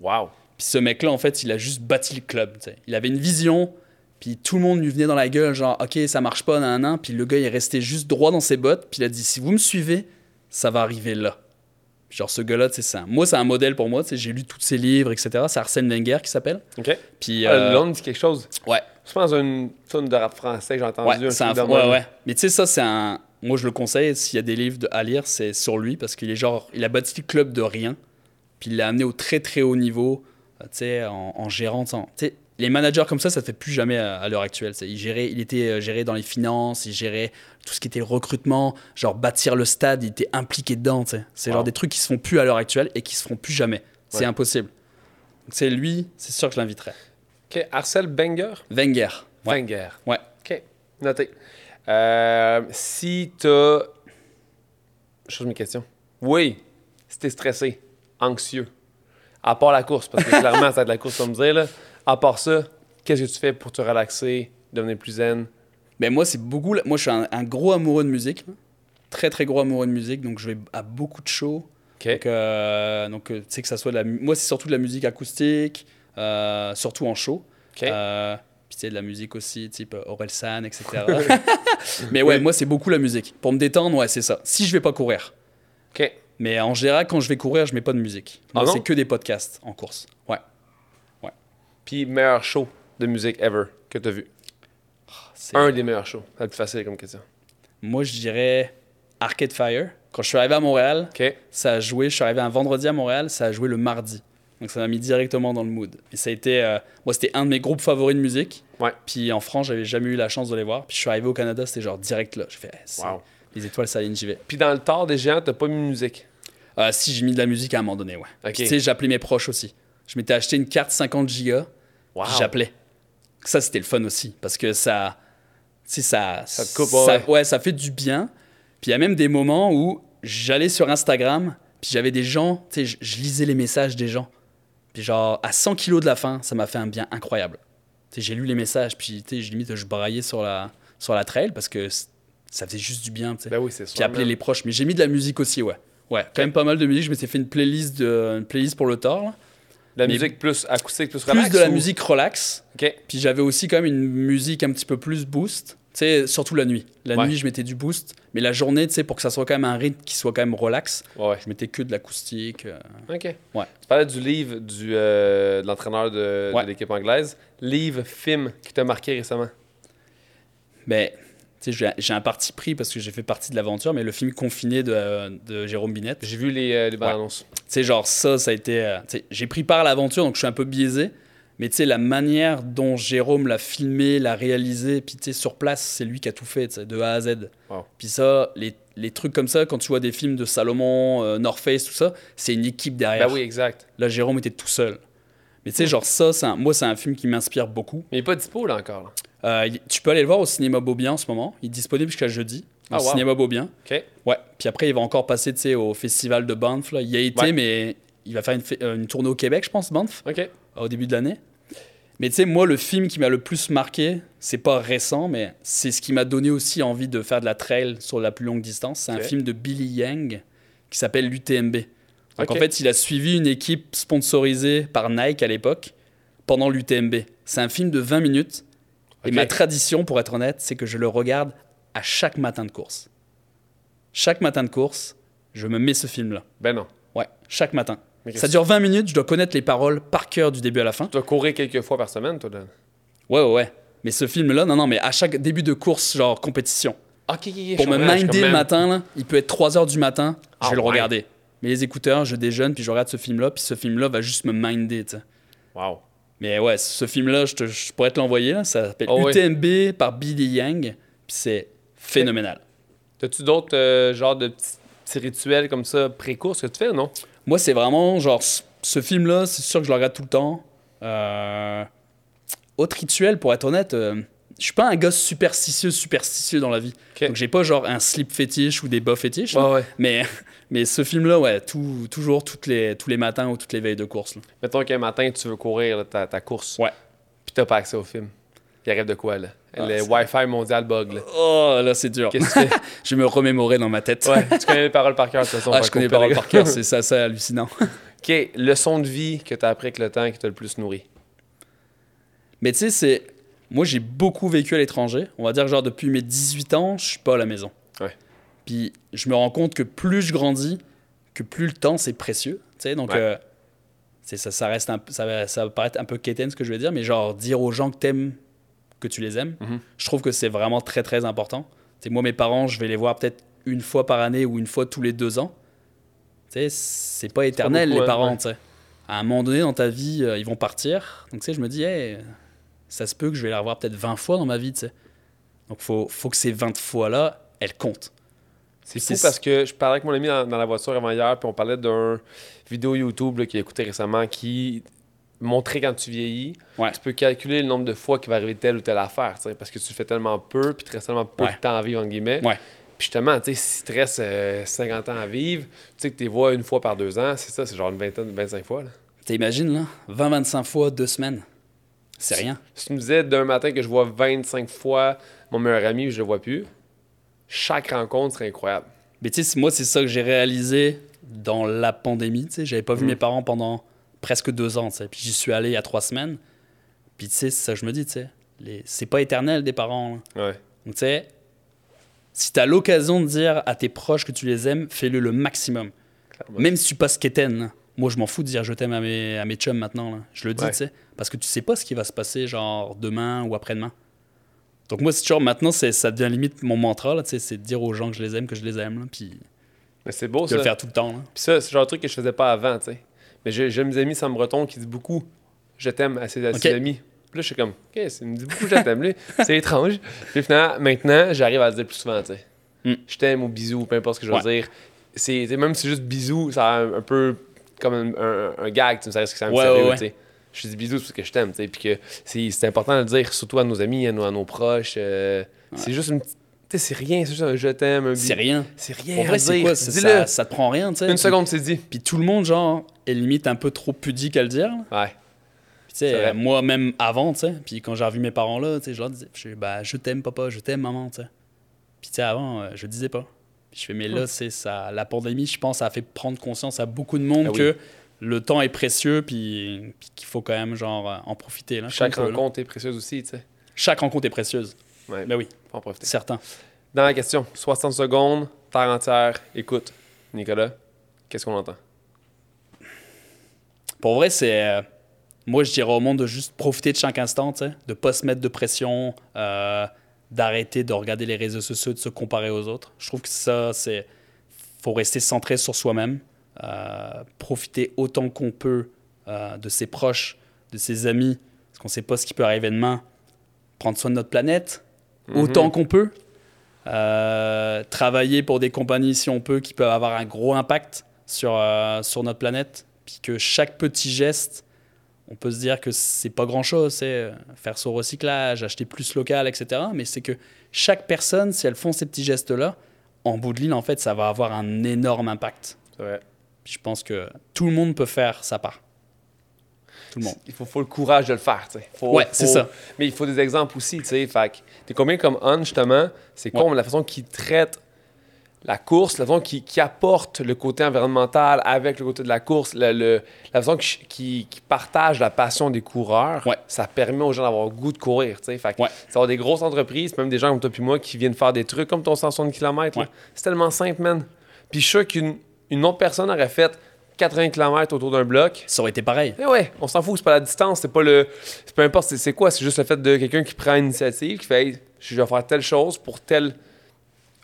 Wow. Puis ce mec-là, en fait, il a juste bâti le club. Il avait une vision, puis tout le monde lui venait dans la gueule, genre, OK, ça marche pas, nan, nan. Puis le gars, il est resté juste droit dans ses bottes, puis il a dit, si vous me suivez, ça va arriver là. Genre, ce gars-là, c'est un- moi, c'est un modèle pour moi. J'ai lu tous ses livres, etc. C'est Arsène Wenger qui s'appelle. OK. Puis, Ah, euh, dit quelque chose. ouais, Je pense à une tonne de rap français que j'ai entendu. ouais, un un, ouais, ouais. Mais tu sais, ça, c'est un. Moi, je le conseille. S'il y a des livres à lire, c'est sur lui parce qu'il est genre. Il a bâti le club de rien. Puis il l'a amené au très, très haut niveau. euh, Tu sais, en, en gérant. Tu sais, les managers comme ça, ça ne fait plus jamais à, à l'heure actuelle. Il, gérait, il était euh, géré dans les finances, il gérait tout ce qui était le recrutement, genre bâtir le stade, il était impliqué dedans. C'est Wow. genre des trucs qui se font plus à l'heure actuelle et qui se feront plus jamais. C'est Ouais. impossible. C'est lui, c'est sûr que je l'inviterais. OK. Arcel Banger. Wenger. Ouais. Wenger. Ouais. OK. Noté. Euh, si t'as. Je change mes questions. Oui. Si t'es stressé, anxieux, à part la course, parce que [LAUGHS] clairement, ça va être la course, comme dire, là. À part ça, qu'est-ce que tu fais pour te relaxer, devenir plus zen? Ben moi, c'est beaucoup. Moi, je suis un, un gros amoureux de musique. là. Très, très gros amoureux de musique. Donc, je vais à beaucoup de shows. OK. Donc, euh, donc euh, tu sais que ça soit de la. Moi, c'est surtout de la musique acoustique, euh, surtout en show. OK. Euh, puis, tu sais, de la musique aussi, type Aurel San, etc. [LAUGHS] Mais ouais, Oui. moi, c'est beaucoup la musique. Pour me détendre, ouais, c'est ça. Si je vais pas courir. OK. Mais en général, quand je vais courir, je mets pas de musique. Ah c'est que des podcasts en course. Ouais. Puis, meilleur show de musique ever que t'as vu? C'est- Un des meilleurs shows. C'est le plus facile comme question. Moi, je dirais Arcade Fire. Quand je suis arrivé à Montréal, ça a joué, je suis arrivé un vendredi à Montréal, ça a joué le mardi. Donc ça m'a mis directement dans le mood. Et ça a été, euh, moi c'était un de mes groupes favoris de musique. Ouais. Puis en France, j'avais jamais eu la chance de les voir. Puis je suis arrivé au Canada, c'était genre direct là. J'ai fait, eh, Wow. les étoiles, ça y j'y vais. Puis, dans le tard des géants, t'as pas mis de musique? Euh, si j'ai mis de la musique à un moment donné, ouais. Ok. Puis, tu sais, j'appelais mes proches aussi. Je m'étais acheté une carte 50 gigas, Wow. j'appelais. Ça, c'était le fun aussi, parce que ça, tu sais, ça, Ça te coupe, ça- ouais. ouais, ça fait du bien. Puis il y a même des moments où j'allais sur Instagram, puis j'avais des gens, tu sais, je lisais les messages des gens. Puis genre, à 100 kilos de la fin, ça m'a fait un bien incroyable. J'ai lu les messages, puis limite, je braillais sur la, sur la trail, parce que ça faisait juste du bien. Ben oui, c'est. Puis appeler les proches. Mais j'ai mis de la musique aussi, ouais. Ouais, quand même pas mal de musique. Je m'étais fait une playlist, de, une playlist pour le tort. là. La mais- musique plus acoustique, plus Plus relax. de la musique relax. OK. Puis j'avais aussi quand même une musique un petit peu plus boost. Sais, surtout la nuit. La Ouais. nuit, je mettais du boost. Mais la journée, tu sais, pour que ça soit quand même un rythme qui soit quand même relax, Ouais. je mettais que de l'acoustique. euh. OK. Ouais. Tu parlais du livre du, euh, de l'entraîneur de, l'équipe anglaise. Livre, film qui t'a marqué récemment? Mais, tu sais, j'ai- un parti pris parce que j'ai fait partie de l'aventure, mais le film Confiné de, de Jérôme Binette. J'ai vu les, euh, les bandes annonces. Tu sais, genre ça, ça a été. euh, j'ai pris part à l'aventure, donc je suis un peu biaisé. Mais tu sais, la manière dont Jérôme l'a filmé, l'a réalisé, puis tu sais, sur place, c'est lui qui a tout fait, de A à Z. Wow. Puis ça, les, les trucs comme ça, quand tu vois des films de Salomon, euh, North Face, tout ça, c'est une équipe derrière. Ben oui, exact. Là, Jérôme était tout seul. Mais tu sais, genre ça, un- moi, c'est un film qui m'inspire beaucoup. Mais il n'est pas dispo là encore. là. Euh, tu peux aller le voir au cinéma Beaubien en ce moment. Il est disponible jusqu'à jeudi. Au Ah, wow. cinéma Beaubien. OK. Ouais. Puis après, il va encore passer, tu sais, au festival de Banff. là. Il y a été, Ouais. mais il va faire une, euh, une tournée au Québec, je pense, Banff, OK. Au début de l'année. Mais tu sais, moi, le film qui m'a le plus marqué, c'est pas récent, mais c'est ce qui m'a donné aussi envie de faire de la trail sur la plus longue distance. C'est un film de Billy Yang qui s'appelle l'UTMB. Donc en fait, il a suivi une équipe sponsorisée par Nike à l'époque pendant l'UTMB. C'est un film de 20 minutes. Et ma tradition, pour être honnête, c'est que je le regarde à chaque matin de course. Chaque matin de course, je me mets ce film-là. Ben non. Ouais, chaque matin. Ça dure 20 minutes, je dois connaître les paroles par cœur du début à la fin. Tu dois courir quelques fois par semaine, toi. Là. Ouais, ouais, ouais. Mais ce film-là, non, non, mais à chaque début de course, genre compétition. OK, OK, OK, Pour me minder le matin, là, il peut être 3 heures du matin, je Ah vais le ouais. regarder. Mais les écouteurs, je déjeune, puis je regarde ce film-là, puis ce film-là va juste me minder, tu sais. Wow. Mais ouais, ce film-là, je, te- je pourrais te l'envoyer. Ça s'appelle Oh. UTMB par Billy Yang, puis c'est phénoménal. T'as-tu d'autres euh, genres de petits, petits rituels comme ça pré-course que tu fais, non? Moi, c'est vraiment genre ce, film-là, c'est sûr que je le regarde tout le temps. Euh, autre rituel, pour être honnête, euh, je suis pas un gosse superstitieux, superstitieux dans la vie. Donc j'ai pas genre un slip fétiche ou des bas fétiches. ouais. Mais, mais ce film-là, ouais, tout, toujours toutes les, tous les matins ou toutes les veilles de course. là. Mettons qu'un matin, tu veux courir là, ta, ta course. Ouais. Puis t'as pas accès au film. Il arrive de quoi, là? Le c'est- Wi-Fi mondial bug. Là. Oh, là, c'est dur. Qu'est-ce que [LAUGHS] je vais me remémorer dans ma tête. Ouais, tu connais les paroles par cœur, de toute façon. Ah, je connais les paroles les par cœur, c'est [LAUGHS] ça, c'est hallucinant. [LAUGHS] OK, leçon de vie que tu as appris avec le temps et qui t'a le plus nourri. Mais tu sais, c'est. Moi, j'ai beaucoup vécu à l'étranger. On va dire, genre, depuis mes 18 ans, je suis pas à la maison. Ouais. Puis, je me rends compte que plus je grandis, que plus le temps, c'est précieux. Tu sais, donc, Ouais. euh, c'est ça, ça reste un ça, va, ça va paraître un peu quétaine ce que je vais dire, mais genre, dire aux gens que t'aimes, que tu les aimes, Mhm. je trouve que c'est vraiment très, très important. Tu sais, moi, mes parents, je vais les voir peut-être une fois par année ou une fois tous les deux ans. C'est pas éternel, beaucoup, les parents, ouais. À un moment donné dans ta vie, euh, ils vont partir. Donc, je me dis, hey, ça se peut que je vais la revoir peut-être 20 fois dans ma vie. Donc, faut, faut que ces 20 fois-là, elles comptent. C'est C'est fou parce que je parlais avec mon ami dans, dans la voiture avant hier, puis on parlait d'un vidéo YouTube là, qu'il a écouté récemment qui montrait quand tu vieillis, Ouais. tu peux calculer le nombre de fois qu'il va arriver telle ou telle affaire, parce que tu fais tellement peu, puis tu restes tellement peu Ouais. de temps à vivre, entre guillemets. Ouais. Puis justement, tu sais, si tu te restes euh, 50 ans à vivre, tu sais que tu les vois une fois par deux ans, c'est ça, c'est genre une vingtaine, 25 fois. T'imagines, là 20-25 fois, deux semaines. C'est rien. Si tu me disais d'un matin que je vois 25 fois mon meilleur ami, je le vois plus, chaque rencontre serait incroyable. Mais tu sais, moi, c'est ça que j'ai réalisé dans la pandémie. Tu sais, j'avais pas vu Mhm. mes parents pendant presque deux ans. tu sais. Puis j'y suis allé il y a trois semaines. Puis tu sais, c'est ça que je me dis, tu sais. les- C'est pas éternel des parents. là. Ouais. Donc tu sais, si t'as l'occasion de dire à tes proches que tu les aimes, fais-le le maximum. clairement. Même si tu passes quétaine. là. Moi, je m'en fous de dire je t'aime à mes, à mes chums maintenant. là. Je le dis, Ouais. tu sais. Parce que tu sais pas ce qui va se passer, genre demain ou après-demain. Donc moi, c'est toujours maintenant, ça devient limite mon mantra, là, tu sais, c'est de dire aux gens que je les aime, que je les aime. là, puis Mais c'est beau de ça. le faire tout le temps. là. Puis ça, c'est genre de truc que je faisais pas avant, tu sais. Mais j'ai mes amis Sam Breton qui dit beaucoup je t'aime à ses, à ses Ok. amis. Puis là, je suis comme, OK, il me dit beaucoup je t'aime, lui. [LAUGHS] C'est étrange. Puis finalement, maintenant, j'arrive à le dire plus souvent, tu sais. Mm. Je t'aime ou bisous, peu importe ce que je veux dire. C'est, même si c'est juste bisous, ça a un, un peu comme un, un- un gag, tu sais, ça que c'est un Ouais, sérieux, ouais, tu sais. Je dis bisous parce que je t'aime, tu sais. Puis que c'est, c'est important de le dire, surtout à nos amis, à nos, à nos proches. euh, C'est juste une petite. Tu sais, c'est rien, c'est juste un je t'aime. C'est rien. C'est rien. En vrai, c'est quoi? Ça, ça te prend rien, tu sais. Une Puis- seconde, c'est dit. Puis tout le monde, genre, est limite un peu trop pudique à le dire. Ouais. Puis, tu sais, C'est vrai. moi, même avant, tu sais, puis quand j'ai revu mes parents là, tu sais, je leur disais, je, bah, je t'aime, papa, je t'aime, maman, tu sais. Puis, tu sais, avant, euh, je disais pas. Puis, je fais, mais là, c'est ça. La pandémie, je pense, ça a fait prendre conscience à beaucoup de monde Ah oui. que le temps est précieux, puis, puis qu'il faut quand même, genre, en profiter. Là, Chaque là. rencontre est précieuse aussi, tu sais. Chaque rencontre est précieuse. Ouais, Ben oui, faut en profiter. certain. Dans la question, 60 secondes, terre entière, écoute. Nicolas, qu'est-ce qu'on entend? Pour vrai, c'est. euh, moi, je dirais au monde de juste profiter de chaque instant, de pas se mettre de pression, euh, d'arrêter de regarder les réseaux sociaux, de se comparer aux autres. Je trouve que ça, c'est. faut rester centré sur soi-même, euh, profiter autant qu'on peut de ses proches, de ses amis, parce qu'on sait pas ce qui peut arriver demain. Prendre soin de notre planète, autant qu'on peut. Euh, travailler pour des compagnies, si on peut, qui peuvent avoir un gros impact sur, euh, sur notre planète. Puis que chaque petit geste, on peut se dire que c'est pas grand chose, c'est euh, faire son recyclage, acheter plus local, etc. Mais c'est que chaque personne, si elles font ces petits gestes-là, en bout de ligne, en fait, ça va avoir un énorme impact. Je pense que tout le monde peut faire sa part. Tout le monde. Il faut, faut le courage de le faire, tu sais. Ouais, c'est ça. Mais il faut des exemples aussi, tu sais. Fait t'es combien comme On, justement? C'est con, Ouais. mais la façon qu'il traite la course, la façon qu'il qu'il apporte le côté environnemental avec le côté de la course, le- le- la façon qu'il qu'il- qu'il partage la passion des coureurs, Ouais. ça permet aux gens d'avoir le goût de courir, tu sais. Fait que Ouais. ça va des grosses entreprises, même des gens comme toi puis moi qui viennent faire des trucs comme ton 160 km. Ouais. C'est tellement simple, man. Puis je suis sûr qu'une une autre personne aurait fait 80 km autour d'un bloc. Ça aurait été pareil. Eh ouais, on s'en fout, c'est pas la distance, c'est pas le. c'est Peu importe, c'est- quoi, c'est juste le fait de quelqu'un qui prend l'initiative, qui fait hey, je vais faire telle chose pour tel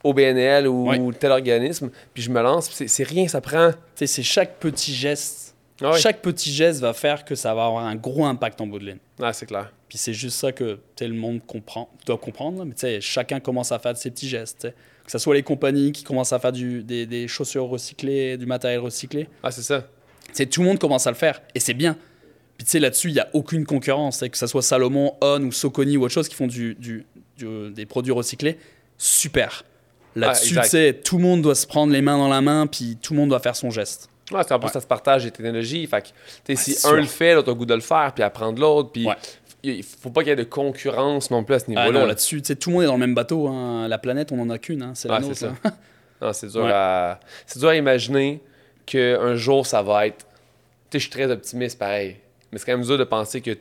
OBNL ou Ouais. tel organisme, puis je me lance, c'est rien, ça prend. Tu sais, c'est chaque petit geste. Ah ouais. Chaque petit geste va faire que ça va avoir un gros impact en bout de ligne. Ah, c'est clair. Puis c'est juste ça que le monde comprend, doit comprendre. Mais chacun commence à faire de ses petits gestes. Que ce soit les compagnies qui commencent à faire du, des, des chaussures recyclées, du matériel recyclé. Ah, c'est ça. Sais, tout le monde commence à le faire. Et c'est bien. Puis tu sais, là-dessus, il n'y a aucune concurrence. Que ce soit Salomon, On ou Soconi ou autre chose qui font du, du- du- des produits recyclés, super. Là-dessus, Ah, tu sais, tout le monde doit se prendre les mains dans la main, puis tout le monde doit faire son geste. Ouais, c'est en plus, Ouais. ça se partage des technologies. Fait que, tu sais, si c'est un sûr. le fait, l'autre a goût de le faire, puis apprendre l'autre, puis Ouais. Il faut pas qu'il y ait de concurrence non plus à ce Ah niveau-là. non, là-dessus, tout le monde est dans le même bateau. hein. La planète, on en a qu'une. hein. C'est la nôtre. c'est ça. hein. [LAUGHS] Dur, Ouais. à... c'est dur à imaginer qu'un jour, ça va être... Tu sais, je suis très optimiste, pareil. Mais c'est quand même dur de penser que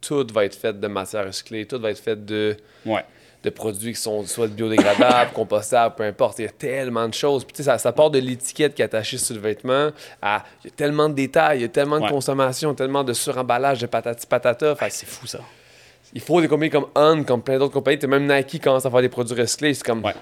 tout va être fait de matière recyclée, tout va être fait de, Ouais. De produits qui sont soit biodégradables, compostables, peu importe. Il y a tellement de choses. Puis, tu sais, ça, ça part de l'étiquette qui est attachée sur le vêtement à... Il y a tellement de détails, il y a tellement de consommation, tellement de suremballage, de patati patata. Fait Ouais, c'est fou, ça. il faut des compagnies comme On, comme plein d'autres compagnies. Même Nike commence à faire des produits recyclés. C'est comme... Ouais.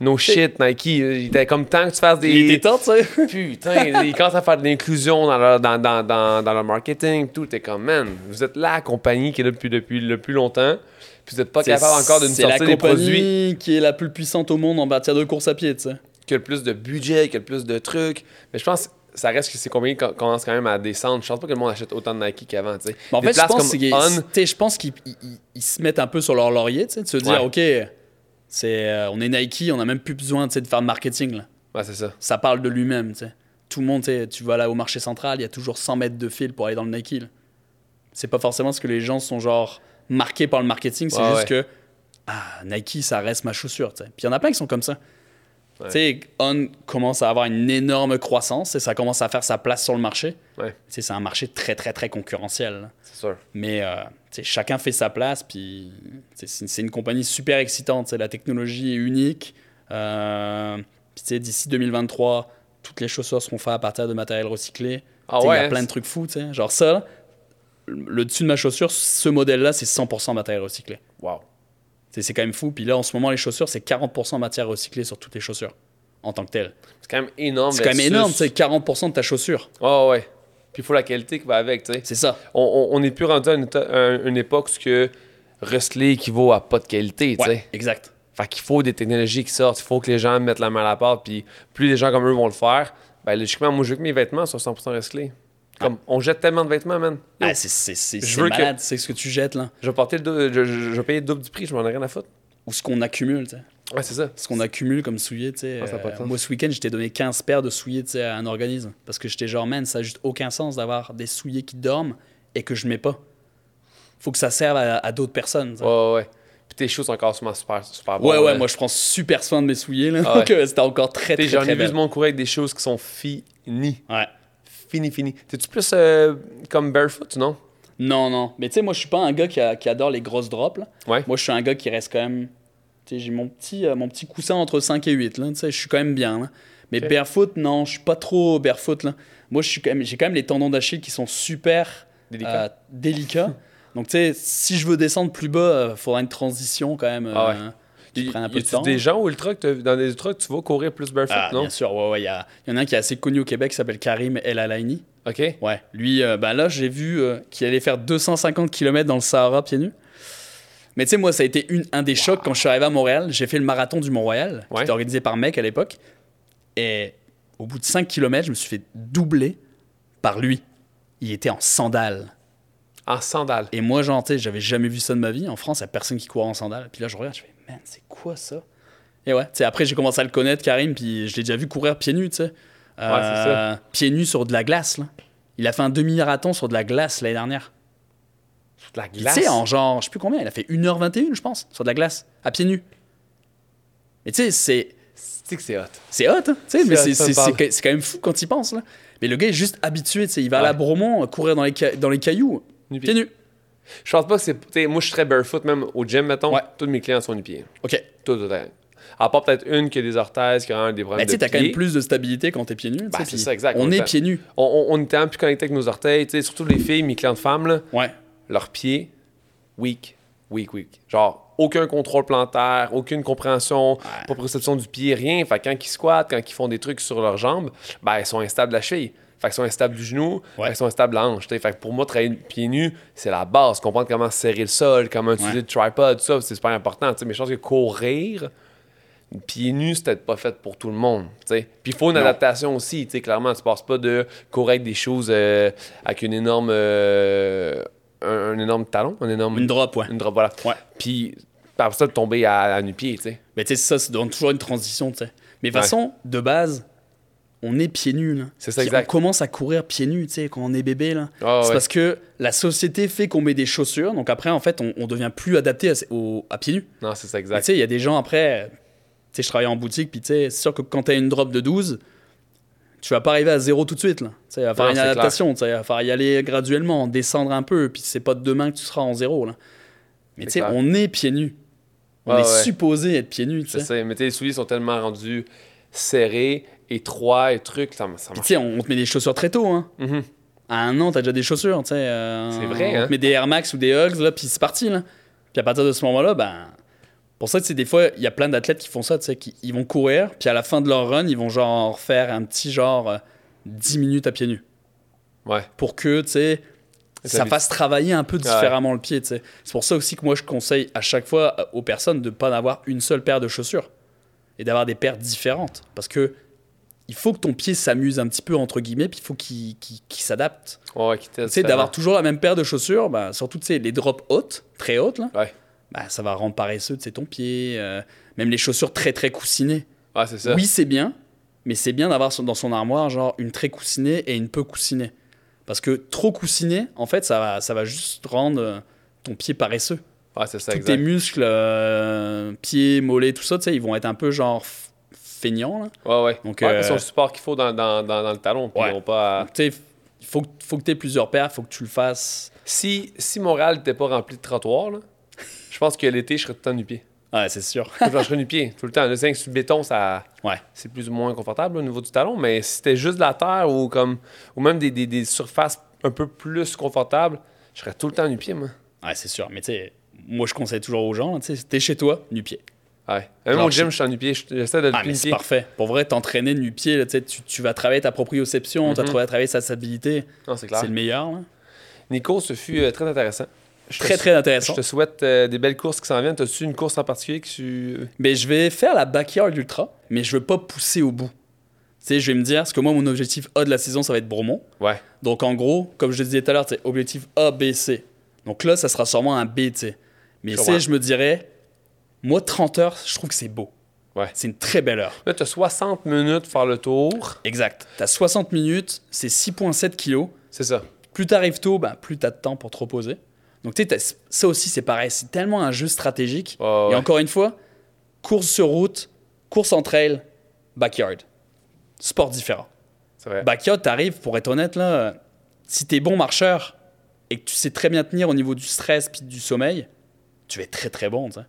No shit, Nike. Il était comme tant que tu fasses des... Il était temps, tu sais. Putain, ils commencent à faire de l'inclusion dans leur, dans, dans, dans, dans leur marketing. Tout est comme, man, vous êtes la compagnie qui est là depuis, depuis le plus longtemps. Puis vous n'êtes pas C'est- capable encore de nous C'est la sortir des produits qui est la plus puissante au monde en matière de course à pied, tu sais. qui a le plus de budget, qui a le plus de trucs. Mais je pense que ça reste que ces compagnies com- commencent quand même à descendre. Je pense pas que le monde achète autant de Nike qu'avant, tu sais. Mais en Des fait, je pense, comme qu'ils- On, se mettent un peu sur leur laurier, tu sais, de se dire, Ouais. OK, c'est, euh, on est Nike, on n'a même plus besoin de faire de marketing. Là. ouais, c'est ça. Ça parle de lui-même. tu sais. Tout le monde, tu vas là au marché central, il y a toujours 100 mètres de fil pour aller dans le Nike. C'est pas forcément ce que les gens sont genre marqués par le marketing, c'est Ouais, juste que ah, Nike, ça reste ma chaussure. Puis il y en a plein qui sont comme ça. Ouais. Tu sais, On commence à avoir une énorme croissance et ça commence à faire sa place sur le marché. C'est un marché très, très, très concurrentiel. là. c'est sûr. Mais euh, chacun fait sa place, puis c'est une compagnie super excitante. La technologie est unique. Euh, puis d'ici 2023, toutes les chaussures seront faites à partir de matériel recyclé. Ah Il ouais, y a plein de trucs fous. tu sais. Genre ça, le dessus de ma chaussure, ce modèle-là, c'est 100% matériel recyclé. Wow. Tu sais, C'est quand même fou. Puis là, en ce moment, les chaussures, c'est 40% matière recyclée sur toutes les chaussures, en tant que telles. C'est quand même énorme. C'est quand même énorme, sais, 40% de ta chaussure. Ouais, ouais. Puis il faut la qualité qui va avec, tu sais. C'est ça. on- n'est plus rendu à une, à une époque où ce que recycler équivaut à pas de qualité, tu sais. Ouais, exact. Fait qu'il faut des technologies qui sortent, il faut que les gens mettent la main à la pâte, puis plus les gens comme eux vont le faire, ben logiquement, moi je veux que mes vêtements soient 100% recyclés. Comme, on jette tellement de vêtements, man. Yo, Ah, c'est c'est- c'est- Je c'est veux que- malade, c'est ce que tu jettes là. je vais porter le dou- je, je- je vais payer le double du prix, je m'en ai rien à foutre. Ou ce qu'on accumule, tu sais. Ouais, c'est ça. ce qu'on accumule comme souliers, tu sais. Ah, ça a pas de euh, sens. moi, ce week-end, je t'ai donné 15 paires de souliers, tu sais, à un organisme. Parce que j'étais genre, man, ça n'a juste aucun sens d'avoir des souliers qui dorment et que je mets pas. Faut que ça serve à, à d'autres personnes. tu sais. Ouais, ouais, ouais. Puis tes choses sont encore super, super, ouais, ouais, là. moi, je prends super soin de mes souliers, là. Ah ouais. [LAUGHS] Donc, euh, c'était encore très, Tu très, très, J'en ai vu belle. du monde courir avec des choses qui sont finies. Ouais. Fini, fini. T'es-tu plus euh, comme barefoot non? Non, non. Mais tu sais, moi, je suis pas un gars qui, a- qui adore les grosses drops, là. Ouais. Moi, je suis un gars qui reste quand même. Tu sais, j'ai mon petit, euh, mon petit coussin entre 5 et 8, là. Tu sais, je suis quand même bien, là. Mais barefoot, non, je suis pas trop barefoot, là. Moi, suis quand même, j'ai quand même les tendons d'Achille qui sont super Délicat. euh, délicats. Donc, tu sais, si je veux descendre plus bas, il faudra une transition quand même. Ah ouais. Qui prenne un peu de temps. des gens au ultra, que dans des ultras, que tu vas courir plus barefoot, Ah, non? bien sûr, ouais, ouais. Il y, a- y en a un qui est assez connu au Québec qui s'appelle Karim El Alaini. OK. Ouais, lui, euh, ben là, j'ai vu euh, qu'il allait faire 250 km dans le Sahara pieds nus. Mais tu sais, moi, ça a été une, un des chocs quand je suis arrivé à Montréal. J'ai fait le marathon du Mont-Royal, qui Ouais. était organisé par Mec à l'époque. Et au bout de 5 km, je me suis fait doubler par lui. Il était en sandales. En sandales. Et moi, genre, tu sais, j'avais jamais vu ça de ma vie. En France, il n'y a personne qui court en sandales. Puis là, je regarde, je fais, man, c'est quoi ça? Et ouais, tu sais, après, j'ai commencé à le connaître, Karim, puis je l'ai déjà vu courir pieds nus, tu sais. Euh, c'est Pieds nus sur de la glace, là. Il a fait un demi-marathon sur de la glace l'année dernière. De la Tu glace? sais, en genre, je sais plus combien, il a fait 1h21, je pense, sur de la glace, à pieds nus. Mais tu sais, c'est. Tu sais que c'est hot. C'est hot, hein? Tu sais, mais c'est- quand même fou quand il pense, là. Mais le gars est juste habitué, tu sais. Il va à la Ouais. Bromont, euh, courir dans les, ca- dans les cailloux, pieds nus. Je pense pas que c'est. Moi, je suis très barefoot, même au gym, mettons. Ouais. Tous mes clients sont nu-pieds. Ok. Tout, tout, tout. À part peut-être une qui a des orthèses, qui a un des problèmes tu sais, t'as quand même plus de stabilité quand t'es pieds nus. Bah, sais, c'est ça, exact. On On est pieds nus. On, on, on est tellement plus connecté avec nos orteils, tu sais, surtout les filles, mes clients de femmes, là, Ouais. leurs pieds, weak, weak, weak. Genre, aucun contrôle plantaire, aucune compréhension, pas perception du pied, rien. Fait que quand ils squattent, quand ils font des trucs sur leurs jambes, ben, ils sont instables de la cheville. Fait qu'ils sont instables du genou, Ouais. fait qu'ils sont instables de la hanche. Fait que pour moi, travailler pieds nus, c'est la base. Comprendre comment serrer le sol, comment utiliser Ouais. le tripod, tout ça, c'est super important. Mais je pense que courir, pieds nus, c'est peut-être pas fait pour tout le monde. Puis il faut une Non. adaptation aussi. Clairement, tu passes pas de courir avec des choses euh, avec une énorme, euh, un, un énorme talon, un énorme, Une drop, ouais. une drop, voilà. Ouais. Puis après ça, de tomber à, à nu-pied, tu sais. Mais tu sais, ça, c'est dans- toujours une transition, tu sais. Mais de toute façon, de base, on est pieds nus. là. C'est ça, Puis exact. On commence à courir pieds nus, tu sais, quand on est bébé, là. C'est ouais. parce que la société fait qu'on met des chaussures, donc après, en fait, on, on devient plus adapté à, au- à pieds nus. Non, c'est ça, Mais Tu exact. sais, il y a des gens après, tu sais, je travaille en boutique, puis tu sais, c'est sûr que quand tu as une drop de 12, tu vas pas arriver à zéro tout de suite. Là. Tu sais, il va falloir Non, une adaptation, tu sais, il va falloir y aller graduellement, descendre un peu, puis c'est pas demain que tu seras en zéro. Là. Mais tu sais, on est pieds nus. On est ouais. supposé être pieds nus, tu sais. mais tu sais, les souliers sont tellement rendus serrés, étroits et trucs, ça, ça Puis tu sais, on te met des chaussures très tôt, hein. Mhm. À un an, t'as déjà des chaussures, tu sais. euh, C'est vrai, On hein. te met des Air Max ou des Hugs, là, puis c'est parti, là. Puis à partir de ce moment-là, ben... Pour ça, tu sais, des fois, il y a plein d'athlètes qui font ça, tu sais, qui ils vont courir, puis à la fin de leur run, ils vont genre faire un petit genre euh, 10 minutes à pieds nus. Ouais. Pour que, tu sais, Ça fasse travailler un peu Ouais. différemment le pied, tu sais. C'est pour ça aussi que moi, je conseille à chaque fois euh, aux personnes de pas avoir une seule paire de chaussures et d'avoir des paires différentes. Parce que il faut que ton pied s'amuse un petit peu, entre guillemets, puis il faut qu'il s'adapte. Ouais, Tu sais, d'avoir toujours la même paire de chaussures, bah, surtout tu sais, les drops hautes, très hautes, là, Ouais. bah, ça va rendre paresseux tu sais, ton pied. euh, même les chaussures très très coussinées. Ouais, c'est ça. Oui, c'est bien, mais c'est bien d'avoir dans son armoire genre une très coussinée et une peu coussinée. Parce que trop coussiné, en fait, ça va, ça va juste rendre euh, ton pied paresseux. Ouais, c'est ça, Tous exact. tes muscles, euh, pieds, mollets, tout ça, tu sais, ils vont être un peu genre feignants. Là. Ouais, ouais. Donc, ouais, euh, mais c'est le support qu'il faut dans, dans, dans, dans le talon. Puis Ouais. non pas. Donc, tu sais, il faut, que- faut que tu aies plusieurs paires, il faut que tu le fasses. Si, si Montréal n'était pas rempli de trottoirs, là, [LAUGHS] je pense que l'été, je serais tout le temps nu pied. Ouais, c'est sûr. Je serais nu pied tout le temps. Le 5 sur le béton, ça. Ouais. C'est plus ou moins confortable au niveau du talon, mais si c'était juste de la terre ou comme ou même des, des, des surfaces un peu plus confortables, je serais tout le temps nu pied, moi. Ouais, c'est sûr. Mais tu sais, moi, je conseille toujours aux gens, tu sais, t'es chez toi, nu-pied. Ouais. Même au gym, je- suis en nu-pied. je- J'essaie de Ah, mais c'est parfait. Pour vrai, t'entraîner nu-pied, tu tu, tu vas travailler ta proprioception, tu Mhm. vas travailler sa stabilité. C'est le meilleur. là. Nico, ce fut euh, très intéressant. Je te Très, très intéressant. Je te souhaite euh, des belles courses qui s'en viennent. As-tu une course en particulier que tu. Mais je vais faire la backyard ultra, mais je veux pas pousser au bout. Tu sais, je vais me dire, parce que moi, mon objectif A de la saison, ça va être Bromont. Ouais. Donc, en gros, comme je le disais tout à l'heure, c'est objectif A, B, C. Donc là, ça sera sûrement un B, tu sais. Mais C, je me dirais, moi, 30 heures, je trouve que c'est beau. Ouais. C'est une très belle heure. Là, tu as 60 minutes pour faire le tour. Exact. T'as 60 minutes, c'est 6,7 kilos. C'est ça. Plus t'arrives tôt, bah, plus t'as de temps pour te reposer. Donc, tu sais, ça aussi, c'est pareil. C'est tellement un jeu stratégique. Ouais, Et encore une fois, course sur route, course en trail, backyard. Sport différent. C'est vrai. Backyard, t'arrives, pour être honnête, là, si t'es bon marcheur et que tu sais très bien tenir au niveau du stress puis du sommeil, tu être très très bon, tu.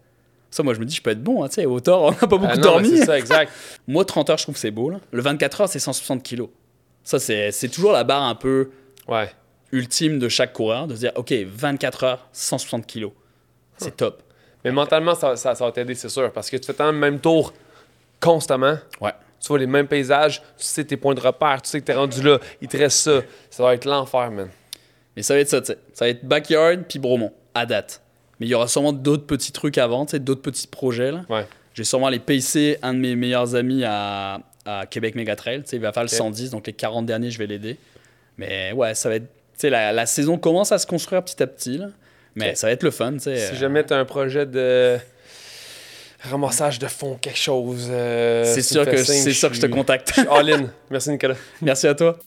Ça, moi, je me dis, je peux être bon, hein, tu sais, hauteur, on n'a pas beaucoup Ah non, dormi. C'est ça, exact. [LAUGHS] Moi, 30 heures, je trouve que c'est beau, là. Le 24 heures, c'est 160 kilos. Ça, c'est c'est toujours la barre un peu Ouais. ultime de chaque coureur, de se dire, OK, 24 heures, 160 kilos. C'est top. Mais mentalement, ça, ça, ça va t'aider, c'est sûr. Parce que tu fais tant le même tour constamment. Ouais. Tu vois les mêmes paysages, tu sais tes points de repère, tu sais que t'es rendu là, il te reste ça. Ça va être l'enfer, man. Mais ça va être ça, tu sais. Ça va être backyard puis Bromont, à date. Mais il y aura sûrement d'autres petits trucs avant, tu d'autres petits projets, là. Ouais. J'ai sûrement les pacer un de mes meilleurs amis à, à Québec Megatrail. Tu il va faire le Ok. 110, donc les 40 derniers, je vais l'aider. Mais ouais, ça va être. Tu la, la saison commence à se construire petit à petit, là. Mais ça va être le fun, tu sais. Si euh, jamais t'as un projet de ramassage de fonds, quelque chose. euh, C'est tu sûr que signe, sûr que je te contacte. all in. Merci, Nicolas. [LAUGHS] Merci à toi.